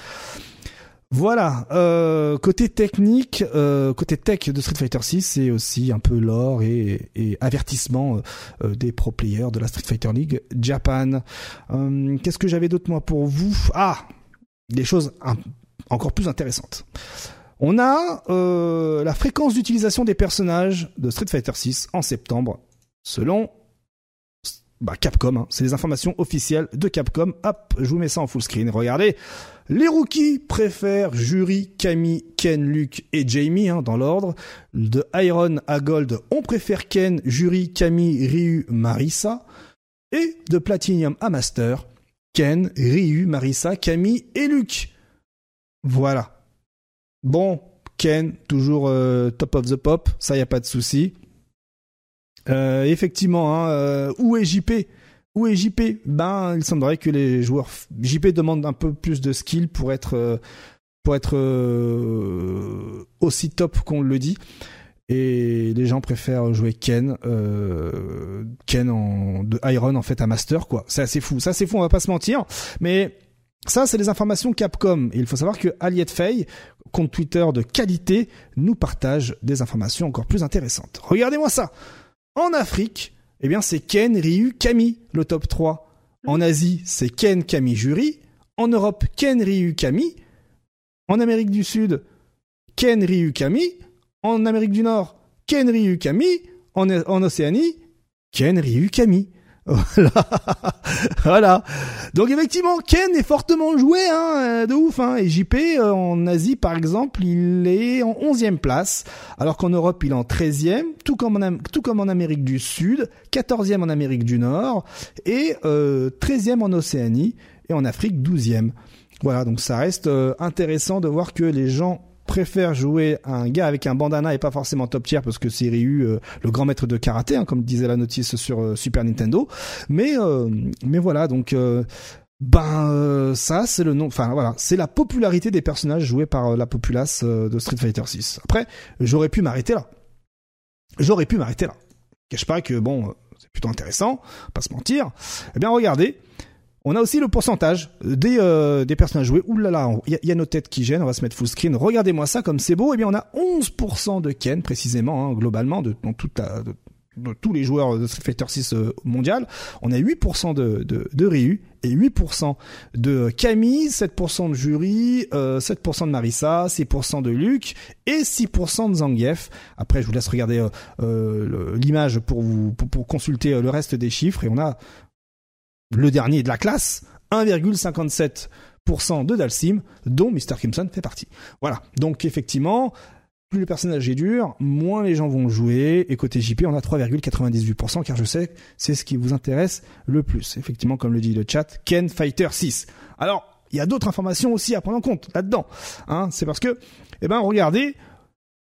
Voilà, euh, côté technique, euh, côté tech de Street Fighter 6, c'est aussi un peu l'or et, avertissement des pro players de la Street Fighter League Japan. Qu'est-ce que j'avais d'autre moi pour vous? Ah, des choses encore plus intéressantes. On a euh, la fréquence d'utilisation des personnages de Street Fighter 6 en septembre, selon bah, Capcom. Hein. C'est les informations officielles de Capcom. Hop, je vous mets ça en full screen. Regardez, les rookies préfèrent Jury, Camille, Ken, Luke et Jamie hein, dans l'ordre. De Iron à Gold, on préfère Ken, Jury, Camille, Ryu, Marissa. Et de Platinum à Master, Ken, Ryu, Marissa, Camille et Luke. Voilà. Bon, Ken, toujours euh, top of the pop, ça y a pas de souci. Euh, effectivement, hein, euh, où est JP Où est JP Ben, il semblerait que les joueurs JP demandent un peu plus de skill pour être aussi top qu'on le dit. Et les gens préfèrent jouer Ken, Ken en, de Iron en fait à Master quoi. C'est assez fou, ça c'est fou, on va pas se mentir. Mais ça, c'est les informations Capcom. Il faut savoir que Aliette Fay, compte Twitter de qualité, nous partage des informations encore plus intéressantes. Regardez-moi ça. En Afrique, eh bien, c'est Ken, Ryu, Kami, le top 3. En Asie, c'est Ken, Kami, Jury. En Europe, Ken, Ryu. En Amérique du Sud, Ken, Ryu. En Amérique du Nord, Ken, Ryu. En, en Océanie, Ken, Ryu. Voilà. Donc effectivement, Ken est fortement joué, hein, euh, de ouf. Hein. Et JP, euh, en Asie, par exemple, il est en 11e place, alors qu'en Europe, il est en 13e, tout comme en, tout comme en Amérique du Sud, 14e en Amérique du Nord, et euh, 13e en Océanie, et en Afrique, 12e. Voilà, donc ça reste euh, intéressant de voir que les gens préfère jouer un gars avec un bandana et pas forcément top tier parce que c'est Ryu euh, le grand maître de karaté hein, comme disait la notice sur euh, Super Nintendo. Mais euh, mais voilà donc ben ça c'est le nom enfin voilà c'est la popularité des personnages joués par la populace de Street Fighter 6 après j'aurais pu m'arrêter là. J'aurais pu m'arrêter là. Cache pas que bon c'est plutôt intéressant pas se mentir. Eh bien regardez on a aussi le pourcentage des, euh, des personnages joués. Ouh là là, il y, a nos têtes qui gênent, on va se mettre full screen. Regardez-moi ça comme c'est beau. Eh bien, on a 11% de Ken, précisément, hein, globalement, de, dans toute tous les joueurs de Street Fighter 6 euh, mondial. On a 8% de, de, Ryu et 8% de Camille, 7% de Jury, euh, 7% de Marissa, 6% de Luke et 6% de Zangief. Après, je vous laisse regarder euh, euh l'image pour pour, pour, consulter le reste des chiffres et on a le dernier de la classe, 1,57% de Dalsim, dont Mr. Kimson fait partie. Voilà. Donc effectivement, plus le personnage est dur, moins les gens vont jouer. Et côté JP, on a 3,98%, car je sais, c'est ce qui vous intéresse le plus. Effectivement, comme le dit le chat, Ken Fighter 6. Alors, il y a d'autres informations aussi à prendre en compte là-dedans. Hein, c'est parce que, eh ben, regardez,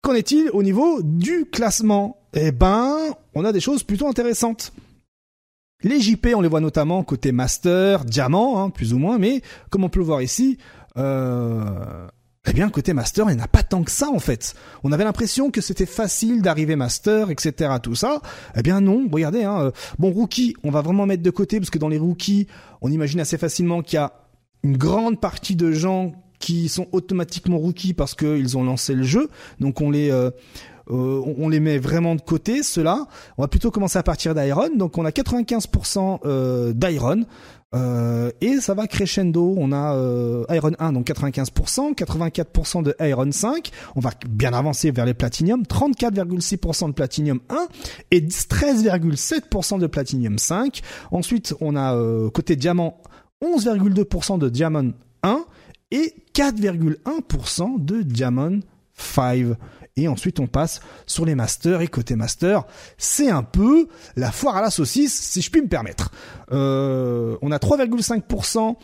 qu'en est-il au niveau du classement? Eh ben, on a des choses plutôt intéressantes. Les JP, on les voit notamment côté Master, Diamant, hein, plus ou moins, mais comme on peut le voir ici, euh, eh bien, côté Master, il n'y en a pas tant que ça, en fait. On avait l'impression que c'était facile d'arriver Master, etc., tout ça. Eh bien, non. Regardez, hein. Euh, bon, Rookie, on va vraiment mettre de côté, parce que dans les Rookies, on imagine assez facilement qu'il y a une grande partie de gens qui sont automatiquement rookies parce qu'ils ont lancé le jeu. Donc, on les... Euh, euh, on les met vraiment de côté, ceux-là. On va plutôt commencer à partir d'Iron. Donc on a 95% d'Iron. Euh, et ça va crescendo. On a euh, Iron 1 donc 95%, 84% de Iron 5. On va bien avancer vers les Platinum, 34,6% de Platinum 1 et 13,7% de Platinum 5. Ensuite, on a euh, côté Diamant 11,2% de Diamond 1 et 4,1% de Diamond 5 et ensuite on passe sur les masters. Et côté master c'est un peu la foire à la saucisse si je puis me permettre. Euh, on a 3,5%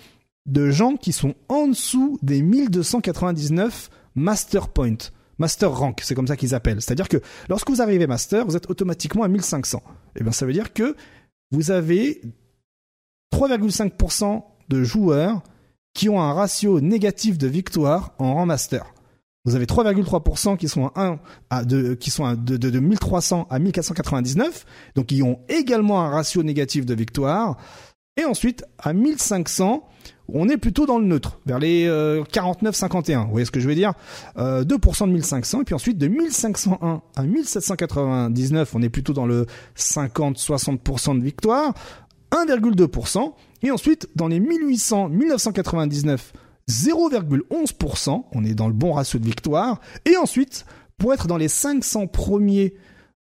de gens qui sont en dessous des 1299 master points master rank c'est comme ça qu'ils appellent. C'est à dire que lorsque vous arrivez master vous êtes automatiquement à 1500 et bien ça veut dire que vous avez 3,5% de joueurs qui ont un ratio négatif de victoire en rang master. Vous avez 3,3% qui sont à 1 à de, qui sont de, 1300 à 1499, donc qui ont également un ratio négatif de victoire. Et ensuite, à 1500, on est plutôt dans le neutre, vers les 49-51. Euh, Vous voyez ce que je veux dire? Euh, 2% de 1500. Et puis ensuite, de 1501 à 1799, on est plutôt dans le 50-60% de victoire. 1,2%. Et ensuite, dans les 1800-1999, 0,11%, on est dans le bon ratio de victoire, et ensuite, pour être dans les 500 premiers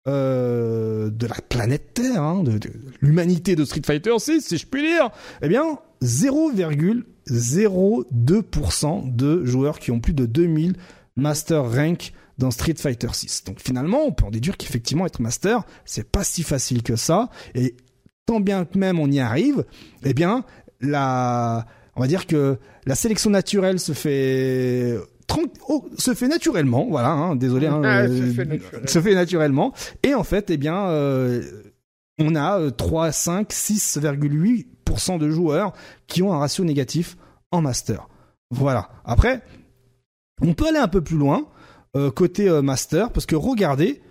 euh, de la planète Terre, hein, de, l'humanité de Street Fighter 6, si je puis dire, eh bien, 0,02% de joueurs qui ont plus de 2000 Master Rank dans Street Fighter 6. Donc finalement, on peut en déduire qu'effectivement être Master, c'est pas si facile que ça, et tant bien que même on y arrive, eh bien, la, on va dire que la sélection naturelle se fait oh, se fait naturellement, voilà, hein, désolé, hein, ah, euh, se, fait naturellement. Et en fait, eh bien, euh, on a 3, 5, 6,8% de joueurs qui ont un ratio négatif en master. Voilà. Après, on peut aller un peu plus loin euh, côté master, parce que regardez,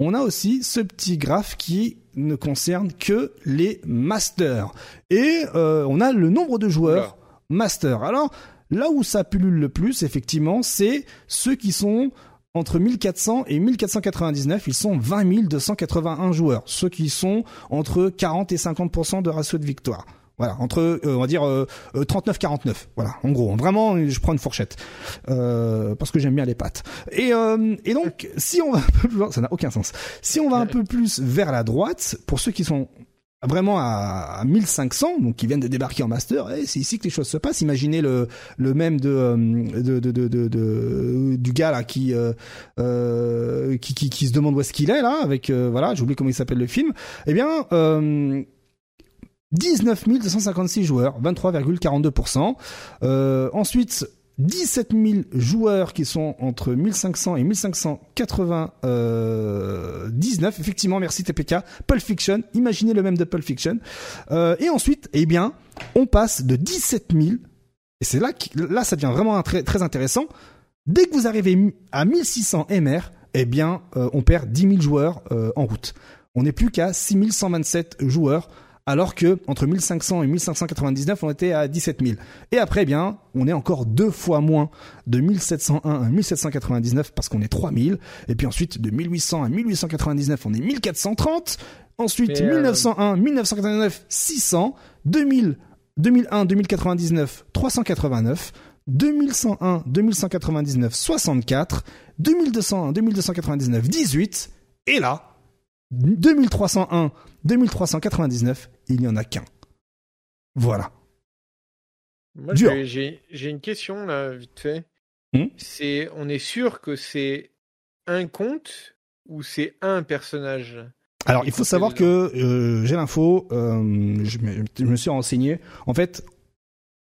on a aussi ce petit graphe qui ne concerne que les masters. Et on a le nombre de joueurs master. Alors, là où ça pullule le plus, effectivement, c'est ceux qui sont entre 1400 et 1499, ils sont 20 281 joueurs. Ceux qui sont entre 40 et 50% de ratio de victoire. Voilà, entre euh, on va dire 39-49. Euh, euh, voilà, en gros, vraiment, je prends une fourchette parce que j'aime bien les pâtes. Et, et donc, si on va un peu plus loin, ça n'a aucun sens. Si on va un peu plus vers la droite, pour ceux qui sont vraiment à, 1500, donc qui viennent de débarquer en master, et c'est ici que les choses se passent. Imaginez le, le même de, euh, de, de, de, du gars là qui, euh, euh, qui, qui, qui se demande où est-ce qu'il est là, avec voilà, j'oublie comment il s'appelle le film. Eh bien, euh, 19 256 joueurs, 23,42%. Euh, ensuite, 17 000 joueurs qui sont entre 1500 et 1599. Effectivement, merci TPK. Pulp Fiction. Imaginez le même de Pulp Fiction. Euh, et ensuite, eh bien, on passe de 17 000. Et c'est là que, là, ça devient vraiment très, très intéressant. Dès que vous arrivez à 1600 MR, eh bien, euh, on perd 10 000 joueurs euh, en route. On n'est plus qu'à 6127 joueurs alors que entre 1500 et 1599, on était à 17 000. Et après, eh bien, on est encore deux fois moins de 1701 à 1799 parce qu'on est 3000. Et puis ensuite, de 1800 à 1899, on est 1430. Ensuite, 1901, 1999, 600. 2000, 2001, 2099, 389. 2101, 2199, 64. 2201, 2299, 18. Et là, 2301, 2399, il n'y en a qu'un. Voilà. Moi, j'ai une question là, vite fait. Hmm c'est, on est sûr que c'est un compte ou c'est un personnage? Alors, il faut savoir que euh, j'ai l'info, euh, je, me, je me suis renseigné. En fait,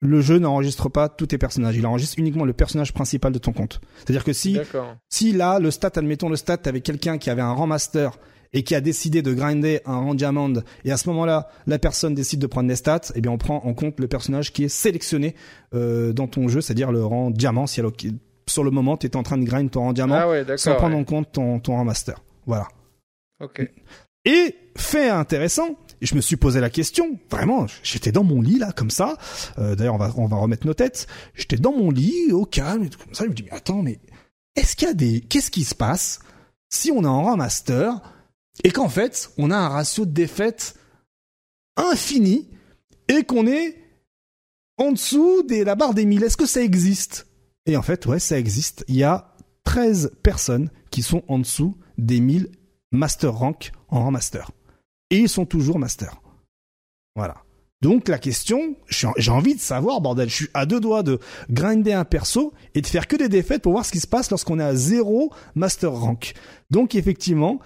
le jeu n'enregistre pas tous tes personnages. Il enregistre uniquement le personnage principal de ton compte. C'est-à-dire que si, si là, le stat, admettons le stat avec quelqu'un qui avait un rang master et qui a décidé de grinder un rang diamond, et à ce moment-là, la personne décide de prendre des stats, eh bien, on prend en compte le personnage qui est sélectionné euh, dans ton jeu, c'est-à-dire le rang diamant. Si alors, sur le moment, tu es en train de grind ton rang diamant, Ah ouais, sans prendre ouais. en compte ton, ton rang master. Voilà. Ok. Et fait intéressant, et je me suis posé la question, vraiment, j'étais dans mon lit là, comme ça. Euh, D'ailleurs, on va, on va remettre nos têtes. J'étais dans mon lit, au calme, et tout comme ça. Je me dis, mais attends, mais est-ce qu'il y a des, qu'est-ce qui se passe si on est en rang master et qu'en fait, on a un ratio de défaite infini et qu'on est en dessous de la barre des 1000 Est-ce que ça existe? Et en fait, ouais, ça existe. Il y a 13 personnes qui sont en dessous des 1000 master rank en master. Et ils sont toujours master. Voilà. Donc la question, j'ai envie de savoir, bordel, je suis à deux doigts de grinder un perso et de faire que des défaites pour voir ce qui se passe lorsqu'on est à zéro master rank. Donc effectivement,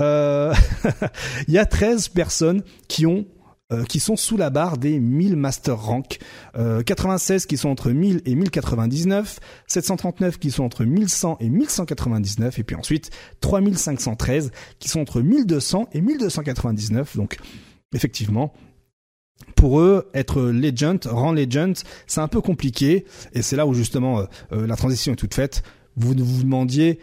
euh, il y a 13 personnes qui ont euh, qui sont sous la barre des 1000 master rank, euh, 96 qui sont entre 1000 et 1099, 739 qui sont entre 1100 et 1199 et puis ensuite 3513 qui sont entre 1200 et 1299. Donc effectivement, pour eux, être legend, rang legend, c'est un peu compliqué. Et c'est là où justement euh, euh, la transition est toute faite. Vous vous demandiez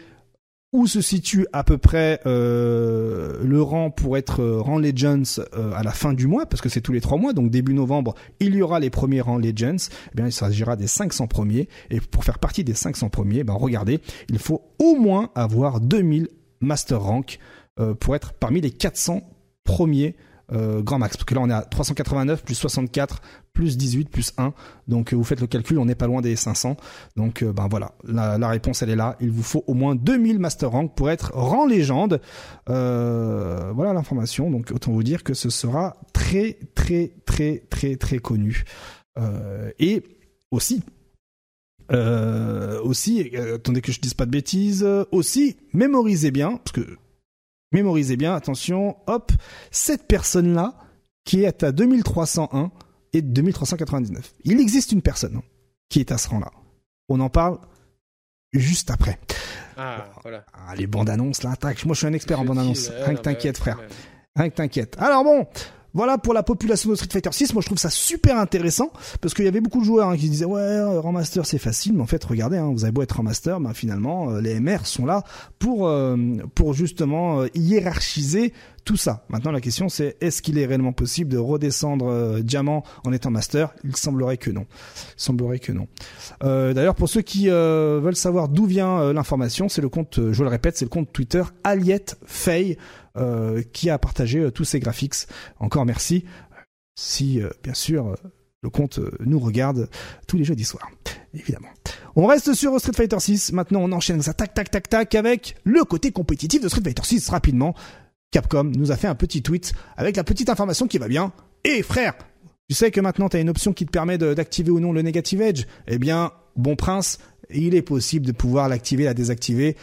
où se situe à peu près euh, le rang pour être euh, rang Legends euh, à la fin du mois, parce que c'est tous les trois mois, donc début novembre, il y aura les premiers rangs Legends, eh bien il s'agira des 500 premiers, et pour faire partie des 500 premiers, ben regardez, il faut au moins avoir 2000 Master Rank euh, pour être parmi les 400 premiers euh, grand max, parce que là on est à 389 plus 64 plus 18 plus 1, donc euh, vous faites le calcul, on n'est pas loin des 500, donc euh, ben voilà, la, réponse elle est là, il vous faut au moins 2000 master rank pour être rang légende, voilà l'information, donc autant vous dire que ce sera très très très très très connu, et aussi aussi, attendez que je dise pas de bêtises, aussi, mémorisez bien, parce que mémorisez bien, attention, hop, cette personne-là qui est à 2301 et 2399. Il existe une personne qui est à ce rang-là. On en parle juste après. Ah, voilà. Ah, les bandes annonces là, tac. Moi je suis un expert en bandes annonces. ouais, Rien que mais t'inquiète frère. Rien que t'inquiète. Alors bon, voilà pour la population de Street Fighter 6. Moi, je trouve ça super intéressant parce qu'il y avait beaucoup de joueurs hein, qui disaient ouais, euh, rang master c'est facile, mais en fait, regardez, hein, vous avez beau être rang master, ben finalement, euh, les MR sont là pour euh, pour justement hiérarchiser tout ça. Maintenant, la question c'est est-ce qu'il est réellement possible de redescendre euh, diamant en étant master? Il semblerait que non. Il semblerait que non. Euh, D'ailleurs, pour ceux qui euh, veulent savoir d'où vient l'information, c'est le compte, je le répète, c'est le compte Twitter Aliette euh, qui a partagé tous ces graphiques. Encore merci. Si, bien sûr, le compte nous regarde tous les jeudis soirs, évidemment. On reste sur Street Fighter 6. Maintenant, on enchaîne ça, tac, tac, tac, tac, avec le côté compétitif de Street Fighter 6 rapidement. Capcom nous a fait un petit tweet avec la petite information qui va bien. Et frère, tu sais que maintenant tu as une option qui te permet d'activer ou non le Negative Edge? Eh bien, bon prince, il est possible de pouvoir l'activer, la désactiver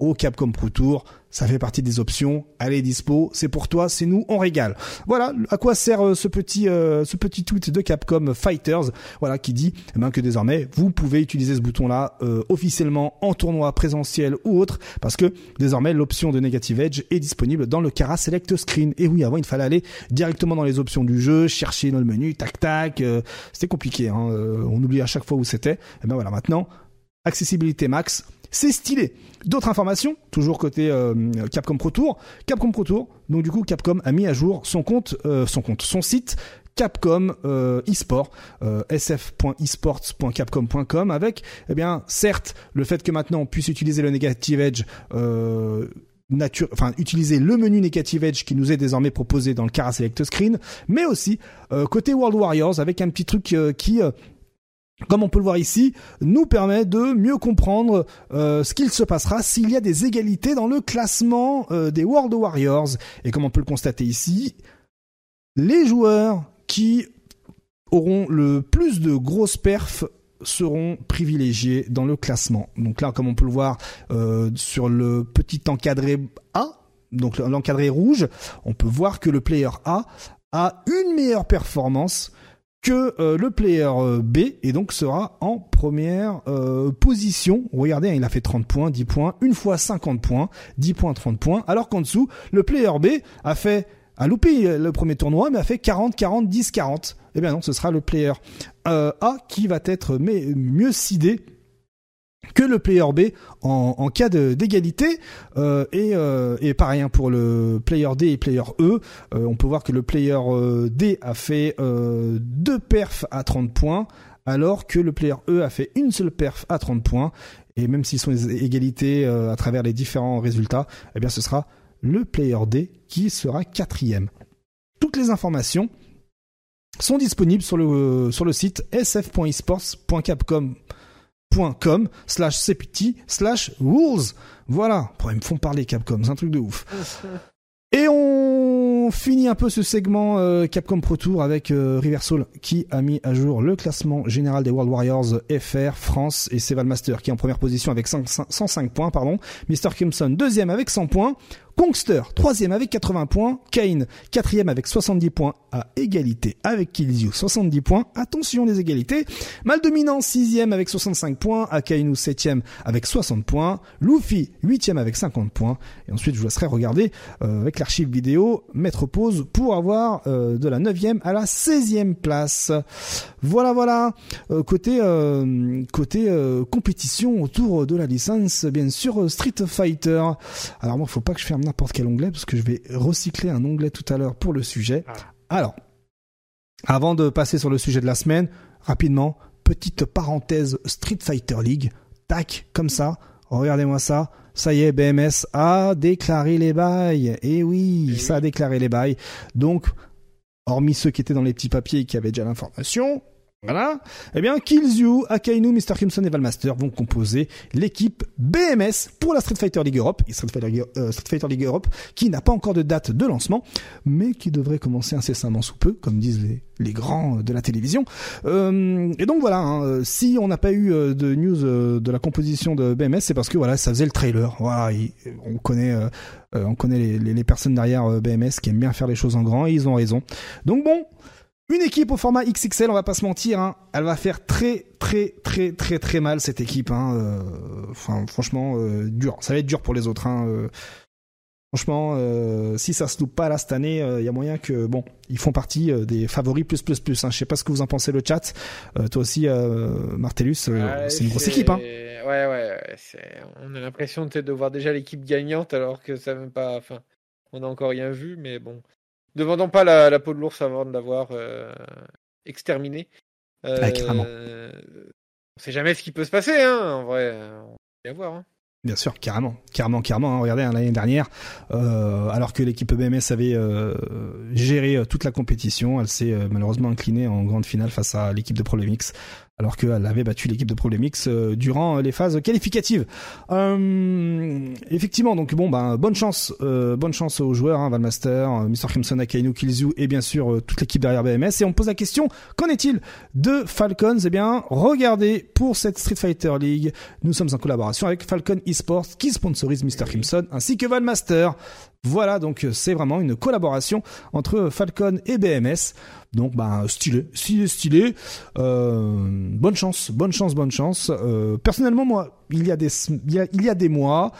au Capcom Pro Tour. Ça fait partie des options. Est dispo. C'est pour toi, c'est nous, on régale. Voilà à quoi sert euh, ce petit euh, ce petit tweet de Capcom Fighters, voilà qui dit eh ben, que désormais vous pouvez utiliser ce bouton-là euh, officiellement en tournoi présentiel ou autre, parce que désormais l'option de Negative Edge est disponible dans le Cara Select Screen. Et oui, avant il fallait aller directement dans les options du jeu, chercher dans le menu, tac tac. c'était compliqué. Hein, on oublie à chaque fois où c'était. Et ben voilà, maintenant accessibilité max. C'est stylé. D'autres informations, toujours côté euh, Capcom Pro Tour. Capcom Pro Tour, donc du coup Capcom a mis à jour son compte, euh, son compte, son site Capcom euh, eSport, euh, sf.esports.capcom.com avec, eh bien, certes, le fait que maintenant on puisse utiliser le Negative Edge euh, nature, enfin utiliser le menu Negative Edge qui nous est désormais proposé dans le Cara Select Screen, mais aussi euh, côté World Warriors avec un petit truc euh, qui comme on peut le voir ici, nous permet de mieux comprendre euh, ce qu'il se passera s'il y a des égalités dans le classement euh, des World Warriors. Et comme on peut le constater ici, les joueurs qui auront le plus de grosses perfs seront privilégiés dans le classement. Donc là, comme on peut le voir euh, sur le petit encadré A, donc l'encadré rouge, on peut voir que le player A a une meilleure performance que euh, le player euh, B et donc sera en première euh, position. Regardez, hein, il a fait 30 points, 10 points, une fois 50 points, 10 points, 30 points, alors qu'en dessous, le player B a fait a loupé le premier tournoi mais a fait 40 40 10 40. Eh bien non, ce sera le player A qui va être mieux sidé que le player B en, cas d'égalité. Euh, et, euh, et, pareil hein, pour le player D et player E euh, on peut voir que le player D a fait deux perfs à 30 points alors que le player E a fait une seule perf à 30 points. Et même s'ils sont égalités à travers les différents résultats eh bien ce sera le player D qui sera quatrième. Toutes les informations sont disponibles sur le, site sf.esports.capcom.com com slash cpt slash rules. Voilà. Ils me font parler Capcom, c'est un truc de ouf. Et on finit un peu ce segment euh, Capcom Pro Tour avec euh, Riversol qui a mis à jour le classement général des World Warriors FR France et Seval Master qui est en première position avec 105 points pardon. Mr Crimson deuxième avec 100 points. Kongster, troisième avec 80 points. Kane, quatrième avec 70 points à égalité avec Killzio, 70 points. Attention les égalités. Mal dominant, sixième avec 65 points. Akainu, septième avec 60 points. Luffy, huitième avec 50 points. Et ensuite, je vous laisserai regarder euh, avec l'archive vidéo, mettre pause pour avoir euh, de la neuvième à la 16e place. Voilà, voilà. Euh, côté côté compétition autour de la licence, bien sûr, Street Fighter. Alors moi, faut pas que je ferme n'importe quel onglet parce que je vais recycler un onglet tout à l'heure pour le sujet. Ah. Alors, avant de passer sur le sujet de la semaine, rapidement, petite parenthèse Street Fighter League. Tac, comme ça. Regardez-moi ça. Ça y est, BMS a déclaré les bails. Et eh oui, ça a déclaré les bails. Donc, hormis ceux qui étaient dans les petits papiers et qui avaient déjà l'information, voilà. Eh bien, Killzoo, Akainu, Mr. Crimson et Valmaster vont composer l'équipe BMS pour la Street Fighter League Europe, Street Fighter, euh, Street Fighter League Europe, qui n'a pas encore de date de lancement, mais qui devrait commencer incessamment sous peu, comme disent les, grands de la télévision. Euh, et donc voilà, hein, si on n'a pas eu euh, de news euh, de la composition de BMS, c'est parce que voilà, ça faisait le trailer. Voilà, on connaît, on connaît les, les personnes derrière BMS qui aiment bien faire les choses en grand, et ils ont raison. Donc bon. Une équipe au format XXL, on va pas se mentir, hein, elle va faire très très très très très mal cette équipe. Hein, euh, enfin, franchement, euh, dur. Ça va être dur pour les autres. Hein, euh. franchement, si ça se loupe pas là cette année, il y a moyen que bon, ils font partie des favoris plus plus plus. Hein. Je sais pas ce que vous en pensez le chat. toi aussi, Martellus, c'est une grosse équipe. Hein. Ouais ouais, on a l'impression de voir déjà l'équipe gagnante alors que ça même pas. Enfin, on n'a encore rien vu, mais bon. Demandons pas la, peau de l'ours avant de l'avoir euh, exterminé. Euh, on sait jamais ce qui peut se passer, hein, en vrai. On va voir. Hein. Bien sûr, carrément, carrément, carrément. Hein. Regardez, hein, l'année dernière, euh, alors que l'équipe BMS avait euh, géré toute la compétition, elle s'est malheureusement inclinée en grande finale face à l'équipe de Problemix alors qu'elle avait battu l'équipe de Problemix euh, durant les phases qualificatives. Euh, effectivement, donc bon, ben bonne chance, euh, bonne chance aux joueurs, hein, Valmaster, Mr. Crimson, Akainu, Killzoo et bien sûr toute l'équipe derrière BMS. Et on pose la question, qu'en est-il de Falcons? Eh bien, regardez pour cette Street Fighter League, nous sommes en collaboration avec Falcon Esports qui sponsorise Mr. Crimson ainsi que Valmaster. Voilà, donc c'est vraiment une collaboration entre Falcon et BMS. Donc bah stylé, stylé, stylé. Euh, bonne chance, bonne chance, bonne chance. Euh, personnellement, moi, il y a des, il y a, il y a des mois,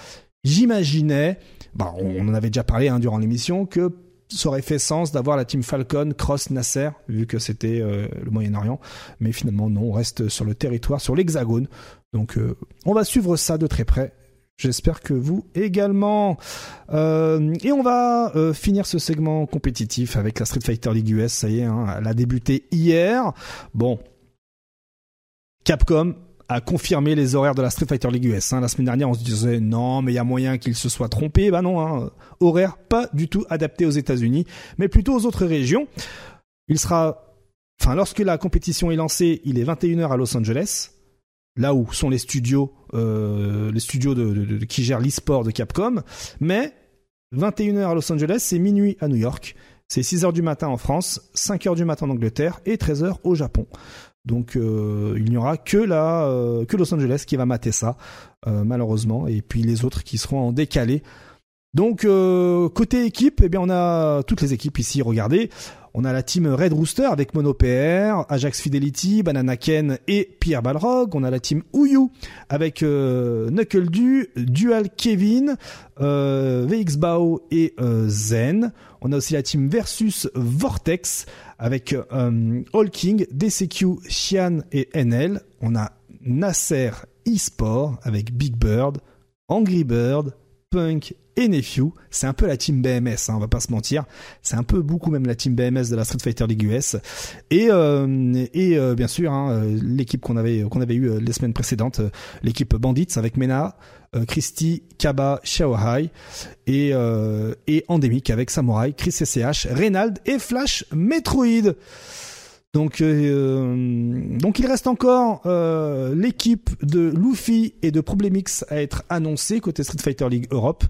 j'imaginais, bah, on, en avait déjà parlé hein, durant l'émission, que ça aurait fait sens d'avoir la team Falcon cross Nasser vu que c'était euh, le Moyen-Orient mais finalement non on reste sur le territoire sur l'hexagone donc on va suivre ça de très près J'espère que vous également. Euh, et on va euh, finir ce segment compétitif avec la Street Fighter League US. Ça y est, hein, elle a débuté hier. Bon, Capcom a confirmé les horaires de la Street Fighter League US. Hein. La semaine dernière, on se disait non, mais il y a moyen qu'il se soit trompé. Bah non, hein. horaire pas du tout adapté aux États-Unis, mais plutôt aux autres régions. Il sera, enfin, lorsque la compétition est lancée, il est 21h à Los Angeles là où sont les studios, euh, les studios qui gèrent l'e-sport de Capcom. Mais 21h à Los Angeles, c'est minuit à New York. C'est 6h du matin en France, 5h du matin en Angleterre et 13h au Japon. Donc il n'y aura que la que Los Angeles qui va mater ça malheureusement et puis les autres qui seront en décalé. Donc côté équipe, eh bien on a toutes les équipes ici. Regardez, on a la team Red Rooster avec PR, Ajax Fidelity, Banana Ken et Pierre Balrog. On a la team Ouyu avec euh, Knuckle Du, Dual Kevin, euh, VX Bao et euh, Zen. On a aussi la team Versus Vortex avec All King, DCQ, Xian et NL. On a Nasser eSport avec Big Bird, Angry Bird, Punk et Nephew. C'est un peu la team BMS, hein, on va pas se mentir. C'est un peu beaucoup même la team BMS de la Street Fighter League US. Et, euh, et euh, bien sûr, hein, euh, l'équipe qu'on avait qu'on avait eu les semaines précédentes, l'équipe Bandits avec Mena, Christy, Kaba, Xiaohai et, et Endemic avec Samurai, Chris SCH, Reynald et Flash Metroid. Donc, euh, donc il reste encore euh, l'équipe de Luffy et de Problemix à être annoncée côté Street Fighter League Europe.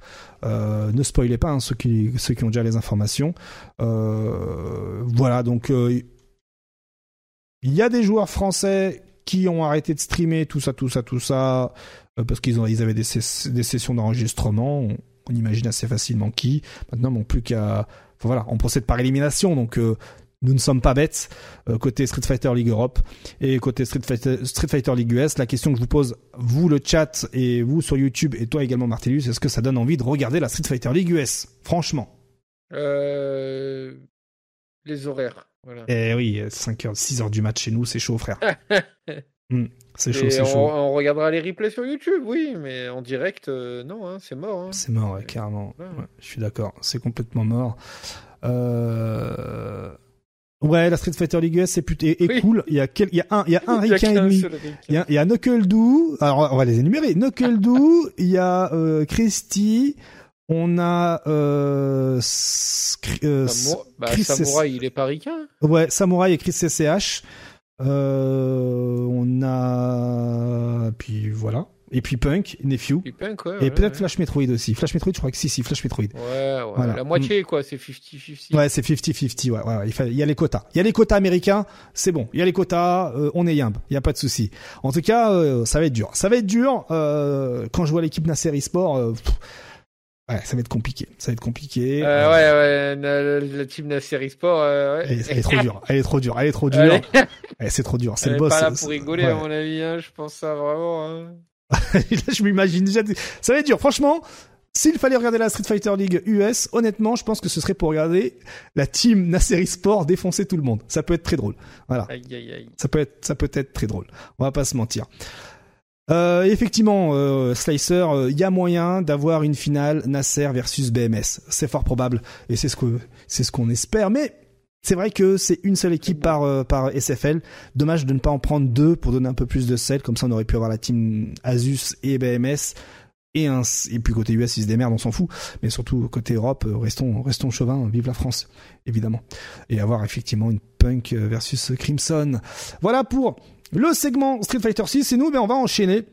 Euh, ne spoilez pas hein, ceux qui ont déjà les informations. voilà, donc il y a des joueurs français qui ont arrêté de streamer tout ça, tout ça, tout ça parce qu'ils ils avaient des, sessions d'enregistrement. On, on, imagine assez facilement qui. Maintenant, bon, plus qu'à voilà, on procède par élimination, donc nous ne sommes pas bêtes euh, côté Street Fighter League Europe et côté Street Fighter, Street Fighter League US. La question que je vous pose, vous le chat et vous sur YouTube et toi également Martellus, est-ce que ça donne envie de regarder la Street Fighter League US Franchement. Euh... Les horaires. Voilà. Eh oui, 5h, 6h du match chez nous, c'est chaud frère. Hmm, c'est chaud, c'est chaud. On regardera les replays sur YouTube, oui, mais en direct, euh, non, hein, c'est mort. Hein. C'est mort, ouais, carrément. je suis d'accord, c'est complètement mort. Euh... Ouais, la Street Fighter League US c'est plutôt est, cool. Il y a quel, il y a un il y a un Ricain et demi. Il y a, il y a Knuckle Doo. Alors on va les énumérer. Knuckle Doo, il y a euh, Christy, on a euh, euh bah, Chris Samurai, il est pas ricain. Ouais, Samurai et Chris CCH. Euh, on a puis voilà. Et puis Punk, Nephew. Et, Punk, ouais, et peut-être Flash Metroid aussi. Flash Metroid, je crois que si, si, Flash Metroid. Ouais, ouais. La moitié, quoi. C'est 50-50. Ouais, c'est 50-50. Ouais, ouais. Il, il, y a les quotas. Il y a les quotas américains. C'est bon. Il y a les quotas. Euh, on est yimb. Il y a pas de souci. En tout cas, euh, ça va être dur. Ça va être dur. Euh, quand je vois l'équipe Nasser eSport, euh, ouais, ça va être compliqué. Ça va être compliqué. Euh, ouais, ouais. La, team Nasser eSport, ouais. Elle, elle, est trop dure. Elle est trop dure. Elle est trop dure. c'est trop dur. C'est le boss. Pas là pour rigoler, à mon avis. Hein. Je pense ça vraiment. Hein. je m'imagine déjà. Ça va être dur. Franchement, s'il fallait regarder la Street Fighter League US, honnêtement, je pense que ce serait pour regarder la team Nasser Sport défoncer tout le monde. Ça peut être très drôle. Voilà. Ça peut être, ça peut être très drôle. On va pas se mentir. Euh, effectivement, euh, Slicer, il euh, y a moyen d'avoir une finale Nasser versus BMS. C'est fort probable et c'est ce que c'est ce qu'on espère. Mais c'est vrai que c'est une seule équipe par, euh, par SFL. Dommage de ne pas en prendre deux pour donner un peu plus de sel. Comme ça, on aurait pu avoir la team Asus et BMS. Et, un, et puis côté US, ils se démerdent, on s'en fout. Mais surtout côté Europe, euh, restons, restons chauvins, vive la France, évidemment. Et avoir effectivement une Punk versus Crimson. Voilà pour le segment Street Fighter 6. Et nous, ben, on va enchaîner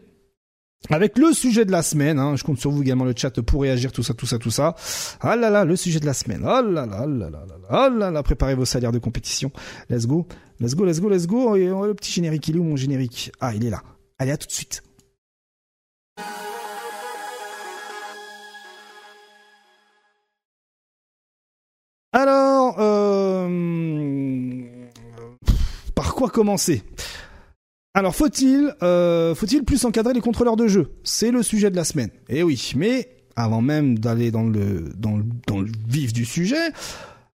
avec le sujet de la semaine, hein, je compte sur vous également le chat pour réagir, tout ça, tout ça, tout ça. Ah là là, le sujet de la semaine. Oh là là, oh oh là, préparez vos salaires de compétition. Let's go, let's go, let's go, let's go. Et le petit générique, il est où mon générique? Ah, il est là. Allez, à tout de suite. Alors, euh... par quoi commencer? Alors faut-il euh, faut-il plus encadrer les contrôleurs de jeu? C'est le sujet de la semaine. Eh oui, mais avant même d'aller dans le, dans le vif du sujet,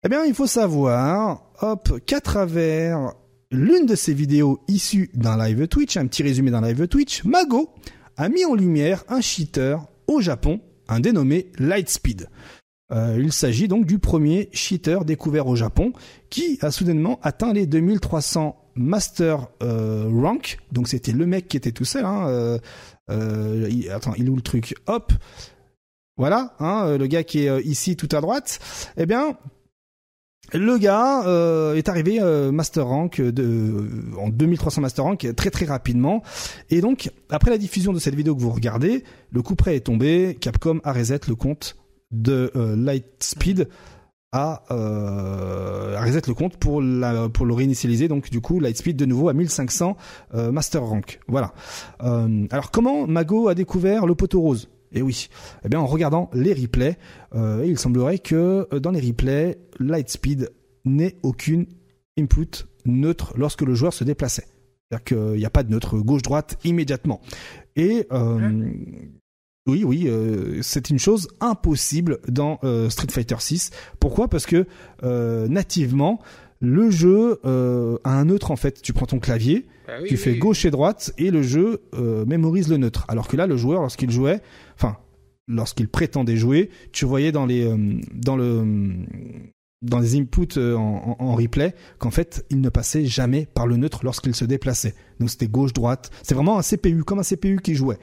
eh bien il faut savoir hop qu'à travers l'une de ces vidéos issues d'un live Twitch, un petit résumé d'un live Twitch, Mago a mis en lumière un cheater au Japon, un dénommé Lightspeed. Euh, il s'agit donc du premier cheater découvert au Japon qui a soudainement atteint les 2300 Master euh, Rank. Donc c'était le mec qui était tout seul. Hein, euh, euh, attends, il est où le truc? Hop. Voilà, hein, le gars qui est ici tout à droite. Eh bien, le gars est arrivé Master Rank en 2300 Master Rank très très rapidement. Et donc, après la diffusion de cette vidéo que vous regardez, le coup près est tombé. Capcom a reset le compte de Lightspeed à, euh, reset le compte pour la, pour le réinitialiser. Donc du coup, Lightspeed de nouveau à 1500 Master Rank. Voilà. alors comment Mago a découvert le poteau rose? Et eh oui, eh bien en regardant les replays, il semblerait que dans les replays, Lightspeed n'ait aucune input neutre lorsque le joueur se déplaçait. C'est-à-dire qu'il n'y a pas de neutre gauche-droite immédiatement. Et euh, oui, oui, euh, c'est une chose impossible dans euh, Street Fighter 6. Pourquoi? Parce que nativement, le jeu a un neutre en fait. Tu prends ton clavier, bah tu fais gauche et droite, et le jeu mémorise le neutre. Alors que là, le joueur, lorsqu'il jouait, enfin, lorsqu'il prétendait jouer, tu voyais dans les dans le dans les inputs euh, en, replay qu'en fait il ne passait jamais par le neutre lorsqu'il se déplaçait. Donc c'était gauche droite. C'est vraiment un CPU comme un CPU qui jouait.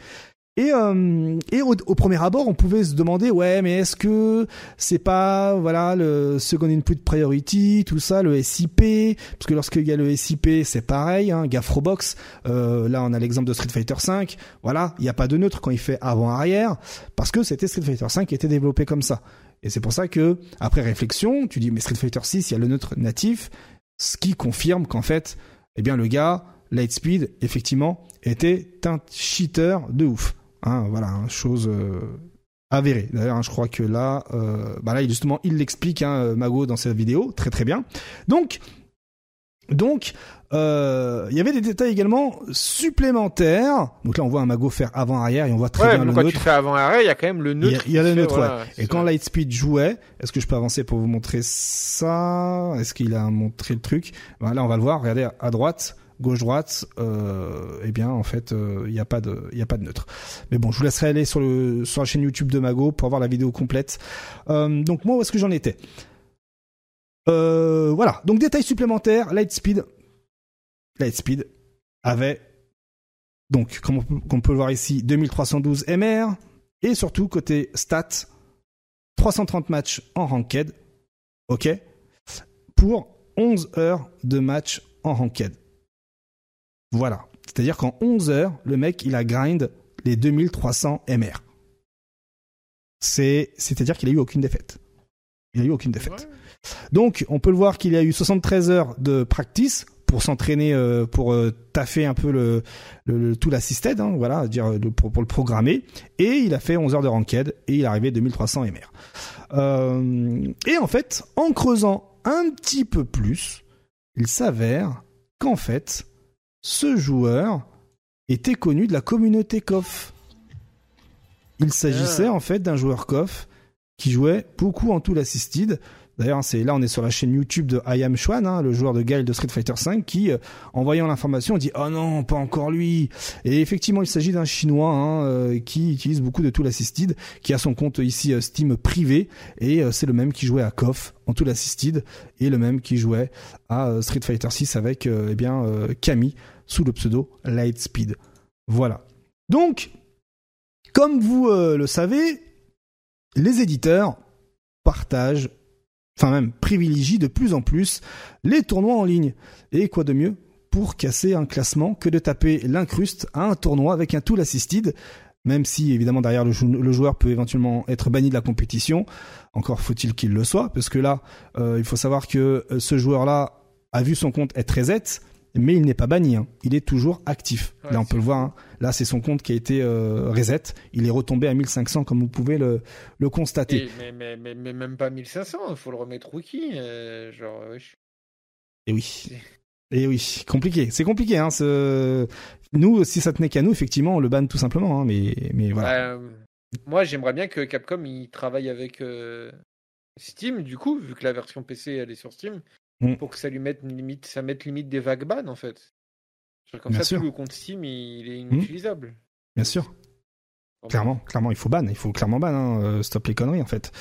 Et, euh, et au, premier abord, on pouvait se demander, ouais, mais est-ce que c'est pas, voilà, le second input priority, tout ça, le SIP, parce que lorsqu'il y a le SIP, c'est pareil, hein, Gaffrobox, euh, là on a l'exemple de Street Fighter 5, voilà, il n'y a pas de neutre quand il fait avant-arrière, parce que c'était Street Fighter 5 qui était développé comme ça. Et c'est pour ça que, après réflexion, tu dis, mais Street Fighter 6, il y a le neutre natif, ce qui confirme qu'en fait, eh bien, le gars, Lightspeed, effectivement, était un cheater de ouf. Hein, voilà, hein, chose euh, avérée. D'ailleurs, hein, je crois que là, euh, bah là, justement, il l'explique, hein, Mago, dans sa vidéo, très très bien. Donc, donc, euh, il y avait des détails également supplémentaires. Donc là, on voit un mago faire avant-arrière et on voit très bien le quand neutre. tu fais avant-arrière, il y a quand même le neutre. Il y a, le neutre, ouais. Et quand Lightspeed jouait, est-ce que je peux avancer pour vous montrer ça? Est-ce qu'il a montré le truc? Ben Là, on va le voir. Regardez à droite, gauche-droite. Euh, eh bien, en fait, euh, il n'y a pas de, il y a pas de neutre. Mais bon, je vous laisserai aller sur le sur la chaîne YouTube de Mago pour avoir la vidéo complète. Euh, donc moi, où est-ce que j'en étais? Euh, voilà, donc détail supplémentaire, Lightspeed. Lightspeed avait, donc, comme on, peut le voir ici, 2312 MR, et surtout, côté stats, 330 matchs en ranked, ok, pour 11 heures de match en ranked. Voilà. C'est-à-dire qu'en 11 heures, le mec, il a grind les 2300 MR. C'est, c'est-à-dire qu'il a eu aucune défaite. Il a eu aucune défaite. Donc, on peut le voir qu'il y a eu 73 heures de practice pour s'entraîner, euh, pour euh, taffer un peu le, le, tout l'assisted, hein, voilà, dire pour, pour, le programmer. Et il a fait 11 heures de ranked et il est arrivé 2300 MR. Euh, et en fait, en creusant un petit peu plus, il s'avère qu'en fait, ce joueur était connu de la communauté KOF. Il s'agissait ah. en fait d'un joueur KOF qui jouait beaucoup en tout l'assisted D'ailleurs, c'est là on est sur la chaîne YouTube de I Am Chuan, hein, le joueur de Gaël de Street Fighter V, qui, euh, en voyant l'information, dit oh non, pas encore lui. Et effectivement, il s'agit d'un chinois hein, euh, qui utilise beaucoup de Tool Assisted, qui a son compte ici euh, Steam privé, et c'est le même qui jouait à KOF en Tool Assisted, et le même qui jouait à Street Fighter 6 avec eh bien Camille sous le pseudo Lightspeed. Voilà. Donc, comme vous le savez, les éditeurs partagent enfin même privilégie de plus en plus les tournois en ligne. Et quoi de mieux pour casser un classement que de taper l'incruste à un tournoi avec un tool assisted, même si évidemment derrière le, joueur peut éventuellement être banni de la compétition, encore faut-il qu'il le soit, parce que là, euh, il faut savoir que euh, ce joueur-là a vu son compte être reset, mais il n'est pas banni, hein. il est toujours actif. là, on peut le voir. Hein. Là, c'est son compte qui a été euh, reset. Il est retombé à 1500, comme vous pouvez le, le constater. mais, mais, mais, mais, même pas 1500, il faut le remettre rookie. Euh, genre, Et oui. Et oui, compliqué. C'est compliqué. Hein, ce... Nous, si ça tenait qu'à nous, effectivement, on le banne tout simplement. Hein, mais, mais voilà. Bah, moi, j'aimerais bien que Capcom il travaille avec euh, Steam, du coup, vu que la version PC elle est sur Steam, Mm. pour que ça lui mette limite, ça mette limite des vagues ban en fait. Comme ça, tout le compte Steam, il est mm. inutilisable. Bien sûr. Clairement, clairement, il faut ban, il faut clairement ban, hein, euh, stop les conneries en fait.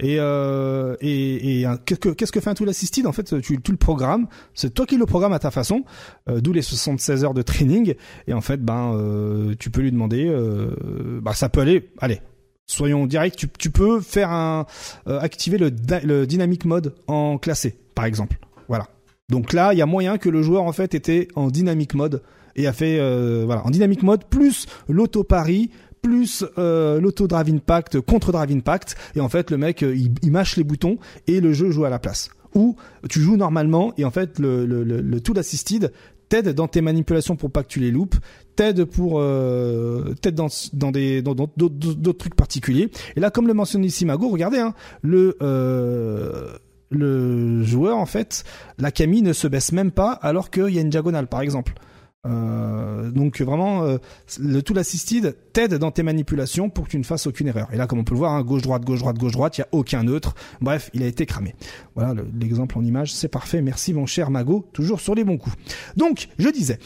Et euh, et, et qu'est-ce que fait un tool assisted en fait Tu, tu le programmes, c'est toi qui le programmes à ta façon, euh, d'où les 76 heures de training. Et en fait, ben euh, tu peux lui demander, bah ça peut aller, allez, soyons directs, tu, tu peux faire un activer le, le dynamic mode en classé par exemple. Voilà. Donc là, il y a moyen que le joueur en fait était en dynamic mode et a fait euh, voilà en dynamic mode plus l'auto pari plus euh, l'auto drive impact contre drive impact et en fait le mec euh, il, mâche les boutons et le jeu joue à la place. où tu joues normalement et en fait le, tool assisted t'aide dans tes manipulations pour pas que tu les loupes, t'aide pour t'aide dans des dans d'autres trucs particuliers. Et là, comme le mentionne ici Mago, regardez hein, le le joueur en fait, la Camille ne se baisse même pas alors qu'il y a une diagonale par exemple. Euh, donc vraiment, euh, le tool assisted t'aide dans tes manipulations pour que tu ne fasses aucune erreur. Et là, comme on peut le voir, hein, gauche droite gauche droite gauche droite, il y a aucun neutre. Bref, il a été cramé. Voilà l'exemple en image, c'est parfait. Merci mon cher Mago, toujours sur les bons coups. Donc, je disais,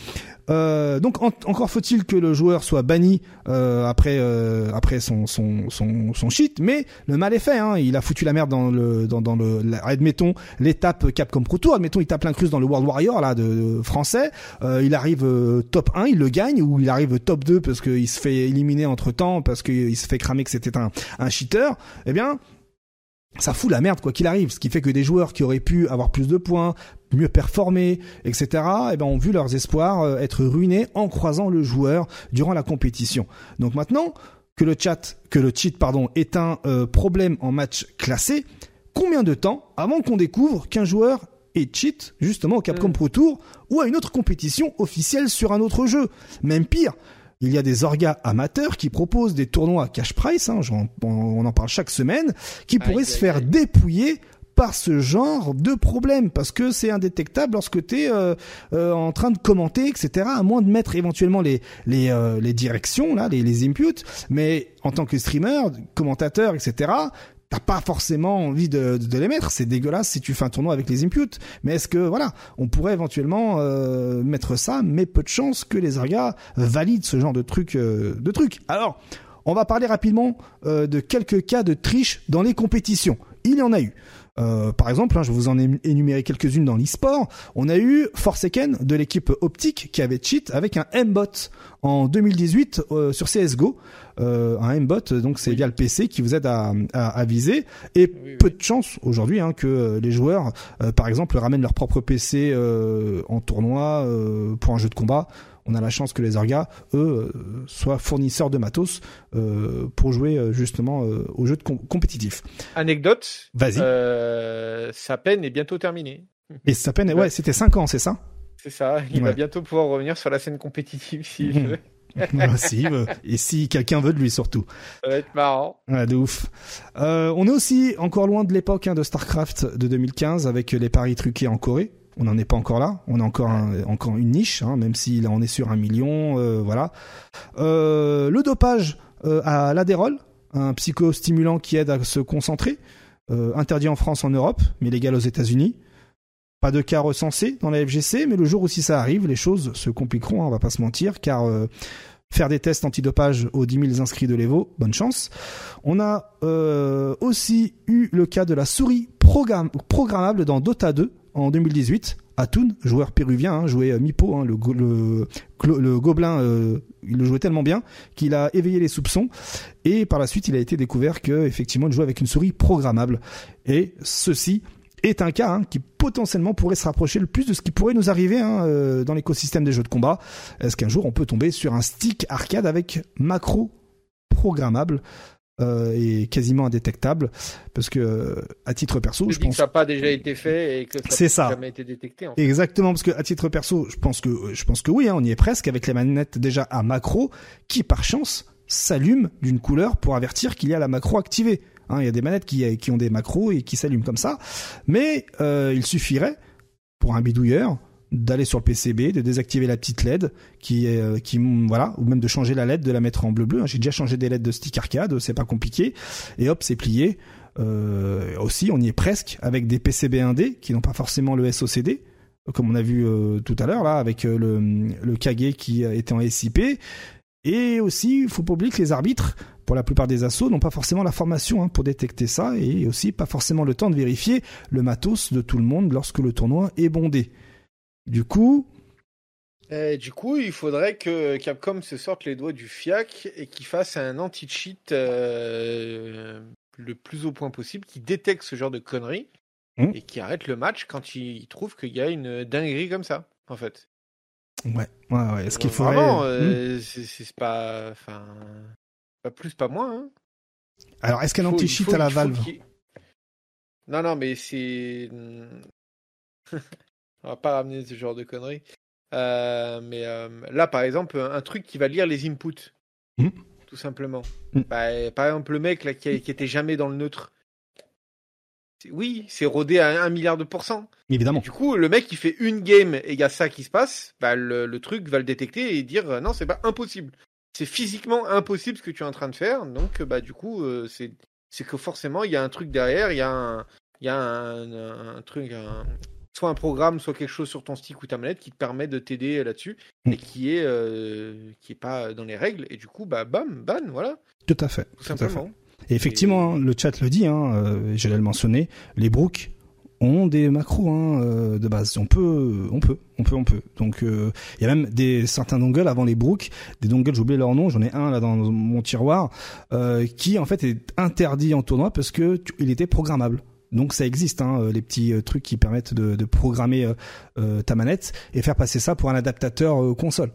euh, donc encore faut-il que le joueur soit banni euh, après euh, après son, son son son cheat, mais le mal est fait. Hein. Il a foutu la merde dans le dans, dans le admettons l'étape Capcom Pro Tour. Admettons il tape l'incruse dans le World Warrior là de, français. Euh, il arrive euh, top 1, il le gagne ou il arrive top 2 parce qu'il se fait éliminer entre temps parce qu'il se fait cramer que c'était un un cheater. Eh bien ça fout la merde quoi qu'il arrive, ce qui fait que des joueurs qui auraient pu avoir plus de points, mieux performer, etc., eh ben, ont vu leurs espoirs euh, être ruinés en croisant le joueur durant la compétition. Donc maintenant que le chat, que le cheat pardon, est un euh, problème en match classé, combien de temps avant qu'on découvre qu'un joueur est cheat justement au Capcom mm. Pro Tour ou à une autre compétition officielle sur un autre jeu? Même pire, il y a des orgas amateurs qui proposent des tournois à cash price, hein, on en parle chaque semaine, qui pourraient se faire dépouiller par ce genre de problème parce que c'est indétectable lorsque tu es euh, euh, en train de commenter etc à moins de mettre éventuellement les les, euh, les directions là les, les inputs. Mais en tant que streamer commentateur etc t'as pas forcément envie de, les mettre. C'est dégueulasse si tu fais un tournoi avec les inputs. Mais est-ce que voilà, on pourrait éventuellement euh, mettre ça, mais peu de chance que les orgas valident ce genre de truc, euh, de trucs. Alors, on va parler rapidement euh, de quelques cas de triche dans les compétitions. Il y en a eu. Par exemple, hein, je vous en ai énuméré quelques-unes dans l'e-sport. On a eu Forsaken de l'équipe Optique qui avait cheat avec un M-bot en 2018 euh, sur CS:GO. Euh, un M-bot, donc c'est via le PC qui vous aide à, à, viser. Et peu de chance aujourd'hui hein, que les joueurs, par exemple, ramènent leur propre PC en tournoi pour un jeu de combat on a la chance que les orgas, eux, euh, soient fournisseurs de matos euh, pour jouer euh, justement aux jeux de compétitifs. Anecdote. Vas-y. sa peine est bientôt terminée. Et sa peine, ouais, c'était 5 ans, c'est ça? C'est ça. Il va bientôt pouvoir revenir sur la scène compétitive s'il veut. si, et si quelqu'un veut de lui surtout. Ça va être marrant. Ouais, de ouf. on est aussi encore loin de l'époque hein, de Starcraft de 2015 avec les paris truqués en Corée on n'en est pas encore là. On a encore encore une niche, hein, même si là on est sur un million, euh, voilà. Euh, le dopage euh, à l'adérol, un psychostimulant qui aide à se concentrer, interdit en France, en Europe, mais légal aux États-Unis. Pas de cas recensés dans la FGC, mais le jour où si ça arrive, les choses se compliqueront, hein, on va pas se mentir, car faire des tests antidopage aux 10 000 inscrits de l'Evo, bonne chance. On a aussi eu le cas de la souris programmable dans Dota 2, en 2018. Atun, joueur péruvien, hein, jouait euh, Mipo, hein, le, le, gobelin, euh, il le jouait tellement bien qu'il a éveillé les soupçons. Et par la suite, il a été découvert que effectivement, il jouait avec une souris programmable. Et ceci est un cas hein, qui potentiellement pourrait se rapprocher le plus de ce qui pourrait nous arriver euh, dans l'écosystème des jeux de combat. Est-ce qu'un jour on peut tomber sur un stick arcade avec macro programmable euh, est quasiment indétectable? Parce que à titre perso, je, pense que ça n'a pas déjà été fait et que ça n'a jamais été détecté. En fait. Exactement parce que à titre perso, je pense que je pense que oui, hein, on y est presque avec les manettes déjà à macro qui par chance s'allument d'une couleur pour avertir qu'il y a la macro activée. Hein, il y a des manettes qui, ont des macros et qui s'allument comme ça, mais euh, il suffirait pour un bidouilleur d'aller sur le PCB, de désactiver la petite LED euh, qui voilà ou même de changer la LED, de la mettre en bleu bleu. J'ai déjà changé des LED de stick arcade, c'est pas compliqué et hop c'est plié. Euh, aussi on y est presque avec des PCB 1D qui n'ont pas forcément le SOCD comme on a vu tout à l'heure là avec le le qui était en SIP et aussi il faut pas oublier que les arbitres pour la plupart des assauts n'ont pas forcément la formation hein, pour détecter ça et aussi pas forcément le temps de vérifier le matos de tout le monde lorsque le tournoi est bondé. Du coup. du coup, il faudrait que Capcom se sorte les doigts du fiac et qu'il fasse un anti-cheat euh, le plus au point possible, qui détecte ce genre de conneries hmm. et qui arrête le match quand il trouve qu'il y a une dinguerie comme ça, en fait. Ouais, ouais, ouais. Est-ce qu'il faudrait. Vraiment, euh, hmm. c'est pas. Enfin. Pas plus, pas moins. Hein. Alors, est-ce qu'un anti-cheat à la Valve Non, non, mais c'est. On va pas ramener ce genre de conneries. Euh, mais euh, là, par exemple, un truc qui va lire les inputs, Hmm. tout simplement. Hmm. Bah, par exemple, le mec là qui, a- qui était jamais dans le neutre. Oui, c'est rodé à un milliard de pourcents. Évidemment. Du coup, le mec qui fait une game et il y a ça qui se passe, bah, le, le truc va le détecter et dire euh, non, c'est pas impossible. C'est physiquement impossible ce que tu es en train de faire. Donc, euh, bah, du coup, euh, c'est c'est que forcément, il y a un truc derrière, il y a un, il y a un, un- un truc, un- soit un programme, soit quelque chose sur ton stick ou ta manette qui te permet de t'aider là-dessus Mm. et qui est, euh, qui est pas dans les règles. Et du coup, bah, bam, ban, voilà, Tout à fait. tout Tout à fait. Et effectivement, hein, le chat le dit, hein, euh, j'allais le mentionner, les brooks ont des macros hein, euh, de base. On peut, on peut, on peut, on peut. Donc euh, il y a même des certains dongles avant les brooks, des dongles, j'ai oublié leur nom, j'en ai un là dans mon tiroir, euh, qui en fait est interdit en tournoi parce que il était programmable. Donc ça existe, hein, euh, les petits euh, trucs qui permettent de, programmer euh, euh, ta manette et faire passer ça pour un adaptateur euh, console.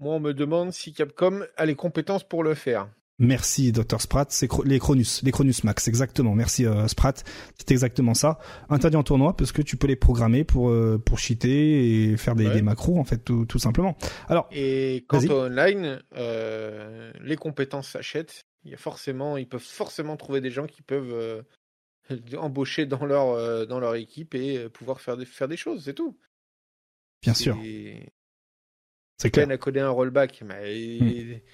Moi, on me demande si Capcom a les compétences pour le faire. Merci Dr Sprat, c'est Cro- les Cronus, les Cronus Max, exactement. Merci euh, Sprat, c'est exactement ça. Interdit en tournoi parce que tu peux les programmer pour euh, pour cheater et faire des, Ouais. des macros en fait tout, tout simplement. Alors Et quant au online, euh, les compétences s'achètent. Il y a forcément, ils peuvent forcément trouver des gens qui peuvent euh, embaucher dans leur dans leur équipe et pouvoir faire des faire des choses, c'est tout. bien sûr, c'est clair. à coder un rollback, mais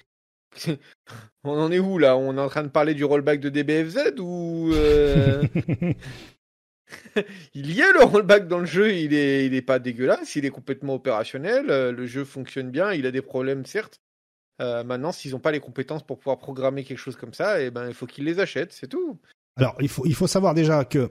on en est où là? On est en train de parler du rollback de DBFZ ou euh, il y a le rollback dans le jeu, il est il est pas dégueulasse, il est complètement opérationnel, euh, le jeu fonctionne bien, il a des problèmes certes. Euh, maintenant, s'ils n'ont pas les compétences pour pouvoir programmer quelque chose comme ça, eh ben il faut qu'ils les achètent, c'est tout. Alors il faut il faut savoir déjà que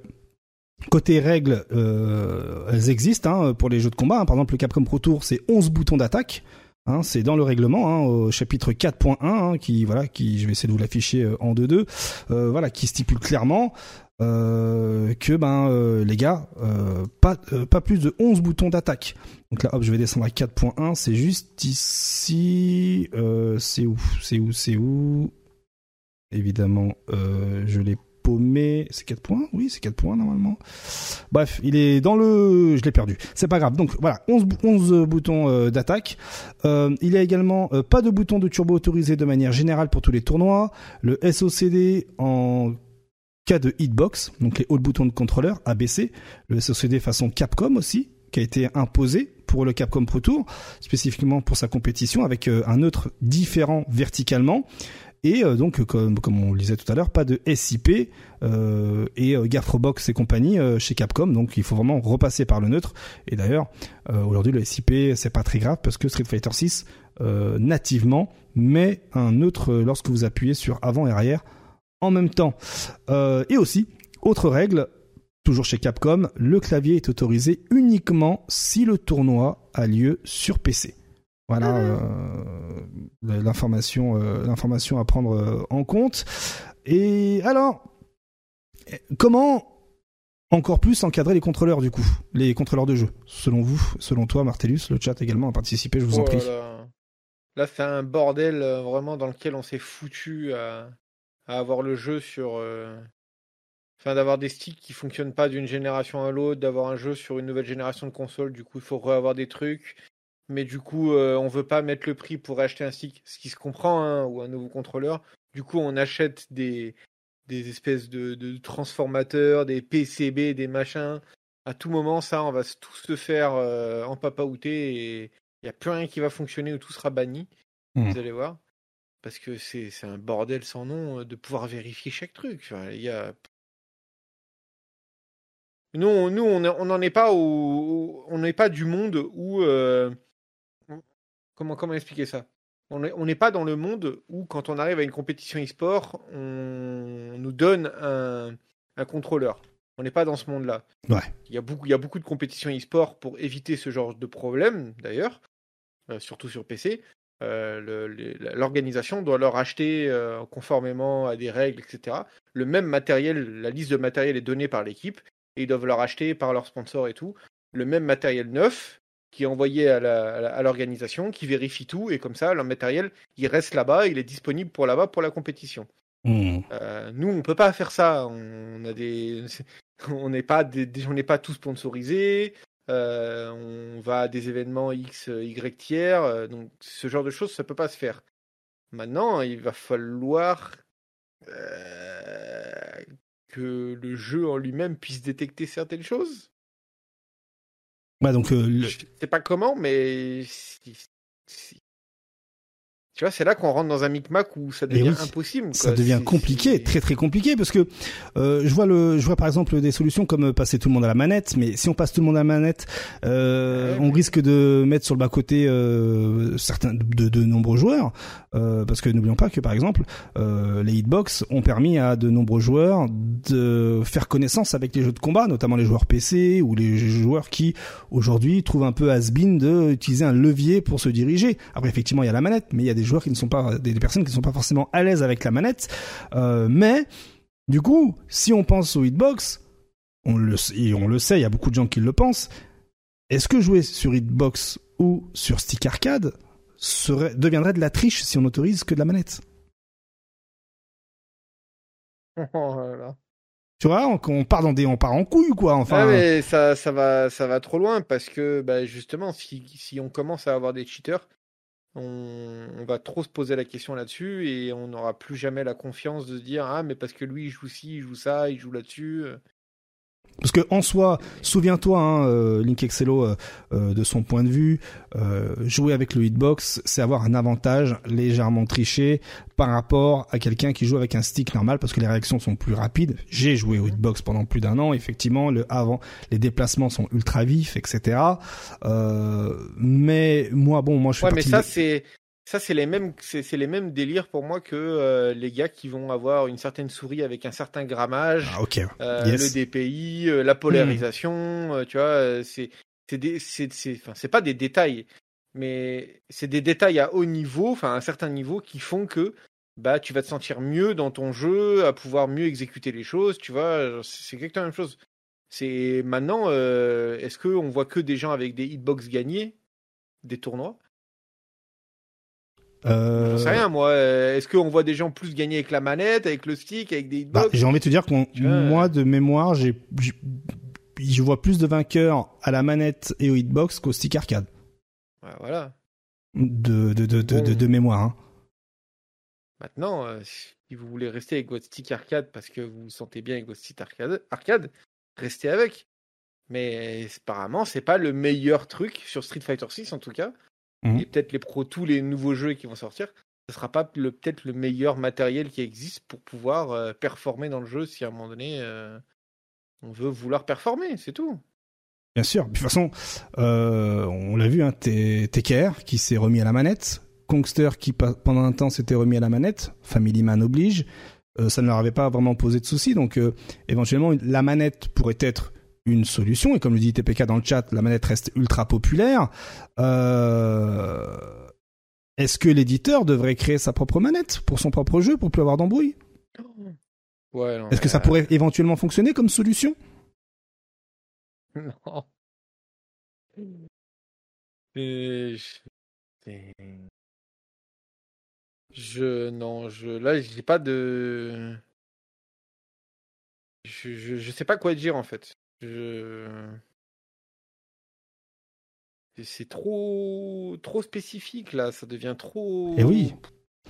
Côté règles, euh, elles existent hein, pour les jeux de combat. hein. Par exemple, le Capcom Pro Tour, c'est 11 boutons d'attaque. Hein, c'est dans le règlement, hein, au chapitre 4.1, hein, qui voilà, qui je vais essayer de vous l'afficher euh, en 2-2, euh, voilà, qui stipule clairement euh, que ben les gars, pas pas plus de 11 boutons d'attaque. Donc là, hop, je vais descendre à 4.1. C'est juste ici. C'est où C'est où C'est où? Évidemment, je l'ai paumé. C'est 4 points Oui, c'est 4 points normalement. Bref, il est dans le... Je l'ai perdu. C'est pas grave. Donc voilà, 11, bou- 11 boutons euh, d'attaque. Euh, il y a également euh, pas de bouton de turbo autorisé de manière générale pour tous les tournois. Le SOCD en cas de hitbox, donc les hauts boutons de contrôleur, ABC. Le SOCD façon Capcom aussi, qui a été imposé pour le Capcom Pro Tour, spécifiquement pour sa compétition, avec euh, un neutre différent verticalement. Et euh, donc, comme, on le disait tout à l'heure, pas de SIP euh, et euh, Garthrobox et compagnie euh, chez Capcom. Donc, il faut vraiment repasser par le neutre. Et d'ailleurs, aujourd'hui, le SIP, c'est pas très grave parce que Street Fighter 6 euh, nativement met un neutre lorsque vous appuyez sur avant et arrière en même temps. Et aussi, autre règle, toujours chez Capcom, le clavier est autorisé uniquement si le tournoi a lieu sur PC. Voilà euh, l'information, euh, l'information à prendre euh, en compte. Et alors, comment encore plus encadrer les contrôleurs du coup, les contrôleurs de jeu, selon vous, selon toi, Martellus, le chat également a participé, je vous en Oh prie. là c'est un bordel euh, vraiment dans lequel on s'est foutu à, à avoir le jeu sur. euh, Enfin, d'avoir des sticks qui fonctionnent pas d'une génération à l'autre, d'avoir un jeu sur une nouvelle génération de consoles, du coup, il faut avoir des trucs. Mais du coup, euh, on veut pas mettre le prix pour acheter un stick, ce qui se comprend, hein, ou un nouveau contrôleur. Du coup, on achète des, des espèces de, de transformateurs, des PCB, des machins. À tout moment, ça, on va tous se faire euh, en papaouter et il n'y a plus rien qui va fonctionner ou tout sera banni. Mhm. Vous allez voir. Parce que c'est un bordel sans nom euh, de pouvoir vérifier chaque truc. Enfin, y a... Nous, on- nous on on n'en est pas au, on n'est pas du monde où euh, comment comment expliquer ça? On n'est pas dans le monde où quand on arrive à une compétition e-sport, on nous donne un, un contrôleur. On n'est pas dans ce monde-là. Ouais. Il y a beaucoup il y a beaucoup de compétitions e-sport pour éviter ce genre de problème d'ailleurs, euh, surtout sur PC. Euh, le- L'organisation doit leur acheter euh, conformément à des règles, etc. Le même matériel, la liste de matériel est donnée par l'équipe et ils doivent leur acheter par leur sponsor et tout. Le même matériel neuf qui est envoyé à l'organisation, qui vérifie tout et comme ça, leur matériel, il reste là-bas, il est disponible pour là-bas pour la compétition. Hmm. Euh, nous, on peut pas faire ça. On a des, on n'est pas des, on n'est pas tous sponsorisés. Euh, on va à des événements X, Y tiers. euh, donc ce genre de choses, ça peut pas se faire. Maintenant, il va falloir euh, que le jeu en lui-même puisse détecter certaines choses. Ouais, donc euh, sais pas comment, mais tu vois, c'est là qu'on rentre dans un micmac où ça devient oui, impossible. ça devient compliqué, très très compliqué, parce que euh, je vois le, je vois par exemple des solutions comme euh, passer tout le monde à la manette, mais si on passe tout le monde à la manette, euh, Ouais, on risque de mettre sur le bas côté euh, certains de, de nombreux joueurs, parce que n'oublions pas que par exemple les hitbox ont permis à de nombreux joueurs de faire connaissance avec les jeux de combat, notamment les joueurs PC ou les joueurs qui aujourd'hui trouvent un peu has-been de utiliser un levier pour se diriger. Après effectivement il y a la manette, mais il y a des joueurs qui ne sont pas des, des personnes qui ne sont pas forcément à l'aise avec la manette. Euh, mais du coup, si on pense au hitbox, on le, et on le sait, il y a beaucoup de gens qui le pensent. Est-ce que jouer sur hitbox ou sur stick arcade serait, deviendrait de la triche si on n'autorise que de la manette? Oh là là. Tu vois, on, on part dans des, on part en couille quoi. Enfin, Ah, mais ça, ça va, ça va trop loin parce que bah, justement, si, si on commence à avoir des cheaters, on, va trop se poser la question là-dessus et on n'aura plus jamais la confiance de se dire ah mais parce que lui il joue ci, il joue ça, il joue là-dessus. Parce que en soi, souviens-toi, hein, euh, Link Excello, euh, euh, de son point de vue, euh, jouer avec le hitbox, c'est avoir un avantage légèrement triché par rapport à quelqu'un qui joue avec un stick normal, parce que les réactions sont plus rapides. J'ai joué au hitbox pendant plus d'un an, effectivement, le avant, les déplacements sont ultra vifs, etc. Euh, mais moi, bon, moi je fais Ouais, mais ça c'est ça c'est les mêmes c'est c'est les mêmes délires pour moi que euh, les gars qui vont avoir une certaine souris avec un certain grammage. Ah, ok. Euh, Yes. le DPI, euh, la polarisation, euh, tu vois, c'est enfin pas des détails, mais c'est des détails à haut niveau, enfin à un certain niveau qui font que bah tu vas te sentir mieux dans ton jeu, à pouvoir mieux exécuter les choses, tu vois, c'est exactement la même chose. C'est maintenant est-ce que on voit que des gens avec des hitbox gagnés des tournois? Euh, sais rien moi, euh, est-ce qu'on voit des gens plus gagner avec la manette, avec le stick, avec des bah, hitbox j'ai envie de te dire que Tu vois, moi, de mémoire, j'ai, je vois plus de vainqueurs à la manette et au hitbox qu'au stick arcade. Ouais, Voilà. De, de, de, de, de, de mémoire. Hein. Maintenant, euh, si vous voulez rester avec votre stick arcade parce que vous vous sentez bien avec votre stick arcade, arcade restez avec. Mais apparemment, c'est pas le meilleur truc sur Street Fighter 6 en tout cas. Mhm. Et peut-être les pros, tous les nouveaux jeux qui vont sortir, ce sera pas le peut-être le meilleur matériel qui existe pour pouvoir euh, performer dans le jeu si à un moment donné euh, on veut vouloir performer, c'est tout. Bien sûr. De toute façon, euh, on l'a vu, hein, TKR qui s'est remis à la manette, Kongster qui pendant un temps s'était remis à la manette, Family Man oblige. Ça ne leur avait pas vraiment posé de soucis, donc éventuellement la manette pourrait être une solution. Et comme le dit TPK dans le chat, la manette reste ultra populaire. Euh, Est-ce que l'éditeur devrait créer sa propre manette pour son propre jeu pour plus avoir d'embrouille Ouais, Est-ce que ça pourrait éventuellement fonctionner comme solution? Euh, Non. Et je... c'est- je non, je là j'ai pas de je, je je sais pas quoi dire en fait. C'est- trop trop spécifique là, ça devient trop Eh oui.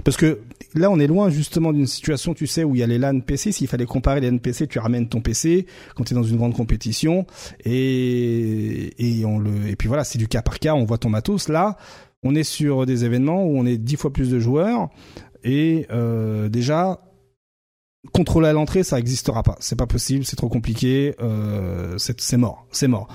Parce que là, on est loin justement d'une situation, tu sais, où il y a les LAN PC. S'il fallait comparer les LAN PC, tu ramènes ton PC quand tu es dans une grande compétition et et on le et puis voilà, c'est du cas par cas. On voit ton matos. Là, on est sur des événements où on est dix fois plus de joueurs et euh, déjà contrôler à l'entrée, ça existera pas. C'est pas possible, c'est trop compliqué. Euh, c'est mort, c'est mort.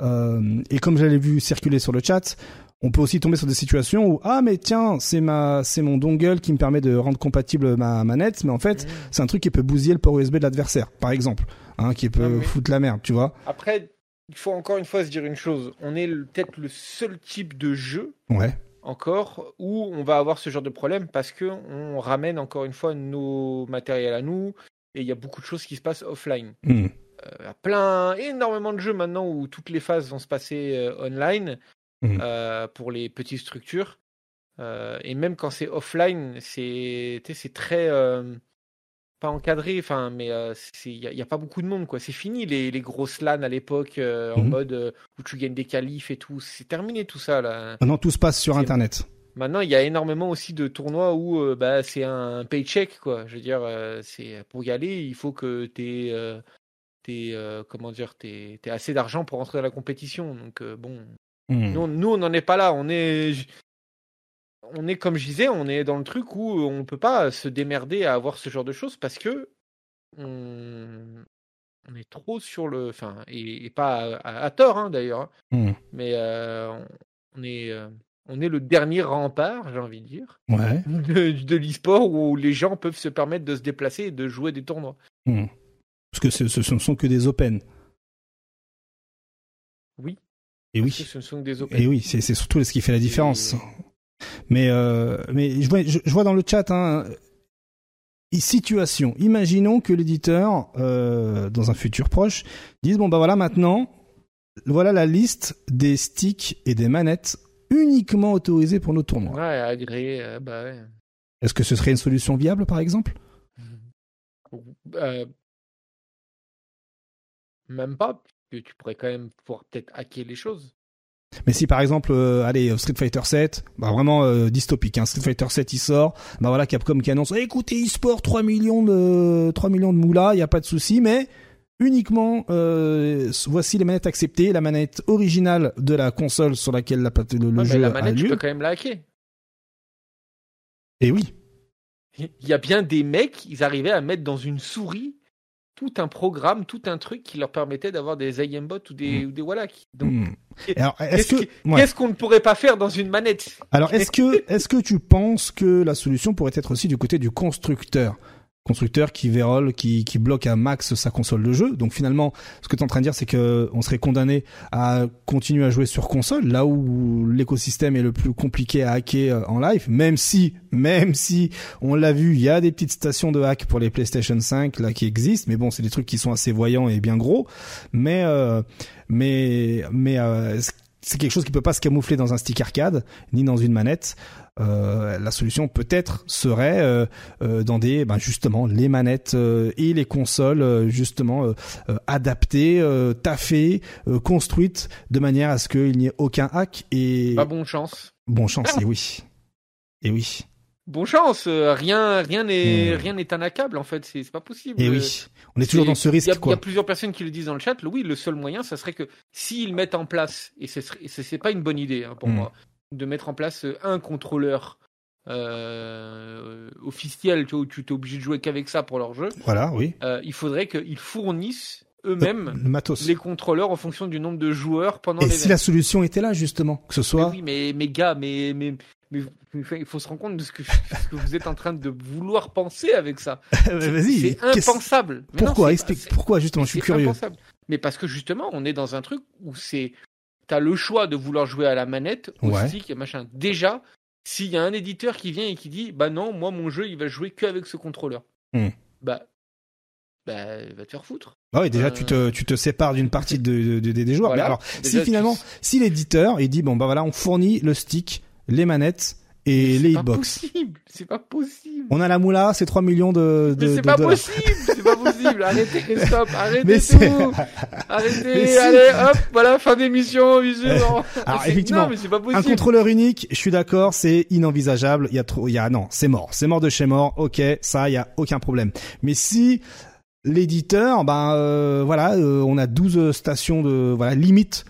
Euh, et comme j'avais vu circuler sur le chat, on peut aussi tomber sur des situations où ah mais tiens c'est ma c'est mon dongle qui me permet de rendre compatible ma manette mais en fait Mhm. c'est un truc qui peut bousiller le port USB de l'adversaire par exemple hein, qui peut Non, mais- foutre la merde tu vois Après, il faut encore une fois se dire une chose, on est peut-être le seul type de jeu ouais encore où on va avoir ce genre de problème parce que on ramène encore une fois nos matériels à nous et il y a beaucoup de choses qui se passent offline. Hmm. Euh, Il y a plein, énormément de jeux maintenant où toutes les phases vont se passer euh, online Mhm. euh, pour les petites structures. Et même quand c'est offline, c'est très pas encadré, enfin, mais il n'y a, pas beaucoup de monde, quoi. C'est fini les, les grosses LAN à l'époque en Mhm. mode où tu gagnes des qualifs et tout. C'est terminé tout ça là. Maintenant, tout se passe sur Internet. Maintenant, il y a énormément aussi de tournois où euh, bah, c'est un paycheck, quoi. Je veux dire, euh, c'est pour y aller, il faut que tu aies, comment dire, t'aies- t'aies assez d'argent pour rentrer dans la compétition. Donc euh, bon, nous, nous, on n'en est pas là. On est, on est comme je disais, on est dans le truc où on peut pas se démerder à avoir ce genre de choses parce que on, on est trop sur le, enfin, et, et pas à, à tort hein, d'ailleurs. hein. Hmm. Mais euh, on, est, euh, on est le dernier rempart, j'ai envie de dire, Ouais. de, de l'e-sport où les gens peuvent se permettre de se déplacer et de jouer des tournois. Hmm. Parce que ce, ne sont que des open. Oui. Et Parce oui. ce ne sont que des open. Et oui, c'est c'est surtout ce qui fait la différence. Mais euh, mais je vois, je, je vois dans le chat hein, une situation. Imaginons que l'éditeur euh, dans un futur proche dise bon bah voilà maintenant voilà la liste des sticks et des manettes uniquement autorisées pour nos tournois. Ouais, agréé, euh, bah ouais. Est-ce que ce serait une solution viable par exemple? Euh, même pas, parce que tu pourrais quand même pouvoir peut-être hacker les choses. Mais si par exemple, euh, allez, Street Fighter 7, bah vraiment euh, dystopique, hein, Street Fighter 7 il sort, bah voilà Capcom qui annonce, Eh, écoutez eSport 3 millions de 3 millions de moulas, il y a pas de souci, mais uniquement euh, voici les manettes acceptées, la manette originale de la console sur laquelle la, le, le Ouais, jeu la a manette, tu lieu. peux quand même la hacker. Et oui, Il y a bien des mecs, ils arrivaient à mettre dans une souris tout un programme, tout un truc qui leur permettait d'avoir des aimbot ou des, ou des Wallach. Donc, qu'est-ce ouais. qu'est-ce qu'on ne pourrait pas faire dans une manette? Alors est-ce que est-ce que tu penses que la solution pourrait être aussi du côté du constructeur? Constructeur qui vérole, qui, bloque à max sa console de jeu. Donc finalement, ce que tu es en train de dire, c'est que on serait condamné à continuer à jouer sur console, là où l'écosystème est le plus compliqué à hacker euh, en live, même si, même si, on l'a vu, il y a des petites stations de hack pour les PlayStation 5 là qui existent, mais bon, c'est des trucs qui sont assez voyants et bien gros, mais euh, mais mais euh, c'est quelque chose qui peut pas se camoufler dans un stick arcade ni dans une manette. Euh, la solution peut-être serait euh, euh, dans des ben justement les manettes et les consoles justement adaptées, taffées, construites de manière à ce qu'il n'y ait aucun hack et bon chance. bon chance et oui et oui Bon chance, rien rien n'est Hmm. rien n'est inhackable en fait, c'est pas possible. et oui on est toujours dans ce risque il y a plusieurs personnes qui le disent dans le chat. Oui, le seul moyen, ça serait que s'ils mettent en place, et ce c'est pas une bonne idée hein, pour Mm. moi, de mettre en place euh, un contrôleur euh, officiel, tu vois, où tu es obligé de jouer qu'avec ça pour leur jeu. voilà oui euh, il faudrait qu'ils fournissent eux-mêmes le matos les contrôleurs en fonction du nombre de joueurs pendant et si la solution était là justement que ce Mais soit oui, mais, mais gars, mais, mais, mais il faut se rendre compte de ce que, ce que vous êtes en train de vouloir penser avec ça. vas-y C'est impensable. Mais pourquoi explique pourquoi justement je suis c'est curieux impensable. Mais parce que justement, on est dans un truc où c'est, t'as le choix de vouloir jouer à la manette, au Ouais. stick et machin. Déjà, s'il y a un éditeur qui vient et qui dit, bah non, moi mon jeu il va jouer qu'avec ce contrôleur, Hmm. bah, bah, va te faire foutre. Ah oui, déjà Euh, tu te tu te sépares d'une partie de, de- de- des joueurs. Voilà. Mais alors, Déjà, si finalement, tu- si l'éditeur il dit bon bah voilà, on fournit le stick, les manettes et les C'est pas hitbox. possible, c'est pas possible. On a la moula, c'est 3 millions de, de, Mais c'est pas dollars. possible, c'est pas possible. Arrêtez, stop, arrêtez Mais tout. c'est- Arrêtez, Mais allez, hop, voilà, fin d'émission, bisous. Alors, effectivement, non, mais c'est pas Un possible. contrôleur unique, je suis d'accord, c'est inenvisageable. Il y a trop, il y a non, c'est mort, c'est mort de chez mort. Ok, ça, il y a aucun problème. Mais si l'éditeur, ben euh, voilà, euh, on a 12 stations de voilà limite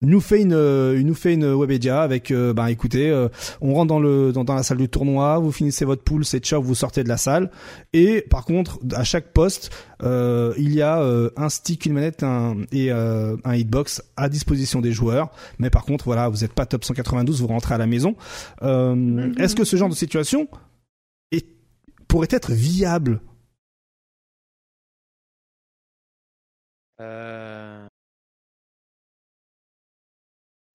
nous fait une euh, nous fait une Webedia avec euh, ben écoutez euh, on rentre dans le dans, la salle du tournoi vous finissez votre pool c'est ciao vous sortez de la salle. Et par contre à chaque poste euh, il y a un stick une manette un, et un hitbox à disposition des joueurs. Mais par contre voilà vous n'êtes pas top 192 vous rentrez à la maison. Est-ce que ce genre de situation pourrait être viable? Euh,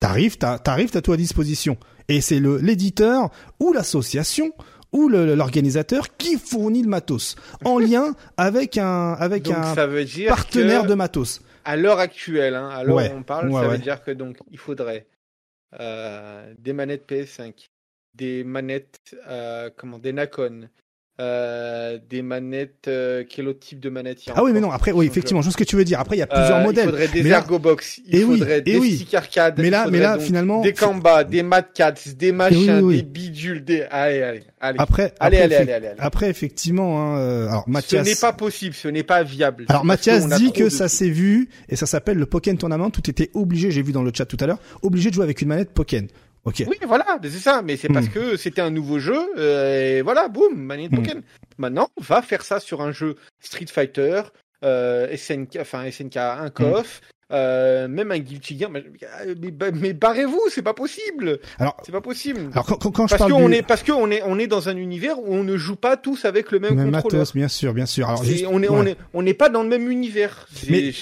T'arrives, t'as- t'arrives, t'as tout à disposition. Et c'est le l'éditeur ou l'association ou le- l'organisateur qui fournit le matos en lien avec un avec Donc un ça veut dire partenaire de matos. à l'heure actuelle, hein, à l'heure Ouais, où on parle, ouais, ça ouais. veut dire que donc il faudrait euh, des manettes PS5, des manettes, euh, comment, des Nacon, euh, des manettes. euh, quel autre type de manette il y a Ah oui, mais non, après, oui, effectivement, je vois ce que tu veux dire. Après, il y a plusieurs Euh, modèles. Il faudrait des Mais là- ergobox, il Eh oui, faudrait eh des oui. arcade. Mais là, mais là, finalement, Des Kamba, des Mad Cats, des machins, oui, oui. des bidules, des. Allez, allez, allez. après, allez, après, allez, allez, allez, allez. après, effectivement, hein, euh, alors Ce Mathias. n'est pas possible, ce n'est pas viable. Alors Mathias dit que ça s'est vu et ça s'appelle le Pokken Tournament. Tout était obligé, j'ai vu dans le chat tout à l'heure, obligé de jouer avec une manette Pokken. Ok. Oui, voilà, c'est ça. Mais c'est parce Hmm. que c'était un nouveau jeu, euh, et voilà, boum, Hmm. Pokémon. Maintenant, on va faire ça sur un jeu Street Fighter, euh, SNK, enfin SNK, un KOF, euh, même un Guilty Gear. Mais, mais, mais barrez-vous, c'est pas possible. Alors, C'est pas possible. alors quand, quand, quand je parce parle qu'on du est, parce qu'on est, on est dans un univers où on ne joue pas tous avec le même, même contrôleur. matos, bien sûr, bien sûr. Alors, juste- on est, ouais. on est, on n'est pas dans le même univers. Mais-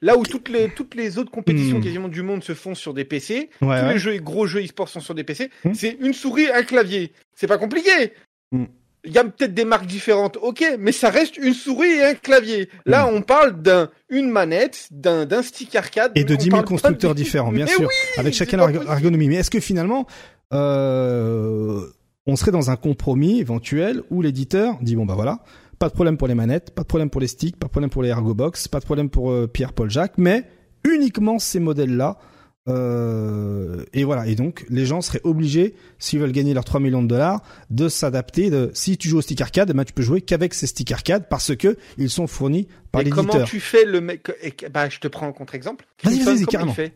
là où toutes les, toutes les autres compétitions Hmm. quasiment du monde se font sur des PC, Ouais, tous ouais. les jeux, gros jeux e-sport sont sur des PC. Hmm. C'est une souris, un clavier. C'est pas compliqué. Hmm. Il y a peut-être des marques différentes, ok, mais ça reste une souris et un clavier. Là, on parle d'un, une manette, d'un, d'un stick arcade. Et de On 10 000 parle pas constructeurs de- différents, bien Mais sûr, oui, avec chacun leur ergonomie. Mais est-ce que finalement, euh, on serait dans un compromis éventuel où l'éditeur dit bon bah voilà, pas de problème pour les manettes, pas de problème pour les sticks, pas de problème pour les ergobox, pas de problème pour euh, Pierre Paul Jacques, mais uniquement ces modèles-là. Euh, et voilà. Et donc, les gens seraient obligés, s'ils veulent gagner leurs 3 millions de dollars, de s'adapter. De, si tu joues au stick arcade, eh ben, tu peux jouer qu'avec ces stick arcade parce que ils sont fournis par Mais comment l'éditeur. tu fais le mec, bah, je te prends en contre-exemple. Vas-y, vas-y, carrément. Il, fait?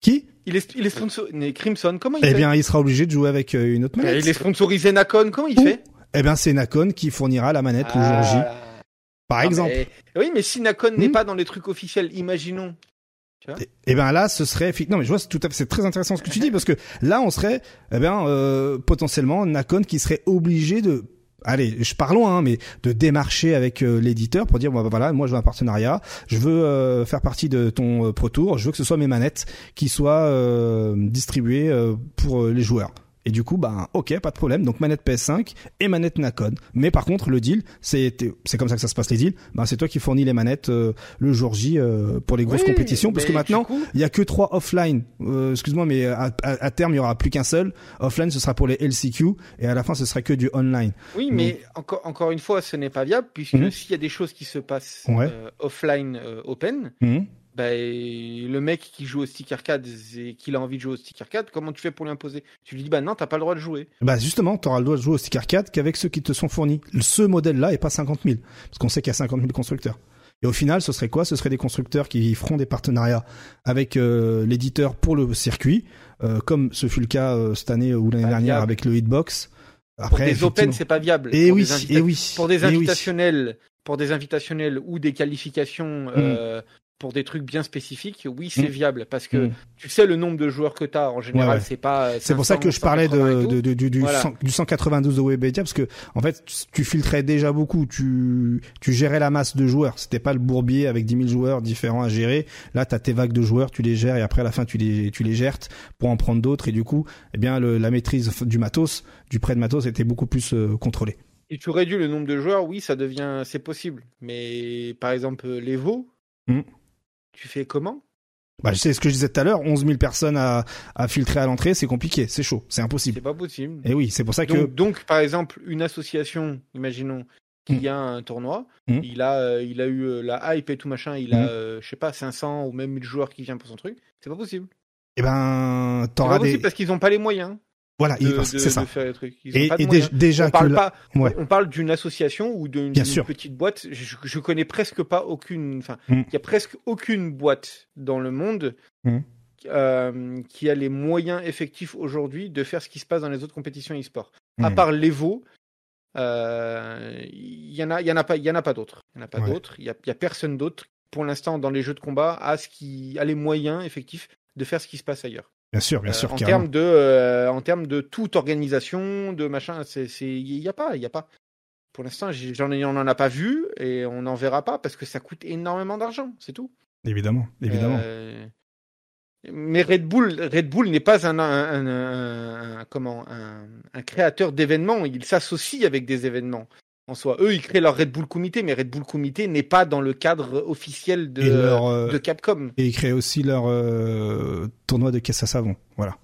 Qui? Il est, il est sponsor, Crimson, comment il Eh fait? bien, il sera obligé de jouer avec euh, une autre Mais manette. il est sponsorisé Nacon, comment il Ou- fait? Eh bien, c'est Nacon qui fournira la manette le jour J, Ah. par Ah, exemple. mais- Oui, mais si n'est Hmm. pas dans les trucs officiels, imaginons. Et ben là, ce serait non mais je vois c'est tout à fait c'est très intéressant ce que tu dis parce que là on serait eh bien euh, potentiellement Nacon qui serait obligé de allez je pars loin hein, mais de démarcher avec euh, l'éditeur pour dire bon, bah, voilà moi je veux un partenariat je veux euh, faire partie de ton euh, Pro Tour je veux que ce soit mes manettes qui soient euh, distribuées pour les joueurs et du coup bah ok pas de problème donc manette PS5 et manette Nacon mais par contre le deal c'est c'est comme ça que ça se passe les deals bah c'est toi qui fournis les manettes euh, le jour J euh, pour les grosses Oui, compétitions parce que maintenant il y a que trois offline. Euh, Excuse-moi, mais à, à- à terme, il y aura plus qu'un seul. Offline, ce sera pour les LCQ, et à la fin, ce sera que du online. Oui, mais encore, encore une fois, ce n'est pas viable, puisque Mhm. s'il y a des choses qui se passent Ouais. euh, offline, euh, open, Mhm. Bah, le mec qui joue au stick arcade et qu'il a envie de jouer au stick arcade, comment tu fais pour l'imposer Tu lui dis, bah non, t'as pas le droit de jouer. Bah justement, tu auras le droit de jouer au stick arcade qu'avec ceux qui te sont fournis. Ce modèle-là est pas 50 000, parce qu'on sait qu'il y a 50 000 constructeurs. Et au final, ce serait quoi? Ce serait des constructeurs qui feront des partenariats avec euh, l'éditeur pour le circuit, euh, comme ce fut le cas euh, cette année ou l'année dernière viable. avec le Hitbox. Pour Après, des open, c'est pas viable. Et pour oui, des et oui, pour des et oui. invitationnels, pour des invitationnels ou des qualifications euh, pour des trucs bien spécifiques, oui, c'est Mm. viable parce que Mm. tu sais le nombre de joueurs que tu as en général, Ouais, ouais. c'est pas C'est pour ça 500, que je parlais 180 et de, tout. de, de- du, Voilà. 100 du 192 de Webedia parce que en fait tu- tu filtrais déjà beaucoup, tu tu gérais la masse de joueurs. C'était pas le bourbier avec 10 000 joueurs différents à gérer. Là, t'as tes vagues de joueurs, tu les gères et après à la fin tu les tu les gères pour en prendre d'autres et du coup, eh bien le, la maîtrise du matos, du prêt de matos était beaucoup plus euh, contrôlée. Et tu réduis le nombre de joueurs, oui, ça devient, c'est possible. Mais par exemple, les veaux, Mm. Tu fais comment? Bah, sais ce que je disais tout à l'heure, 11 000 personnes à, à filtrer à l'entrée, c'est compliqué, c'est chaud, c'est C'est impossible. pas possible. Et oui, c'est pour ça que Donc, par exemple, une association, imaginons qu'il Mm. y a un tournoi, Mm. il a, euh, il a eu euh, la hype et tout machin, il Mm. a, euh, je sais pas, 500 ou même 1000 joueurs qui viennent pour son truc. C'est pas possible. eh ben C'est t'auras pas possible des parce qu'ils ont pas les moyens voilà, c'est ça. de trucs. Et, moyens. déjà on parle là- pas, ouais. on parle d'une association ou d'une petite boîte. Je, je connais presque pas aucune. Enfin, Mm. il y a presque aucune boîte dans le monde Mm. euh, qui a les moyens effectifs aujourd'hui de faire ce qui se passe dans les autres compétitions e-sport. À Mm. part l'Evo, euh, il y en a, il y en a pas, il y en a pas d'autres. Il y en a pas Ouais. d'autres. Il y a, il y a personne d'autre pour l'instant dans les jeux de combat a ce qui a les moyens effectifs de faire ce qui se passe ailleurs. Bien sûr, bien Euh, sûr, en termes de, euh, en termes de toute organisation, de machin, c'est, il y a pas, il y a pas. Pour l'instant, j'en on en a pas vu et on n'en verra pas parce que ça coûte énormément d'argent, c'est tout. Évidemment, évidemment. Euh, Mais Red Bull, Red Bull n'est pas un, un, un- un- comment, un créateur d'événements. Il s'associe avec des événements en soi. Eux, ils créent leur Red Bull Comité, mais Red Bull Comité n'est pas dans le cadre officiel de, leur, euh, de Capcom. Et ils créent aussi leur euh, tournoi de caisse à savon. Voilà.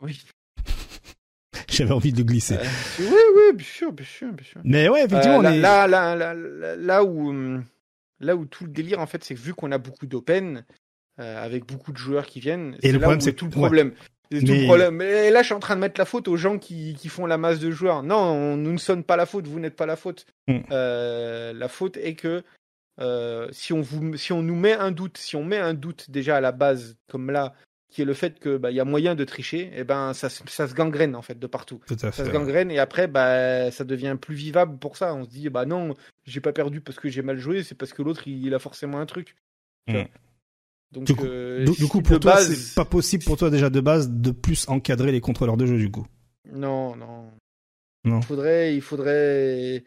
Oui. J'avais envie de le glisser. oui, oui, bien sûr, bien sûr, bien sûr. Mais ouais, effectivement, là, est... là, là, là, là, où, là où tout le délire, en fait, c'est que vu qu'on a beaucoup d'open, euh, avec beaucoup de joueurs qui viennent, Et le là problème, c'est- est tout le ouais. C'est tout le problème. Et là, je suis en train de mettre la faute aux gens qui, qui font la masse de joueurs. Non, on, nous ne sommes pas la faute, vous n'êtes pas la faute. Mm. Euh, la faute est que euh, si, on vous, si on nous met un doute, si on met un doute déjà à la base, comme là, qui est le fait que bah, il y a moyen de tricher, et ben ça, se- ça se gangrène en fait de partout. Tout à Ça se gangrène et après bah ça devient plus vivable pour ça. On se dit bah non, j'ai pas perdu parce que j'ai mal joué, c'est parce que l'autre il, il a forcément un truc. Mm. Donc Du coup, euh, Du, coup, pour toi, base- c'est pas possible pour toi déjà de base de plus encadrer les contrôleurs de jeu du coup. Non, non. Non. Il faudrait, il faudrait,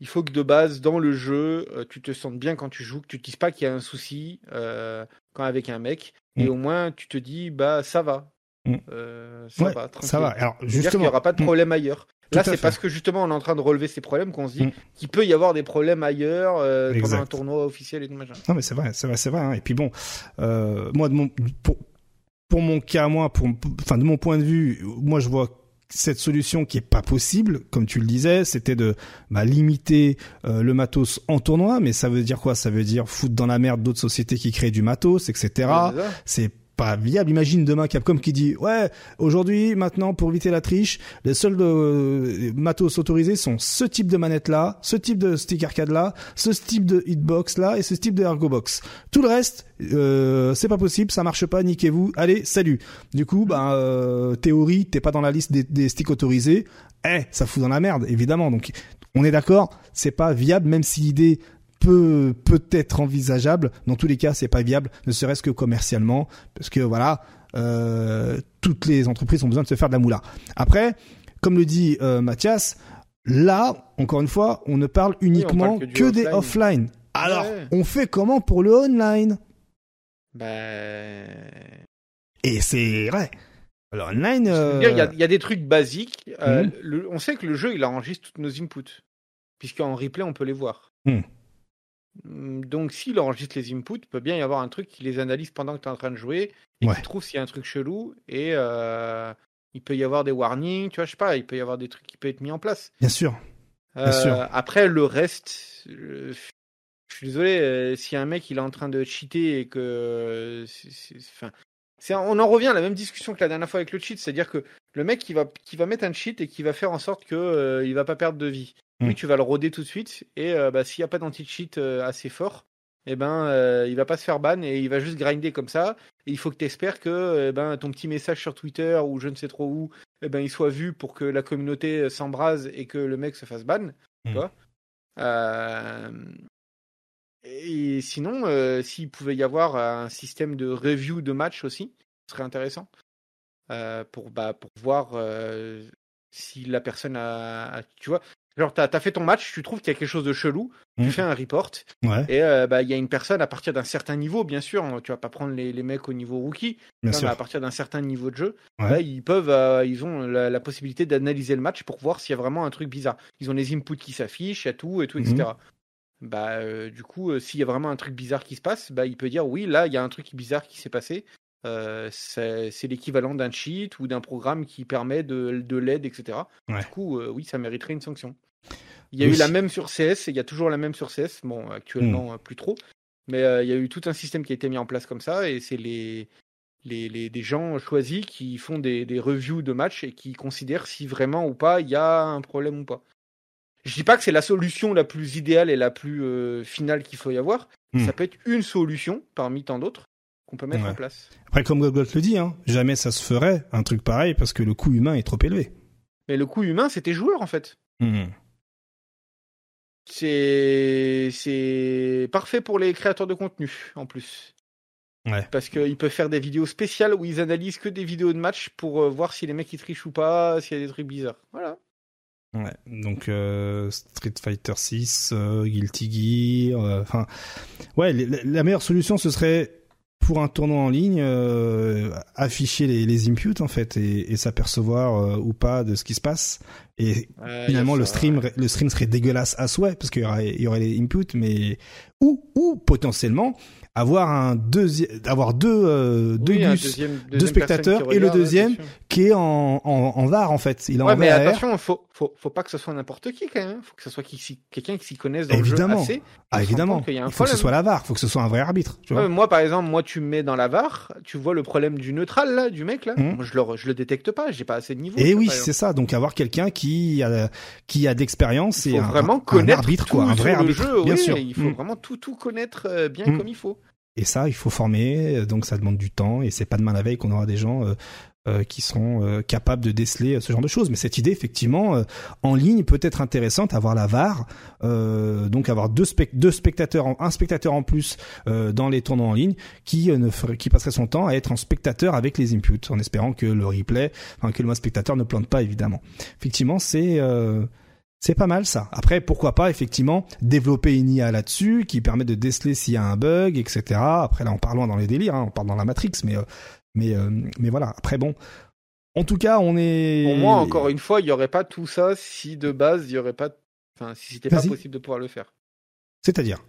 il faut que de base dans le jeu, euh, tu te sentes bien quand tu joues, que tu te dises pas qu'il y a un souci euh, quand avec un mec, et Mm. au moins tu te dis bah ça va, Mm. Euh, ça Ouais, va, tranquille. Ça va. Alors justement, n'y aura pas de Mm. problème ailleurs. Là, c'est parce que justement on est en train de relever ces problèmes qu'on se dit Mm. qu'il peut y avoir des problèmes ailleurs euh, pendant un tournoi officiel et tout machin. Non mais c'est vrai, c'est vrai, c'est vrai. hein. Et puis bon, euh, moi de mon pour, pour mon cas, moi, pour enfin de mon point de vue, moi je vois cette solution qui est pas possible, comme tu le disais, c'était de bah, limiter euh, le matos en tournoi, mais ça veut dire quoi? Ça veut dire foutre dans la merde d'autres sociétés qui créent du matos, etc. C'est pas viable. Imagine demain Capcom qui dit ouais aujourd'hui maintenant pour éviter la triche, les seuls euh, matos autorisés sont ce type de manette là, ce type de stick arcade là, ce type de hitbox là et ce type de ergo box. Tout le reste euh, c'est pas possible, ça marche pas, niquez-vous. Allez salut. Du coup euh, théorie t'es pas dans la liste des, des sticks autorisés. Eh ça fout dans la merde évidemment. Donc on est d'accord, c'est pas viable même si l'idée peut peut-être envisageable. Dans tous les cas, c'est pas viable, ne serait-ce que commercialement, parce que voilà, euh, toutes les entreprises ont besoin de se faire de la moula. Après, comme le dit euh, Mathias, là, encore une fois, on ne parle uniquement parle que des offline. Alors, Ouais. on fait comment pour le online? Ben, Et c'est vrai. Le online, euh, Il y, a- il y a des trucs basiques. le- on sait que le jeu, il enregistre toutes nos inputs. Puisqu'en replay, on peut les voir. Mhm. Mm, Donc, s'il enregistre les inputs, il peut bien y avoir un truc qui les analyse pendant que tu es en train de jouer et Ouais. qui trouve s'il y a un truc chelou. Et euh, il peut y avoir des warnings, tu vois, je sais pas, il peut y avoir des trucs qui peuvent être mis en place. bien sûr. Euh, sûr. Après, le reste, euh, je suis désolé, euh, si un mec il est en train de cheater et que. Enfin, on en revient à la même discussion que la dernière fois avec le cheat, c'est-à-dire que le mec qui va, qui va mettre un cheat et qui va faire en sorte euh, il va pas perdre de vie. Lui, tu vas le roder tout de suite et euh, bah, s'il n'y a pas d'anti-cheat euh, assez fort, eh ben, euh, il va pas se faire ban et il va juste grinder comme ça. Et il faut que tu espères que eh ben, ton petit message sur Twitter ou je ne sais trop où, eh ben, il soit vu pour que la communauté s'embrase et que le mec se fasse ban. Tu Mm. vois Euh, Et sinon, euh, s'il pouvait y avoir un système de review de match aussi, ce serait intéressant. Pour, bah, pour voir si la personne a, a- Tu vois, genre, t'as as fait ton match, tu trouves qu'il y a quelque chose de chelou, tu fais un report, Ouais, et euh, bah, il y a une personne à partir d'un certain niveau, bien sûr, hein, tu vas pas prendre les, les mecs au niveau rookie, bien mais à partir d'un certain niveau de jeu, Ouais. là, ils peuvent, euh, ils ont la, la possibilité d'analyser le match pour voir s'il y a vraiment un truc bizarre. Ils ont les inputs qui s'affichent, a tout et tout, etc. Mhm. Bah, euh, du coup, s'il y a vraiment un truc bizarre qui se passe, bah, il peut dire oui, là, il y a un truc bizarre qui s'est passé. Euh, c'est c'est l'équivalent d'un cheat ou d'un programme qui permet de, de l'aide, etc. Ouais. Du coup, euh, oui, ça mériterait une sanction. Il y a Oui. eu la même sur CS, et il y a toujours la même sur CS. Bon, actuellement, Hmm. euh, plus trop. Mais euh, il y a eu tout un système qui a été mis en place comme ça, et c'est les, les, les- des gens choisis qui font des, des reviews de matchs et qui considèrent si vraiment ou pas il y a un problème ou pas. Je dis pas que c'est la solution la plus idéale et la plus euh, finale qu'il faut y avoir. Hmm. Ça peut être une solution parmi tant d'autres qu'on peut mettre Ouais. en place. Après, comme Gogol le dit, hein, jamais ça se ferait un truc pareil parce que le coût humain est trop élevé. Mais le coût humain, c'était joueur en fait. Mhm. C'est c'est parfait pour les créateurs de contenu en plus. Ouais. Parce qu'ils peuvent faire des vidéos spéciales où ils analysent que des vidéos de match pour euh, voir si les mecs ils trichent ou pas, s'il y a des trucs bizarres. Voilà. Ouais, donc euh, Street Fighter 6, Guilty Gear, euh, enfin, ouais, la, la meilleure solution ce serait pour un tournoi en ligne euh, afficher les, les inputs en fait et, et s'apercevoir euh, ou pas de ce qui se passe Et Ouais, finalement, le stream, ouais. le stream serait dégueulasse à souhait parce qu'il y aurait, il y aurait les inputs, mais ou ou potentiellement avoir un deuxième, avoir deux euh, deux Oui, deuxième- deux spectateurs et le regarde, deuxième qui est en, en, en VAR en fait. Il est Ouais, en mais VAR. attention, faut, faut, faut pas que ce soit n'importe qui quand même. Faut que ce soit qui quelqu'un qui s'y connaisse dans Évidemment. le jeu assez. Ah évidemment. y a un Il faut que ce soit la VAR, il faut que ce soit un vrai arbitre. Tu vois. Ouais, moi, par exemple, moi, tu me mets dans la VAR, tu vois le problème du neutral, là, du mec, là. Moi, je le, je le détecte pas, j'ai pas assez de niveau. Et vois, oui, c'est ça. Donc avoir quelqu'un qui a qui a d'expérience et un, vraiment un connaître arbitre quoi, un vrai arbitre, jeu, bien oui, sûr. Il faut Mm. vraiment tout, tout connaître euh, bien Mm. comme il faut. Et ça, il faut former, donc ça demande du temps, et c'est pas demain la veille qu'on aura des gens euh, euh, qui seront euh, capables de déceler euh, ce genre de choses. Mais cette idée, effectivement, en ligne peut être intéressante, avoir la VAR, donc avoir deux, spec- deux spectateurs, un spectateur en plus dans les tournois en ligne, qui ne qui passerait son temps à être en spectateur avec les inputs, en espérant que le replay, enfin que le spectateur ne plante pas, évidemment. Effectivement, c'est c'est pas mal ça. Après, pourquoi pas effectivement développer une IA là-dessus qui permet de déceler s'il y a un bug, etc. Après là, on part loin dans les délires, hein, on part dans la Matrix, mais mais euh, mais voilà. Après bon, en tout cas, on est. Pour moi, encore une fois, il y aurait pas tout ça si de base, il y aurait pas, enfin, si c'était pas possible de pouvoir le faire. C'est-à-dire?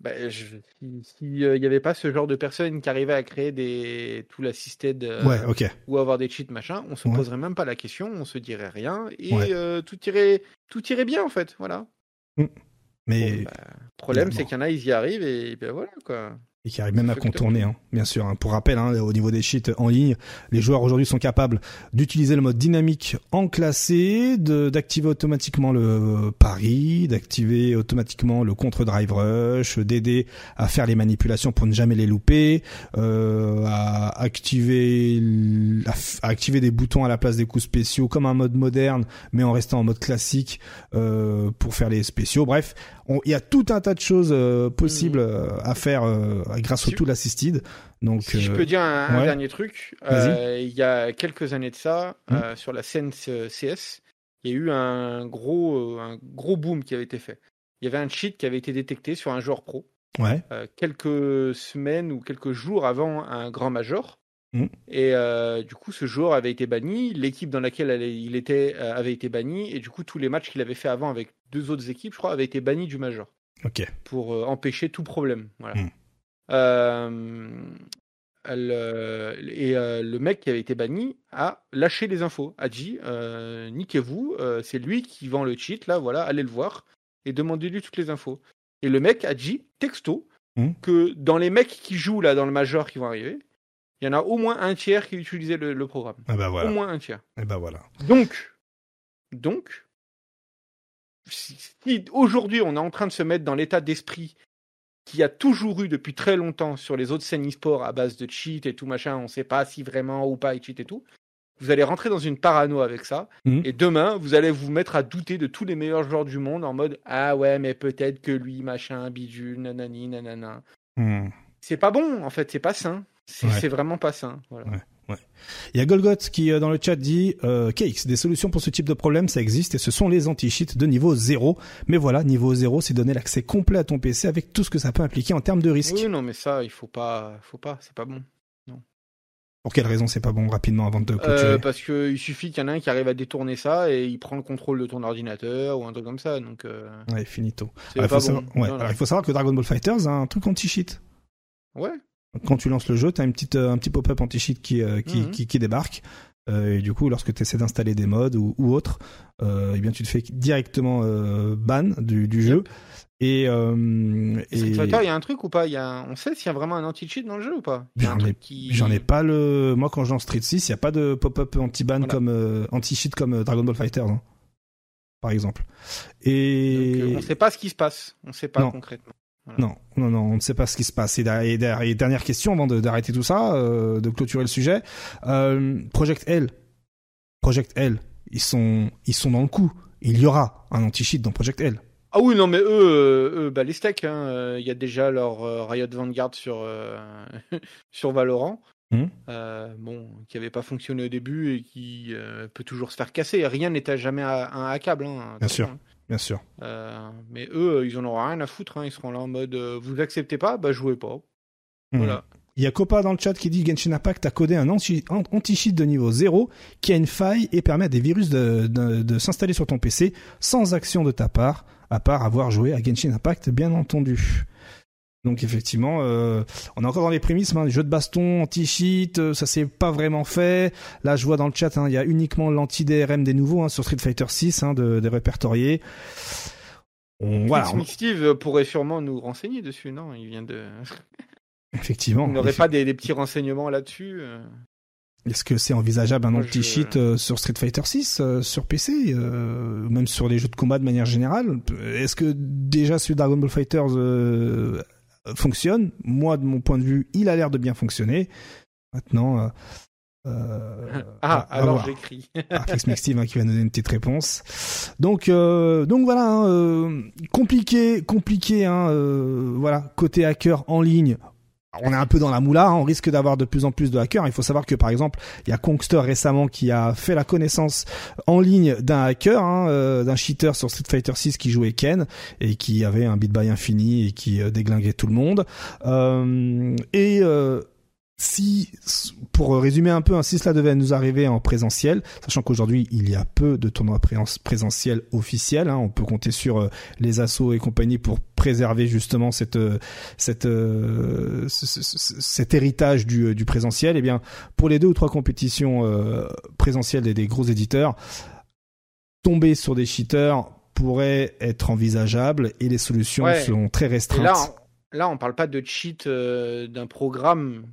Ben, je... si si, euh, avait pas ce genre de personnes qui arrivaient à créer des tout l'assisted euh, Ouais, ou avoir des cheats machin, on se Ouais. poserait même pas la question, on se dirait rien et Ouais. euh, tout irait tout irait bien en fait, voilà. Mais Bon, bah, le problème, c'est qu'il y en a, ils y arrivent et ben voilà quoi. Et qui arrive même à contourner, hein, bien sûr. hein. Pour rappel, hein, au niveau des cheats en ligne, les joueurs aujourd'hui sont capables d'utiliser le mode dynamique enclassé, de- d'activer automatiquement le pari, d'activer automatiquement le contre-drive rush, d'aider à faire les manipulations pour ne jamais les louper, euh, à activer, à, activer des boutons à la place des coups spéciaux comme un mode moderne, mais en restant en mode classique euh, pour faire les spéciaux. Bref, il y a tout un tas de choses euh, possibles euh, à faire euh, grâce au Si- tool assisted. Donc, Si je peux dire un, dernier truc, il y a quelques années de ça, euh, sur la scène CS, il y a eu un gros, un gros boom qui avait été fait. Il y avait un cheat qui avait été détecté sur un joueur pro ouais, quelques semaines ou quelques jours avant un grand major. Mhm. Et euh, du coup, ce joueur avait été banni, l'équipe dans laquelle elle- il était euh, avait été bannie, et du coup, tous les matchs qu'il avait fait avant avec deux autres équipes, je crois, avaient été bannis du major pour euh, empêcher tout problème. Voilà. Mm. Euh, euh, et le mec qui avait été banni a lâché les infos, a dit niquez-vous, c'est lui qui vend le cheat, là, voilà, allez le voir et demandez-lui toutes les infos. Et le mec a dit texto Mm. que dans les mecs qui jouent là dans le major qui vont arriver, il y en a au moins un tiers qui utilisait le, le programme. ah bah voilà, Au moins un tiers. et bah voilà. Donc, donc, si, aujourd'hui on est en train de se mettre dans l'état d'esprit qu'il y a toujours eu depuis très longtemps sur les autres scènes e-sport à base de cheat et tout machin, on ne sait pas si vraiment ou pas ils cheat et tout, vous allez rentrer dans une parano avec ça, Mhm. et demain vous allez vous mettre à douter de tous les meilleurs joueurs du monde en mode ah ouais mais peut-être que lui machin bidule nanani nanana. Hmm. C'est pas bon en fait, c'est pas sain, c'est Ouais. vraiment pas sain. Voilà. Ouais. Il y a Golgoth qui euh, dans le chat dit euh, Cakes, des solutions pour ce type de problème, ça existe et ce sont les anti-cheats de niveau 0. Mais voilà, niveau 0, c'est donner l'accès complet à ton PC avec tout ce que ça peut impliquer en termes de risque. Oui non mais ça il faut pas, faut pas, c'est pas bon. Pour quelle raison c'est pas bon rapidement avant de clôturer Euh, parce qu'il suffit qu'il y en ait un qui arrive à détourner ça et il prend le contrôle de ton ordinateur ou un truc comme ça. Donc, euh, Ouais, finito. Alors, il, faut bon. savoir, ouais, Non, non. alors, il faut savoir que Dragon Ball Fighters a un truc anti-cheat. Ouais. Quand tu lances le jeu, t'as une petite, euh, un petit pop-up anti-cheat qui, euh, qui, Mhm. qui, qui débarque. Euh, et du coup, lorsque tu essaies d'installer des modes ou, ou autre, euh, eh bien, tu te fais directement ban du, du jeu. Et, euh, Et Street et- Fighter, il y a un truc ou pas? Y a On sait s'il y a vraiment un anti-cheat dans le jeu ou pas? J'en ai- qui... Pas le. Moi, quand je lance Street 6, il y a pas de pop-up anti-ban Voilà. comme euh, anti-cheat comme Dragon Ball Fighter, hein, par exemple. Donc, Et euh, on sait pas ce qui se passe. On sait pas Non. concrètement. Non, non, non, on ne sait pas ce qui se passe. Et, dernière question avant d'arrêter tout ça, euh, de clôturer le sujet. Euh, Project L, Project L, ils sont, ils sont dans le coup. Il y aura un anti-cheat dans Project L. Ah oui, non, mais eux, euh, eux bah, les steaks, hein, il y a déjà leur Riot Vanguard sur, euh, sur Valorant. Euh, bon, qui avait pas fonctionné au début et qui euh, peut toujours se faire casser. Rien n'est à jamais à- un hackable. Hein, Bien sûr. hein. Bien sûr. Euh, mais eux, ils en auront rien à foutre. hein. Ils seront là en mode euh, vous acceptez pas, bah jouez pas. Mhm. Voilà. Il y a Copa dans le chat qui dit Genshin Impact a codé un anti-cheat de niveau 0 qui a une faille et permet à des virus de, de, s'installer sur ton PC sans action de ta part, à part avoir joué à Genshin Impact, bien entendu. Donc effectivement, euh, on est encore dans les prémices, hein, jeux de baston, anti-cheat, euh, ça s'est pas vraiment fait. Là, je vois dans le chat, hein, il y a uniquement l'anti-DRM des nouveaux hein, sur Street Fighter 6, hein, de, des répertoriés. On, voilà, Steve pourrait sûrement nous renseigner dessus, non? Il vient de. Effectivement. On n'aurait pas des, petits renseignements là-dessus euh. Est-ce que c'est envisageable un anti-cheat euh, sur Street Fighter 6 euh, sur PC, même sur les jeux de combat de manière générale? Est-ce que déjà celui Dragon Ball Fighters fonctionne Moi, de mon point de vue, il a l'air de bien fonctionner. Maintenant, euh, ah, alors j'écris. Fix Steve hein, qui va nous donner une petite réponse. Donc, euh, donc voilà, hein, euh, compliqué, compliqué. Hein, voilà, côté hacker en ligne, on est un peu dans la moula, hein, on risque d'avoir de plus en plus de hackers. Il faut savoir que par exemple, il y a Kongster récemment qui a fait la connaissance en ligne d'un hacker, hein, d'un cheater sur Street Fighter 6 qui jouait Ken et qui avait un beat by infini et qui déglinguait tout le monde. et si, pour résumer un peu, hein, si cela devait nous arriver en présentiel, sachant qu'aujourd'hui il y a peu de tournois présentiels officiels, hein, on peut compter sur euh, les assauts et compagnie pour préserver justement cette, euh, cette, euh, cet héritage du, du présentiel. Et eh bien, pour les deux ou trois compétitions présentielles des, des, gros éditeurs, tomber sur des cheaters pourrait être envisageable et les solutions sont très restreintes. là, on, là, on parle pas de cheat d'un programme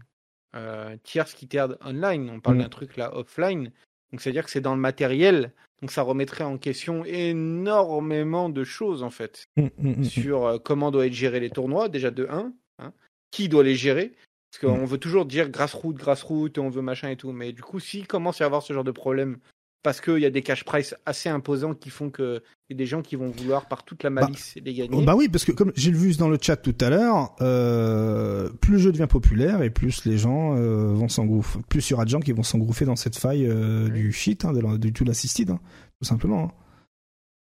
euh, tierce qui t'aide online. On parle mm. d'un truc là offline. Donc c'est-à-dire que c'est dans le matériel. Donc ça remettrait en question énormément de choses en fait mm, mm, sur euh, comment doivent être gérés les tournois. Déjà de 1, hein, qui doit les gérer? Parce qu'on veut toujours dire grassroot, grassroot, on veut machin et tout. Mais du coup, s'il commence à y avoir ce genre de problème parce qu'il y a des cash price assez imposants qui font que y a des gens qui vont vouloir par toute la bah, malice les gagner. Bah oui, parce que comme j'ai vu dans le chat tout à l'heure, euh, plus le jeu devient populaire et plus les gens euh, vont s'engouffrer, plus il y aura de gens qui vont s'engouffrer dans cette faille euh, du shit, hein, de, du tout l'assisted, hein, tout simplement. Hein.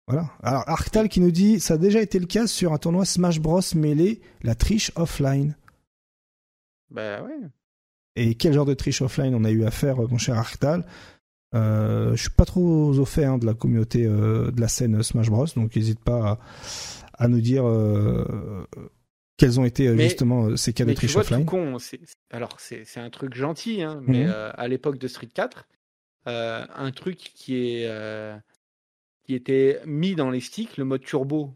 Voilà. Alors Arctal qui nous dit, ça a déjà été le cas sur un tournoi Smash Bros mêlé, la triche offline. Bah ouais. Et quel genre de triche offline on a eu à faire, mon cher Arctal? Euh, je suis pas trop au fait hein, de la communauté euh, de la scène Smash Bros, donc n'hésite pas à, nous dire euh, quels ont été justement ces cas de triche offline. Con, alors c'est un truc gentil, hein, mais mhm. à l'époque de Street 4, un truc qui est qui était mis dans les sticks, le mode turbo.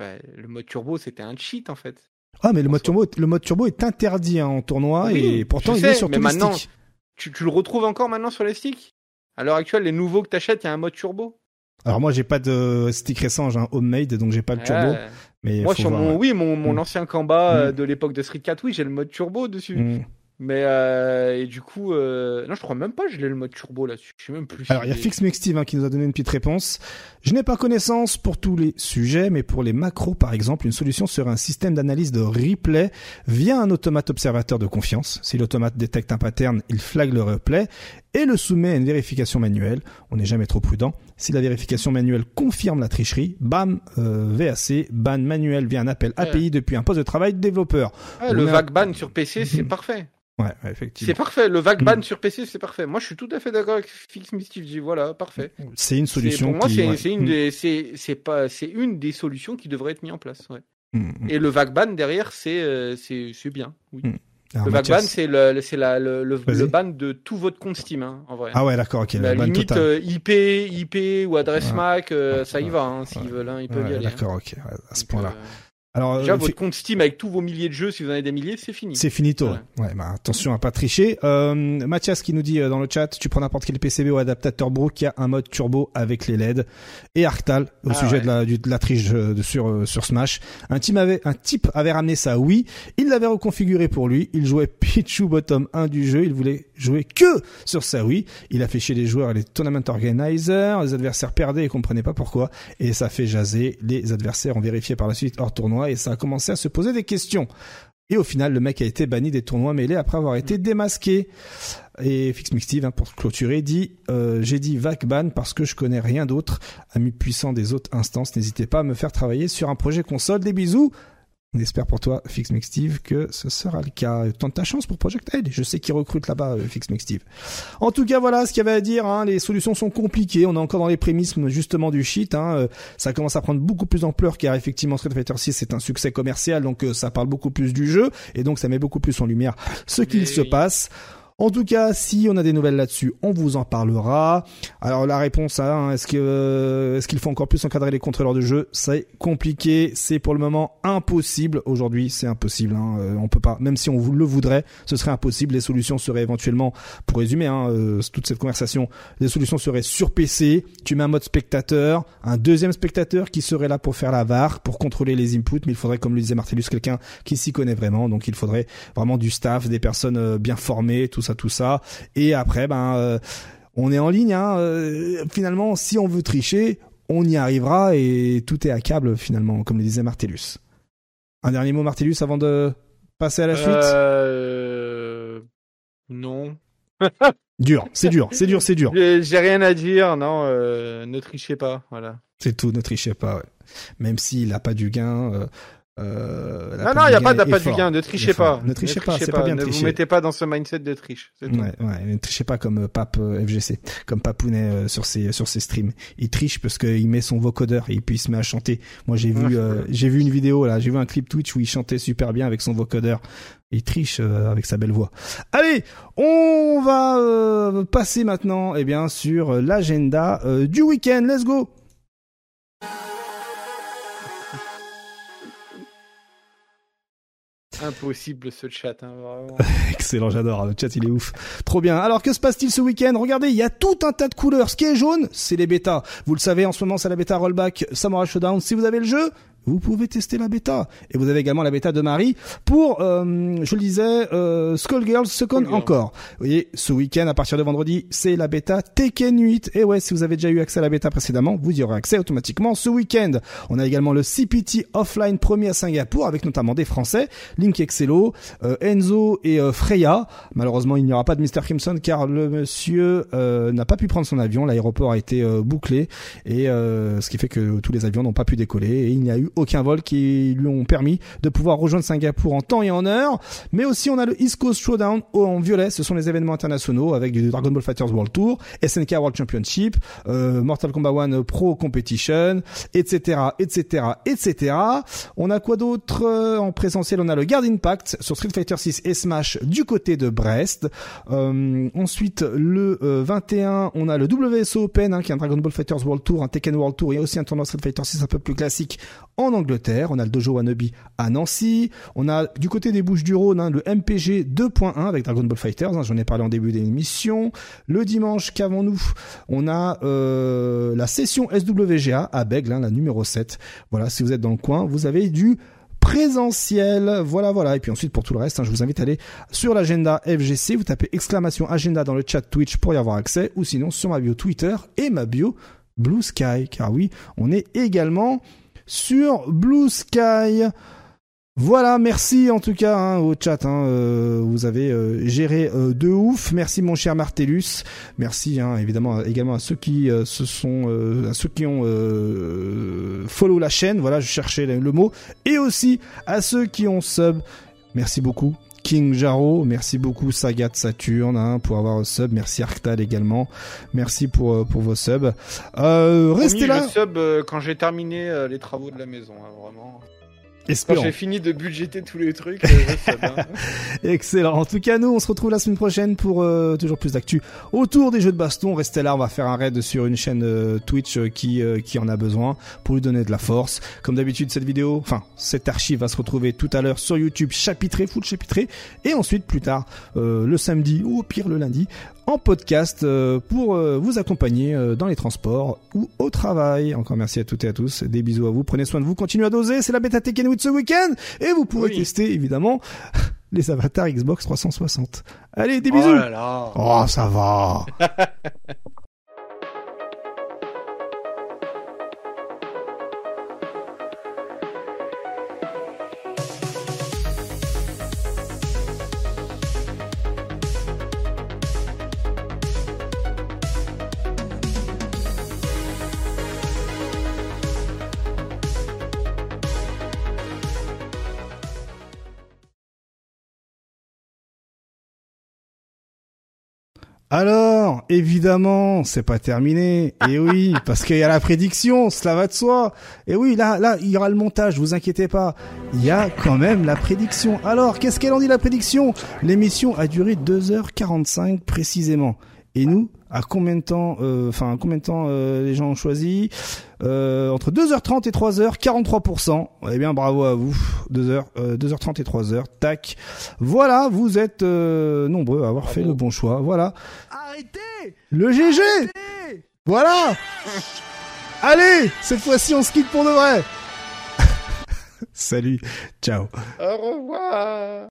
Le mode turbo, c'était un cheat en fait. Ah, mais le mode turbo, le mode turbo est interdit hein, en tournoi et pourtant il est sur tous les sticks. Tu, le retrouves encore maintenant sur les sticks? À l'heure actuelle, les nouveaux que tu achètes, il y a un mode turbo? Alors moi j'ai pas de stick récent, j'ai un homemade donc j'ai pas le turbo. Mais moi sur mon oui mon, mon mm. ancien Kamba euh, mm. de l'époque de Street 4 oui j'ai le mode turbo dessus. Mm. Mais euh, et du coup, euh, non, je crois même pas que je l'ai le mode turbo là-dessus. Je sais même plus. Alors il y a Fix Steve hein, qui nous a donné une petite réponse. Je n'ai pas connaissance pour tous les sujets, mais pour les macros par exemple, une solution serait un système d'analyse de replay via un automate observateur de confiance. Si l'automate détecte un pattern, il flague le replay et le soumet à une vérification manuelle. On n'est jamais trop prudent. Si la vérification manuelle confirme la tricherie, bam, euh, VAC, ban manuel via un appel API depuis un poste de travail de développeur. le vague ban sur PC, c'est parfait. Ouais, effectivement. C'est parfait. Le vague ban mm. sur PC, c'est parfait. Moi, je suis tout à fait d'accord avec Fix Mischief. Je dis voilà, parfait. C'est une solution. Pour moi, c'est une mm. des, c'est une des solutions qui devrait être mise en place. Mm, Et le vague ban derrière, c'est, euh, c'est bien. Oui. Le vague ban, c'est le, c'est la, le, le, ban de tout votre compte Steam, hein, en vrai. Ah ouais, d'accord, ok. La limite euh, IP, IP ou adresse MAC, euh, ça y va. Hein, S'ils veulent, hein, ils peuvent y aller. D'accord, ok. À ce point-là. Alors, Déjà, euh, votre compte Steam avec tous vos milliers de jeux, si vous en avez des milliers, c'est fini. C'est finito. Ouais, bah, attention à pas tricher. Euh, Mathias qui nous dit euh, dans le chat, tu prends n'importe quel PCB ou adaptateur Brook, qui a un mode turbo avec les LED. Et Arctal, au ah sujet de, la, de la triche de, sur, sur Smash. Un, team avait, un type avait ramené ça, oui. Il l'avait reconfiguré pour lui. Il jouait Pichu bottom 1 du jeu. Il voulait jouer que sur ça, oui. Il a fait chier les joueurs et les tournament organizers. Les adversaires perdaient et comprenaient pas pourquoi. Et ça fait jaser. Les adversaires ont vérifié par la suite hors tournoi et ça a commencé à se poser des questions. Et au final, le mec a été banni des tournois mêlés après avoir été démasqué. Et Fix Steve, hein, pour clôturer, dit euh, J'ai dit vac ban parce que je connais rien d'autre. Amis puissants des autres instances, n'hésitez pas à me faire travailler sur un projet console. Des bisous. On espère pour toi, Fix Steve, que ce sera le cas. Tente ta chance pour Project Head. Je sais qu'il recrute là-bas, euh, Fix Steve. En tout cas, voilà ce qu'il y avait à dire. Hein. Les solutions sont compliquées. On est encore dans les prémices justement du shit. Hein. Euh, ça commence à prendre beaucoup plus d'ampleur car effectivement Street Fighter 6 c'est un succès commercial, donc euh, ça parle beaucoup plus du jeu et donc ça met beaucoup plus en lumière ce qu'il se passe. En tout cas, si on a des nouvelles là-dessus, on vous en parlera. Alors la réponse à hein, est-ce que euh, est-ce qu'il faut encore plus encadrer les contrôleurs de jeu? C'est compliqué, c'est pour le moment impossible. Aujourd'hui, c'est impossible. Hein, euh, on peut pas, même si on le voudrait, ce serait impossible. Les solutions seraient éventuellement, pour résumer hein, euh, toute cette conversation, les solutions seraient sur PC. Tu mets un mode spectateur, un deuxième spectateur qui serait là pour faire la VAR, pour contrôler les inputs. Mais il faudrait, comme le disait Martellus, quelqu'un qui s'y connaît vraiment. Donc il faudrait vraiment du staff, des personnes bien formées, tout ça tout ça. Et après, ben, euh, on est en ligne. Hein, euh, finalement, si on veut tricher, on y arrivera et tout est à câble finalement, comme le disait Martellus. Un dernier mot, Martellus, avant de passer à la suite. Euh... Non. dur, c'est dur, c'est dur, c'est dur. J'ai rien à dire, non, ne trichez pas, voilà. C'est tout, ne trichez pas, ouais. Même s'il n'a pas du gain, euh, non, non, il n'y a pas d'appât du gain. Ne trichez pas. Ne trichez pas. C'est pas bien Ne vous mettez pas dans ce mindset de triche. Ouais, ouais. Ne trichez pas comme euh, Pape euh, FGC, comme Papounet euh, sur ses sur ses streams. Il triche parce qu'il met son vocodeur et puis il se met à chanter. Moi, j'ai vu j'ai vu une vidéo là, j'ai vu un clip Twitch où il chantait super bien avec son vocodeur. Il triche avec sa belle voix. Allez, on va passer maintenant, eh bien, sur l'agenda du week-end. Let's go. Impossible ce chat, hein, vraiment. Excellent, j'adore. Le chat, il est ouf. Trop bien. Alors, que se passe-t-il ce week-end? Regardez, il y a tout un tas de couleurs. Ce qui est jaune, c'est les bêtas. Vous le savez, en ce moment, c'est la bêta rollback Samurai Showdown. Si vous avez le jeu, vous pouvez tester la bêta. Et vous avez également la bêta de Marie pour, euh, je le disais, euh, Skullgirls Second encore. Vous voyez, ce week-end, à partir de vendredi, c'est la bêta Tekken 8. Et ouais, si vous avez déjà eu accès à la bêta précédemment, vous y aurez accès automatiquement ce week-end. On a également le CPT Offline premier à Singapour, avec notamment des Français, Link Excello, euh, Enzo et euh, Freya. Malheureusement, il n'y aura pas de Mr. Crimson car le monsieur euh, n'a pas pu prendre son avion. L'aéroport a été bouclé et ce qui fait que tous les avions n'ont pas pu décoller et il n'y a eu aucun vol qui lui ont permis de pouvoir rejoindre Singapour en temps et en heure. Mais aussi, on a le East Coast Showdown en violet. Ce sont les événements internationaux avec du Dragon Ball Fighters World Tour, SNK World Championship, euh, Mortal Kombat 1 Pro Competition, etc., etc., etc. On a quoi d'autre euh, en présentiel? On a le Guard Impact sur Street Fighter 6 et Smash du côté de Brest. Euh, ensuite, le 21, on a le WSO Open, hein, qui est un Dragon Ball Fighters World Tour, un Tekken World Tour et aussi un tournoi Street Fighter 6 un peu plus classique en Angleterre. On a le Dojo Wanobi à Nancy. On a du côté des Bouches du Rhône hein, le MPG 2.1 avec Dragon Ball Fighters. Hein, J'en ai parlé en début d'émission. Le dimanche, qu'avons-nous? On a euh, la session SWGA à Bègle, hein, la numéro 7. Voilà, si vous êtes dans le coin, vous avez du présentiel. Voilà, voilà. Et puis ensuite, pour tout le reste, je vous invite à aller sur l'agenda FGC. Vous tapez exclamation agenda dans le chat Twitch pour y avoir accès, ou sinon sur ma bio Twitter et ma bio Blue Sky. Car oui, on est également sur Blue Sky. Voilà, merci en tout cas hein, au chat. Hein, euh, vous avez euh, géré euh, de ouf. Merci mon cher Martellus. Merci hein, évidemment également à ceux qui se sont, à ceux qui ont follow la chaîne. Voilà, je cherchais le mot. Et aussi à ceux qui ont sub. Merci beaucoup. King Jaro, merci beaucoup Sagat Saturne hein, pour avoir sub, merci Arctal également, merci pour pour vos subs. restez là. Je sub quand j'ai terminé les travaux de la maison, vraiment. Quand j'ai fini de budgéter tous les trucs, euh, Excellent. En tout cas, nous, on se retrouve la semaine prochaine pour euh, toujours plus d'actu autour des jeux de baston. Restez là, on va faire un raid sur une chaîne euh, Twitch qui qui en a besoin pour lui donner de la force. Comme d'habitude, cette vidéo, enfin cette archive va se retrouver tout à l'heure sur YouTube, chapitré, full chapitré, et ensuite plus tard le samedi ou au pire le lundi en podcast pour vous accompagner dans les transports ou au travail. Encore merci à toutes et à tous. Des bisous à vous. Prenez soin de vous. Continuez à doser. C'est la bêta Tekken Ce week-end. Et vous pourrez tester évidemment les avatars Xbox 360. Allez, des bisous. Oh, oh ça va. Alors, évidemment, c'est pas terminé. Et oui, parce qu'il y a la prédiction, cela va de soi. Et oui, là, là, il y aura le montage, vous inquiétez pas. Il y a quand même la prédiction. Alors, qu'est-ce qu'elle en dit la prédiction? L'émission a duré 2h45 précisément. Et nous, à combien de temps, euh, combien de temps euh, les gens ont choisi euh, Entre 2h30 et 3h, 43%. Eh bien, bravo à vous. 2h, 2h30 et 3h. Tac. Voilà, vous êtes nombreux à avoir fait le bon choix. Voilà. Arrêtez Le GG Voilà Allez, cette fois-ci, on se quitte pour de vrai. Salut, ciao. Au revoir.